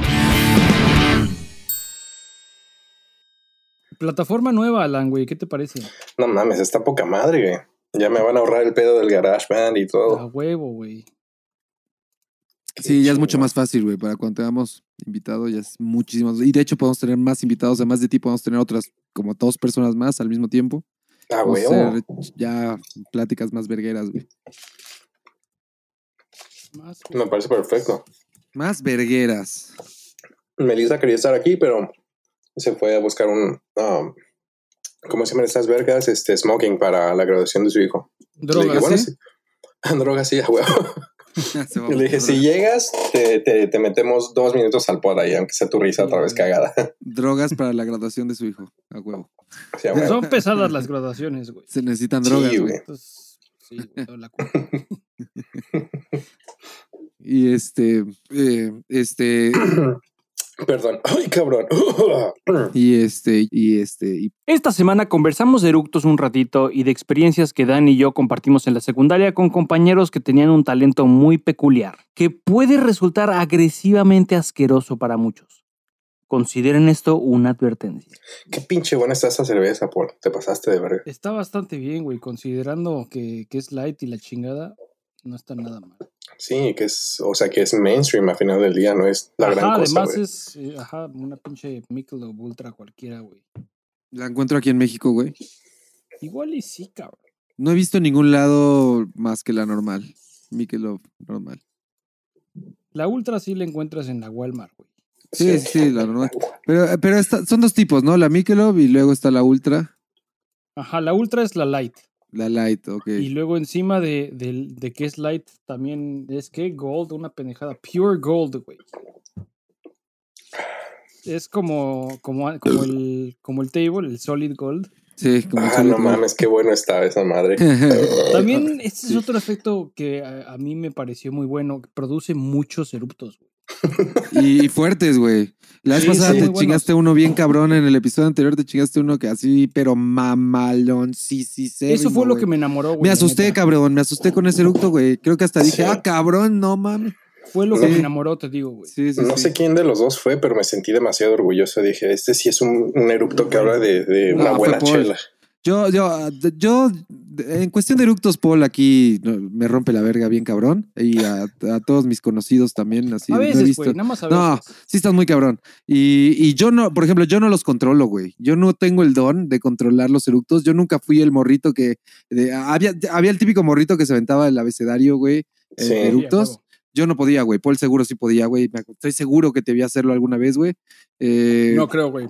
Plataforma nueva, Alan, güey, ¿qué te parece? No mames, está poca madre, güey. Ya me van a ahorrar el pedo del GarageBand y A todo. huevo, güey. Sí, ya es mucho más fácil, güey. Para cuando tengamos invitados, ya es muchísimo. Y de hecho, podemos tener más invitados. Además de ti, podemos tener otras como dos personas más al mismo tiempo. Ah, güey. hacer ya pláticas más vergueras, güey. Más, Me parece perfecto. Más vergueras. Melissa quería estar aquí, pero se fue a buscar un. um, ¿Cómo se llaman estas vergas? Este, smoking para la graduación de su hijo. Le dije, Drogas, bueno, ¿eh? sí. Drogas, sí, a huevo. Y le dije, si llegas, te, te, te metemos dos minutos al pod ahí, aunque sea tu risa otra vez cagada. Drogas para la graduación de su hijo. A huevo. Sí, a huevo. Son pesadas las graduaciones, güey. Se necesitan Sí, drogas, güey. güey. Entonces, sí, güey, la. Y este, eh, este, Perdón. Ay, cabrón. y este, y este, y Esta semana conversamos de eructos un ratito y de experiencias que Dan y yo compartimos en la secundaria con compañeros que tenían un talento muy peculiar, que puede resultar agresivamente asqueroso para muchos. Consideren esto una advertencia. Qué pinche buena está esa cerveza, Paul. Te pasaste de verga. Está bastante bien, güey, considerando que, que es light y la chingada, no está nada mal. Sí, que es, o sea, que es mainstream al final del día, no es la gran Ajá, cosa. además es, eh, ajá, una pinche Michelob Ultra cualquiera, güey. la encuentro aquí en México, güey. Igual y sí, cabrón. No he visto en ningún lado más que la normal. Michelob normal. La Ultra sí la encuentras en la Walmart, güey. Sí, sí, sí, la normal. Pero, pero esta- son dos tipos, ¿no? La Michelob y luego está la Ultra. Ajá, la Ultra es la light. La Light, ok. Y luego encima de, del- de que es light también es que gold, una pendejada. Pure gold, güey. Es como, como, como, el, como el table, el solid gold. Sí, como Ah, no mames, qué bueno está esa madre. También este es otro efecto que a, a mí me pareció muy bueno. que Produce muchos eruptos, güey. Y, fuertes, güey. La vez Sí, pasada sí, te chingaste uno bien cabrón. En el episodio anterior te chingaste uno que así, pero mamalón, sí, sí, sí. Eso fue lo que me enamoró, güey. Me asusté, neta. cabrón. Me asusté con ese eructo, güey. Creo que hasta dije, Sí. ah, cabrón, no mames. Fue lo que me enamoró, te digo, güey. Sí, sí, No sí. sé quién de los dos fue, pero me sentí demasiado orgulloso. Dije, este sí es un, un erupto que habla de, de No, una buena Paul. chela. Yo, yo, yo, en cuestión de eructos, Paul, aquí me rompe la verga bien cabrón. Y a, a todos mis conocidos también, así. A no he veces, visto- güey, nada más a veces. No, sí estás muy cabrón. Y, y yo no, por ejemplo, yo no los controlo, güey. Yo no tengo el don de controlar los eructos. Yo nunca fui el morrito que... de- había, había el típico morrito que se aventaba el abecedario, güey, en Sí. eructos. Yo no podía, güey. Paul seguro sí podía, güey. Estoy seguro que te vi hacerlo alguna vez, güey. Eh, No creo, güey.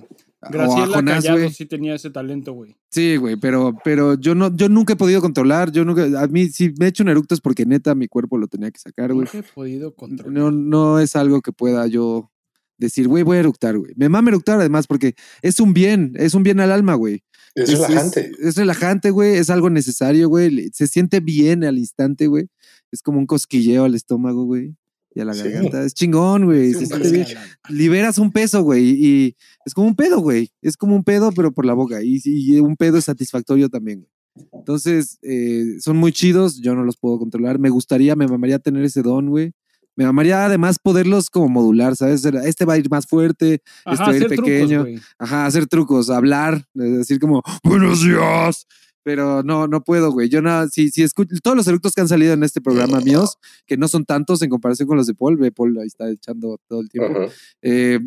Graciela Jonás, Callado sí tenía ese talento, güey. Sí, güey, pero, pero yo no, yo nunca he podido controlar. Yo nunca, a mí, si me he hecho un eructo es porque neta mi cuerpo lo tenía que sacar, güey. Nunca he podido controlar. No, no es algo que pueda yo decir, güey, voy a eructar, güey. Me mama eructar además porque es un bien, es un bien al alma, güey. Es, relajante. Es, es relajante, güey. Es algo necesario, güey. Se siente bien al instante, güey. Es como un cosquilleo al estómago, güey. Y a la Sí. garganta. Es chingón, güey. Al alma. Liberas un peso, güey. Y es como un pedo, güey. Es como un pedo, pero por la boca. Y, y un pedo es satisfactorio también, güey. Entonces, eh, son muy chidos. Yo no los puedo controlar. Me gustaría, me mamaría tener ese don, güey. Me mamaría además poderlos como modular, ¿sabes? Este va a ir más fuerte, Ajá, Esto, ir hacer trucos, pequeño. Ajá, hacer trucos, hablar, eh, decir como, buenos días. Pero no, no puedo, güey. Yo no, si, si escucho, todos los eructos que han salido en este programa míos, que no son tantos en comparación con los de Paul, ve, Paul ahí está echando todo el tiempo, eh,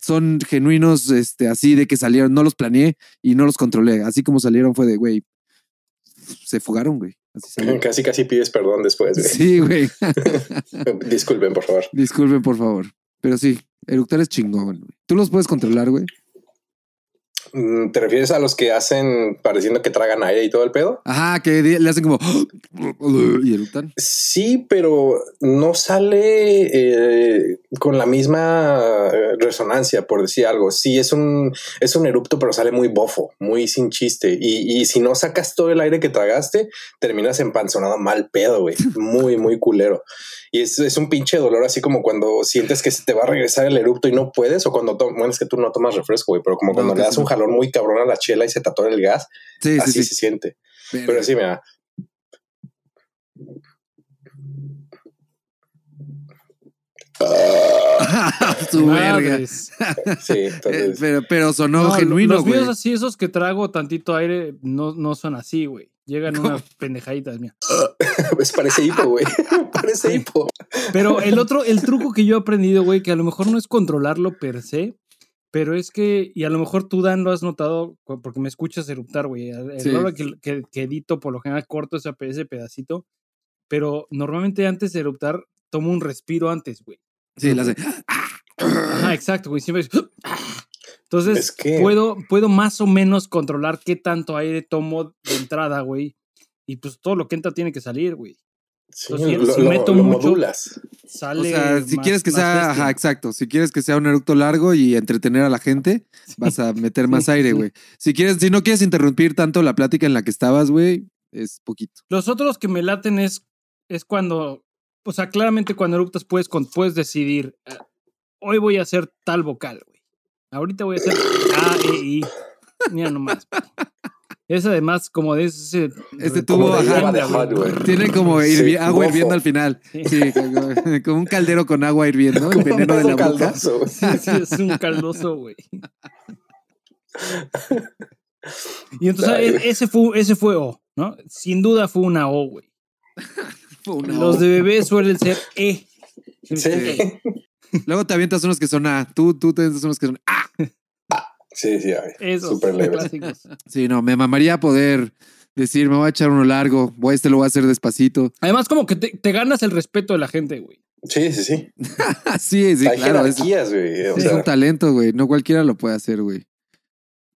son genuinos, este, así de que salieron, no los planeé y no los controlé. Así como salieron fue de, güey, se fugaron, güey. Así. Casi, casi pides perdón después. güey. Sí, güey. Disculpen, por favor. Disculpen, por favor. Pero sí, eructar es chingón, güey. ¿Tú los puedes controlar, güey? Mm, ¿Te refieres a los que hacen pareciendo que tragan aire y todo el pedo? Ajá, que le hacen como y eructan. Sí, pero no sale eh, con la misma eh, resonancia, por decir algo. Sí, es un, es un erupto, pero sale muy bofo, muy sin chiste. Y, y si no sacas todo el aire que tragaste, terminas empanzonado mal pedo, güey. Muy, muy culero. Y es, es un pinche dolor, así como cuando sientes que se te va a regresar el erupto y no puedes, o cuando, to- bueno, es que tú no tomas refresco, güey, pero como No, cuando le das un jalón muy cabrón a la chela y se te atora el gas, Sí, así sí, se sí. siente. Verga. Pero así, mira. Su verga. Sí, Eh, entonces. pero, pero sonó No, genuino, los míos así, esos que trago tantito aire, no, no son así, güey. Llegan unas pendejaditas, mira. Pues parece hipo, güey. parece Sí. hipo. Pero el otro, el truco que yo he aprendido, güey, que a lo mejor no es controlarlo per se, pero es que, y a lo mejor tú, Dan, lo has notado porque me escuchas eruptar, güey. A Sí. que, que- que edito, por lo general corto ese, ese pedacito, pero normalmente antes de eruptar, tomo un respiro antes, güey. Sí, le hace. Ajá, exacto, güey. Siempre es- Entonces, Es que- puedo, puedo más o menos controlar qué tanto aire tomo de entrada, güey. Y pues todo lo que entra tiene que salir, güey. Sí, Entonces, lo, si lo- meto lo mucho- modulas. O Sale. sea, si más- quieres que sea, ajá, exacto. Si quieres que sea un eructo largo y entretener a la gente, vas a meter más Sí, aire, sí. güey. Si quieres, si no quieres interrumpir tanto la plática en la que estabas, güey, es poquito. Los otros que me laten es, es cuando, o sea, claramente cuando eruptas puedes, con- puedes decidir, eh, hoy voy a hacer tal vocal, güey. Ahorita voy a hacer A, E, I. Mira nomás. güey. Es además como de ese... Este Como tubo, de ajá, Java de Hot, güey. Tiene como Sí, hirvi- agua hirviendo al final. Sí. Sí, como, como un caldero con agua hirviendo, el veneno de la Un boca. caldoso. Sí, sí, es un caldoso, güey. Y entonces Ay, e- ese fue, ese fue O, ¿no? Sin duda fue una O, güey. Los O. de bebé suelen ser E. Sí. Luego te avientas unos que son A. Tú, tú te avientas unos que son A. Sí, sí, Esos súper leves. clásicos. Sí, no, me mamaría poder decir, me voy a echar uno largo, voy, este lo voy a hacer despacito. Además, como que te, te ganas el respeto de la gente, güey. Sí, sí, sí. sí, sí, Hay claro. Es, güey. O es sea, un talento, güey. No cualquiera lo puede hacer, güey.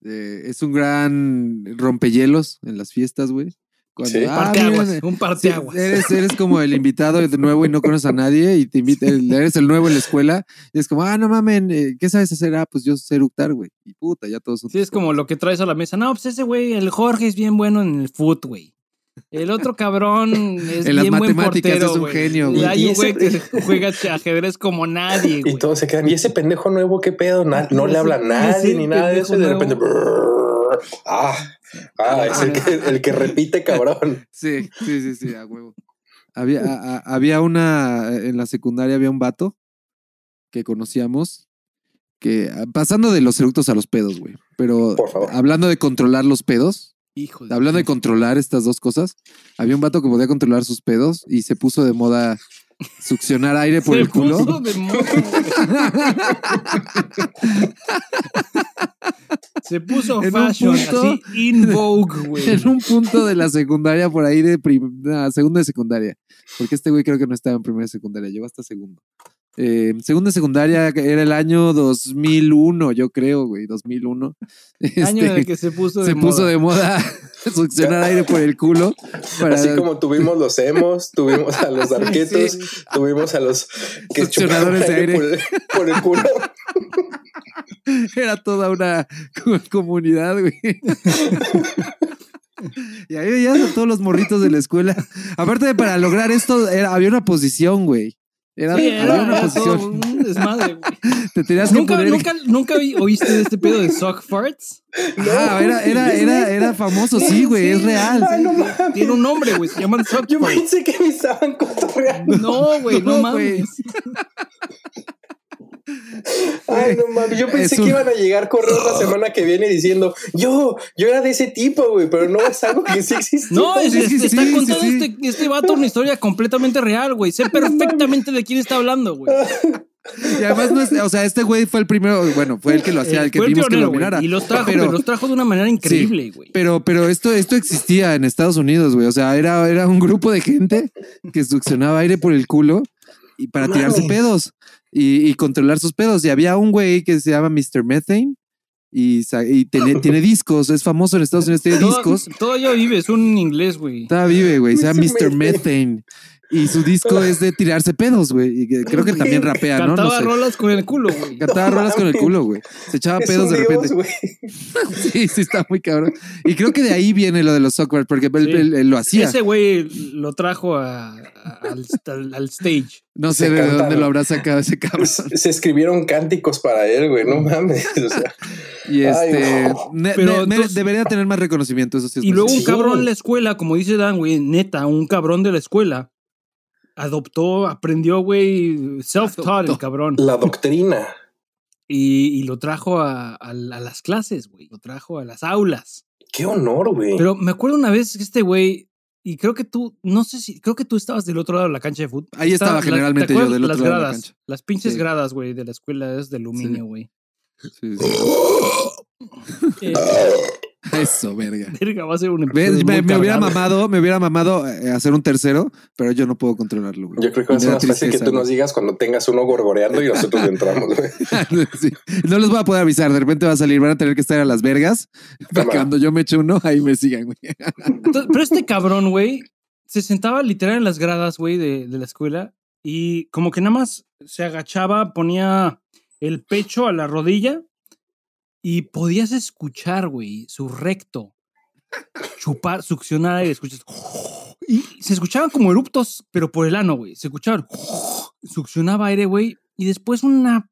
Eh, es un gran rompehielos en las fiestas, güey. Cuando, Sí. ah, Parteaguas, miren, un sí, parteaguas. eres, eres como el invitado de nuevo y no conoces a nadie y te invita, eres el nuevo en la escuela y es como, ah, no mamen, eh, ¿qué sabes hacer? Ah, pues yo sé eructar, güey. Y puta, ya todos son Sí, es como lo que traes a la mesa. No, pues ese güey, el Jorge es bien bueno en el foot, güey. El otro cabrón es En las bien buen matemáticas portero, es un güey. genio, Y güey. hay Y un ese- güey que juega ajedrez como nadie, y güey. todos se quedan. ¿Y ese pendejo nuevo qué pedo? Na- no le habla a nadie ni nada de eso. Y de repente. brrr, ah, ah, es el que, el que repite, cabrón. Sí, sí, sí, sí, a huevo. Había, a- a- había una, en la secundaria había un vato que conocíamos que, ah, pasando de los eructos a los pedos, güey, pero Por favor. hablando de controlar los pedos, hablando de controlar estas dos cosas, había un vato que podía controlar sus pedos y se puso de moda succionar aire por Se el culo. de güey. Se puso En un fashion, punto- así in vogue, güey. en un punto de la secundaria, por ahí de prim- no, segunda de secundaria. Porque este güey creo que no estaba en primera de secundaria, llegó hasta segundo. Eh, segunda secundaria era el año 2001, yo creo, güey, 2001. Año en Este, el que se puso de se moda. puso de moda succionar aire por el culo. Para, Así como tuvimos los emos, tuvimos a los arquetos, Sí. tuvimos a los que Succionadores de Por el, por el culo. Era toda una co- comunidad, güey. Y ahí veías a todos los morritos de la escuela. Aparte de para lograr esto, era- había una posición, güey. Era, Sí, era, una era posición. un desmadre, güey. Te tenías que ¿Nunca, poner. nunca, nunca oí- oíste de este pedo de sock farts? Ah, era, era, ¿Es era, neta? era famoso, sí, güey, es real. Ay, no mames. Tiene un nombre, güey. Se llaman sock Yo farts. pensé que me estaban cotorreando. No, güey, no, No, güey. mames. Ay, no mames. Yo pensé un- que iban a llegar correos la semana que viene diciendo yo, yo era de ese tipo, güey, pero no es algo que sí existe. No, es, es- sí, sí, está sí, contando sí. Este, este vato una historia completamente real, güey. Sé perfectamente de quién está hablando, güey. Y además, no es, o sea, este güey fue el primero, bueno, fue el que lo hacía, el que el vimos que lo mirara. Y los trajo, Pero- pero los trajo de una manera increíble, güey. Pero, pero esto, esto existía en Estados Unidos, güey. O sea, era, era un grupo de gente que succionaba aire por el culo y para tirarse pedos y, y controlar sus pedos. Y había un güey que se llama Mr. Methane y, tiene, tiene discos, es famoso en Estados Unidos, tiene Todo- discos. Todavía vive, es un inglés, güey. Todavía vive, güey, se llama. Mr. Methane. Y su disco es de tirarse pedos, güey. Y creo que también rapea, ¿no? No Cantaba sé. rolas con el culo, güey. Cantaba rolas con el culo, güey. Se echaba Es pedos un de dios, repente. güey. Sí, sí, está muy cabrón. Y creo que de ahí viene lo de los Zuckerberg, porque él, Sí. él- él lo hacía. Ese güey lo trajo a- a- al, al- al stage. No sé Se de cantaron. dónde lo habrá sacado ese cabrón. Se escribieron cánticos para él, güey, no mames. O sea, Y este. Ay, no. Pero ne- ne- entonces- debería tener más reconocimiento, eso sí es Y luego un cabrón en la escuela, como dice Dan, güey, neta, un cabrón de la escuela, adoptó, aprendió, güey, self-taught el cabrón. la doctrina. Y, y lo trajo a, a- a las clases, güey, lo trajo a las aulas. Qué honor, güey. Pero me acuerdo una vez que este güey, y creo que tú, no sé si, creo que tú estabas del otro lado de la cancha de fútbol. Ahí estaba generalmente ¿te yo del otro las lado de la gradas, cancha. Las pinches Sí. gradas, güey, de la escuela es de aluminio, güey. Sí, sí. Eh, Eso, verga. verga, va a ser un Me, me hubiera mamado, me hubiera mamado eh, hacer un tercero, pero yo no puedo controlarlo, güey. Yo creo que va a ser más fácil que tú nos digas cuando tengas uno gorgoreando y nosotros entramos, güey. Sí. No les voy a poder avisar, de repente va a salir, van a tener que estar a las vergas. Para que Cámara. cuando yo me eche uno, ahí me sigan, güey. Entonces, pero este cabrón, güey, se sentaba literal en las gradas, güey, de, de la escuela y como que nada más se agachaba, ponía el pecho a la rodilla y podías escuchar, güey, su recto chupar, succionar aire, escuchas. Y se escuchaban como eruptos, pero por el ano, güey. Se escuchaban. Succionaba aire, güey. Y después una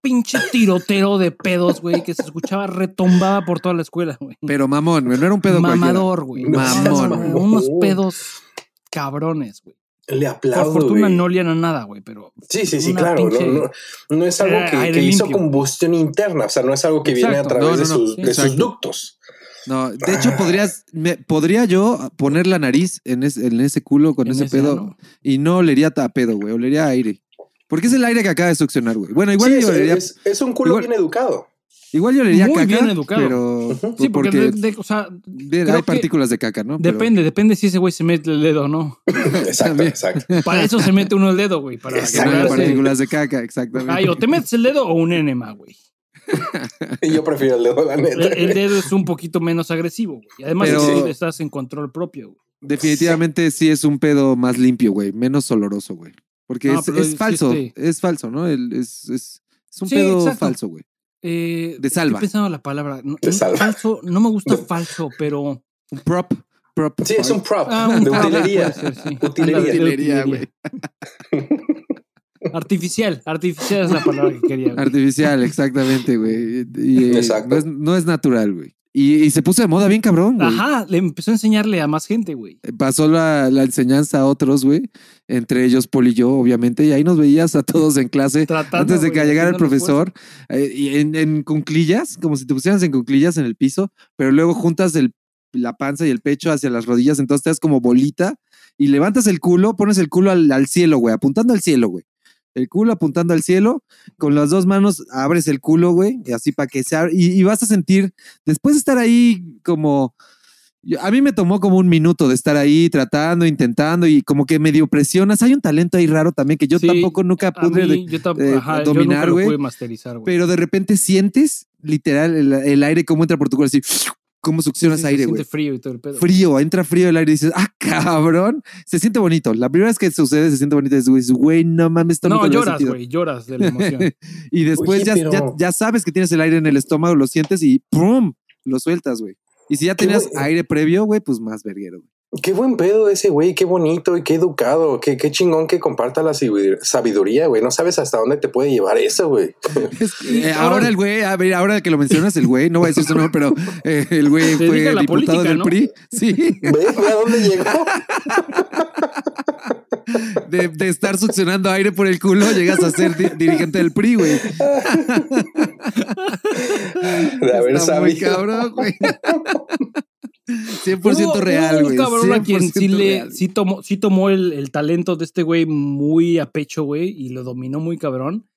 pinche tirotero de pedos, güey, que se escuchaba retumbaba por toda la escuela, güey. Pero mamón, güey, no era un pedo. Mamador, güey. Mamón. Unos pedos cabrones, güey. Le Por aplaudo, fortuna güey. no olían a nada, güey, pero. Sí, sí, sí, claro. pinche- No, no, no es algo que, hizo combustión interna. O sea, no es algo que viene a través No, de, sus, Sí, de sus ductos. No, de hecho, podrías, me- podría yo poner la nariz en, es- en ese culo con ese ese pedo ano. y no olería a pedo, güey, olería a aire. Porque es el aire que acaba de succionar, güey. Bueno, igual Sí, yo es, olería, es- es un culo igual- bien educado. Igual yo olería Muy caca, bien educado. pero Ujú. Sí, porque, porque de- de- o sea, de- hay que partículas de caca, ¿no? Pero- depende, depende si ese güey se mete el dedo o no. Exacto, exacto. Para eso se mete uno el dedo, güey. Para que no haya asegurarse- partículas de caca, exactamente. Ay, o te metes el dedo o un enema, güey. Yo prefiero el dedo, la El, neta. el dedo es un poquito menos agresivo, güey. Y Además, Pero- estás en control propio, güey. Definitivamente sí es un pedo más limpio, güey, menos oloroso, güey. Porque No, es, falso, sí. es falso, ¿no? El- es, es, es un Sí, pedo exacto. falso, güey. Eh, De salva. Estoy pensando la palabra. No, De no, salva. Falso, no me gusta falso, pero. Un prop, prop. Sí, es un prop Ah, un de prop, utilería. ser, sí. Utilería. Ándale, de Utilería, güey. Artificial, artificial es la palabra que quería. güey. Artificial, exactamente, güey. Y, eh, Exacto. No es, no es natural, güey. Y, y se puso de moda bien cabrón, güey. Ajá, le empezó a enseñarle a más gente, güey. Pasó la, la enseñanza a otros, güey. Entre ellos Paul y yo, obviamente. Y ahí nos veías a todos en clase. Tratando, antes de güey, que llegara el profesor, eh, y en, en cunclillas, como si te pusieras en cunclillas en el piso, pero luego juntas el, la panza y el pecho hacia las rodillas, entonces te das como bolita y levantas el culo, pones el culo al, al cielo, güey, apuntando al cielo, güey. El culo apuntando al cielo, con las dos manos abres el culo, güey, y así para que se abra, y, y vas a sentir, después de estar ahí como... A mí me tomó como un minuto de estar ahí tratando, intentando y como que medio presionas. Hay un talento ahí raro también que yo Sí, tampoco nunca pude mí, yo tampoco, eh, ajá, dominar, güey, pero de repente sientes literal el, el aire como entra por tu culo, así, cómo succionas Sí, se aire, siente güey. frío y todo el pedo. Frío, entra frío el aire y dices, ah, cabrón. Se siente bonito. La primera vez que sucede se siente bonito. Dices, güey, no mames, esto No, había lloras, sentido". güey, lloras de la emoción. y después Oye, ya, pero- ya, ya sabes que tienes el aire en el estómago, lo sientes y ¡pum! Lo sueltas, güey. Y si ya tenías güey. aire previo, güey, pues más verguero. güey. Qué buen pedo ese güey, qué bonito y qué educado, qué, qué chingón que comparta la sabidur- sabiduría, güey. No sabes hasta dónde te puede llevar eso, güey. Es que, eh, ahora el güey, a ver, ahora que lo mencionas, el güey, no voy a decir su nombre, pero eh, el güey fue diputado política, del ¿no? PRI. Sí. ¿Ve? ¿Ve a dónde llegó? de, de estar succionando aire por el culo, llegas a ser di- dirigente del PRI, güey. De haber Está muy sabido. cabrón, güey. 100% Hubo- real, hubo güey. Un cabrón a quien sí, 100% le, real. sí tomó, sí tomó el, el talento de este güey muy a pecho, güey, y lo dominó muy cabrón.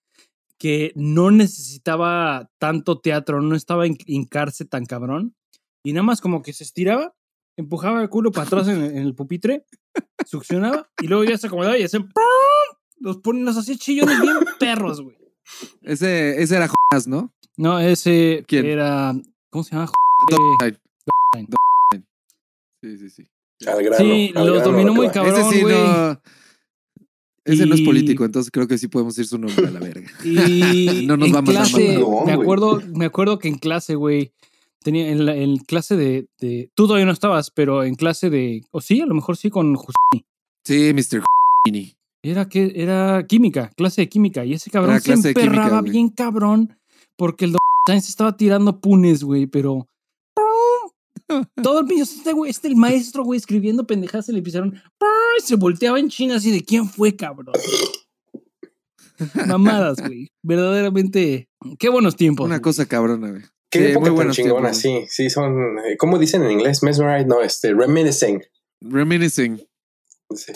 Que no necesitaba tanto teatro, no estaba en hincarse tan cabrón. Y nada más como que se estiraba, empujaba el culo para atrás en, el- en el pupitre, succionaba, y luego ya se acomodaba y hacía ¡pum! Los ponen, los hacía chillones bien perros, güey. Ese, ese era Jonás, ¿no? No, ese ¿Quién? era. ¿Cómo se llama? Downline. Downline. Sí, sí, sí. Al grano. Sí, al lo grano, dominó muy cabrón. Ese sí güey. no. Ese no es político, entonces creo que sí podemos ir su nombre a la verga. Y No nos en va a mandar clase, me güey. acuerdo, me acuerdo que en clase, güey, tenía en, la, en clase de, de- tú todavía no estabas, pero en clase de, o sí, a lo mejor sí con Justini. Sí, Mr. Gini. Era que era química, clase de química y ese cabrón se química, emperraba bien cabrón porque el doctor Sainz estaba tirando punes, güey, pero todo el pinche este güey, este el maestro, güey, escribiendo pendejadas en el pizarrón, se volteaba en China así de quién fue, cabrón. Mamadas, güey. Verdaderamente, qué buenos tiempos. Una güey. cosa cabrona, güey. Qué Sí, época muy tan buenos chingona, tiempos, sí, sí, son, eh, ¿cómo dicen en inglés? Mesmerize, no, este, reminiscing. Reminiscing. Sí.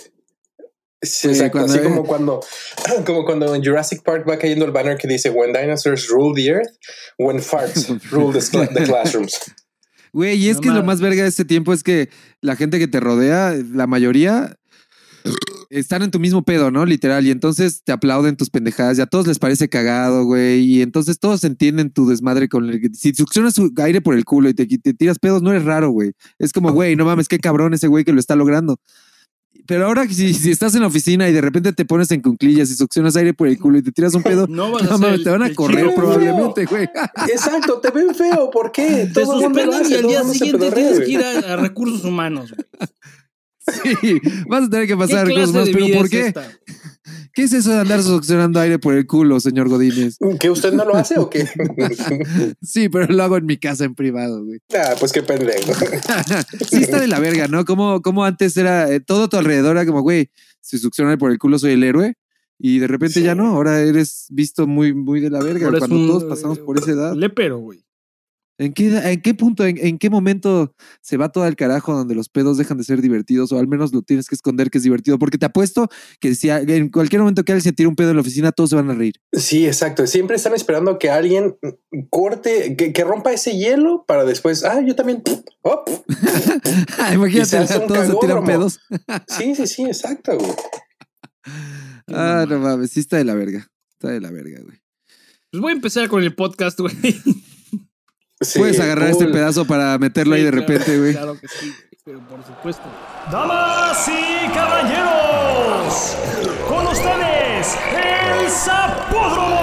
Sí, exacto. Así como cuando, como cuando en Jurassic Park va cayendo el banner que dice When dinosaurs rule the earth, when farts rule the, cla- the classrooms. Güey, y es No que lo más verga de ese tiempo es que la gente que te rodea, la mayoría están en tu mismo pedo, ¿no? Literal. Y entonces te aplauden tus pendejadas y a todos les parece cagado, güey. Y entonces todos entienden tu desmadre con el que si succionas su aire por el culo y te, te tiras pedos, no eres raro, güey. Es como, güey, no mames, qué cabrón ese güey que lo está logrando. Pero ahora si, si estás en la oficina y de repente te pones en cunclillas y succionas aire por el culo y te tiras un pedo, No vas a no ser mames, el- te van a correr probablemente, güey. Exacto, te ven feo, ¿por qué? Te Todo suspenden y al día siguiente tienes que ir a, a recursos humanos, güey. Sí, vas a tener que ¿Qué pasar cosas más. Pero ¿por qué? esta? ¿Qué es eso de andar succionando aire por el culo, señor Godínez? ¿Que usted no lo hace o qué? Sí, pero lo hago en mi casa en privado, güey. ah, pues qué pendejo. sí está de la verga, ¿no? Como, como antes era eh, todo a tu alrededor era como, güey, si succiona por el culo soy el héroe. Y de repente Sí. ya no, ahora eres visto muy, muy de la verga Ahora es cuando un, todos pasamos por esa edad. Lepero, güey. ¿En qué, edad- en qué punto, en, en qué momento se va todo al carajo donde los pedos dejan de ser divertidos o al menos lo tienes que esconder que es divertido? Porque te apuesto que si a- en cualquier momento que alguien se tire un pedo en la oficina, todos se van a reír. Sí, exacto. Siempre están esperando que alguien corte, que, que rompa ese hielo para después, ah, yo también. Oh, Imagínate, un todos se tiran pedos. sí, sí, sí, exacto. güey. Ah, no mames, sí está de la verga. Está de la verga, güey. Pues voy a empezar con el podcast, güey. Sí, Puedes agarrar este pedazo para meterlo ahí de claro, repente, güey. Claro que sí, pero por supuesto. Damas y caballeros, con ustedes, el Zapódromo.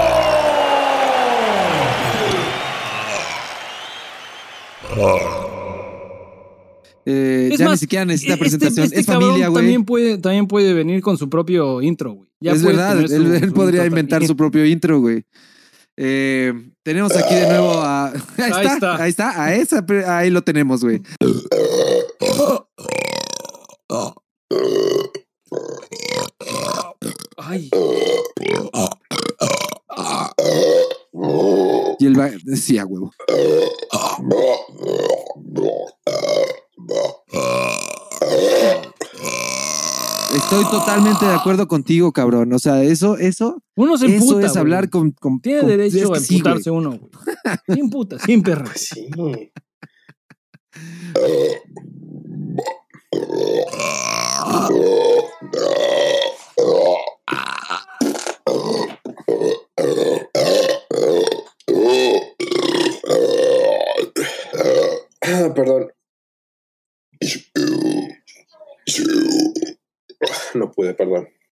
Eh, Es ya ni siquiera necesita este- presentación. este es cabrón familia, güey. También puede, también puede venir con su propio intro, güey. Es verdad, él, su- él su podría inventar también. su propio intro, güey. Eh, tenemos aquí de nuevo a. Ahí, Ahí está, está. ahí está, a esa, ahí lo tenemos, güey. Ay, Y él va. Sí, a huevo. Estoy totalmente de acuerdo contigo, cabrón. O sea, eso, eso, uno se eso emputa, es güey. hablar con, con- Tiene con- derecho es que a sí, güey. emputarse uno, güey. Sin puta, sin perra. Pues sí. Perdón. pude, perdón.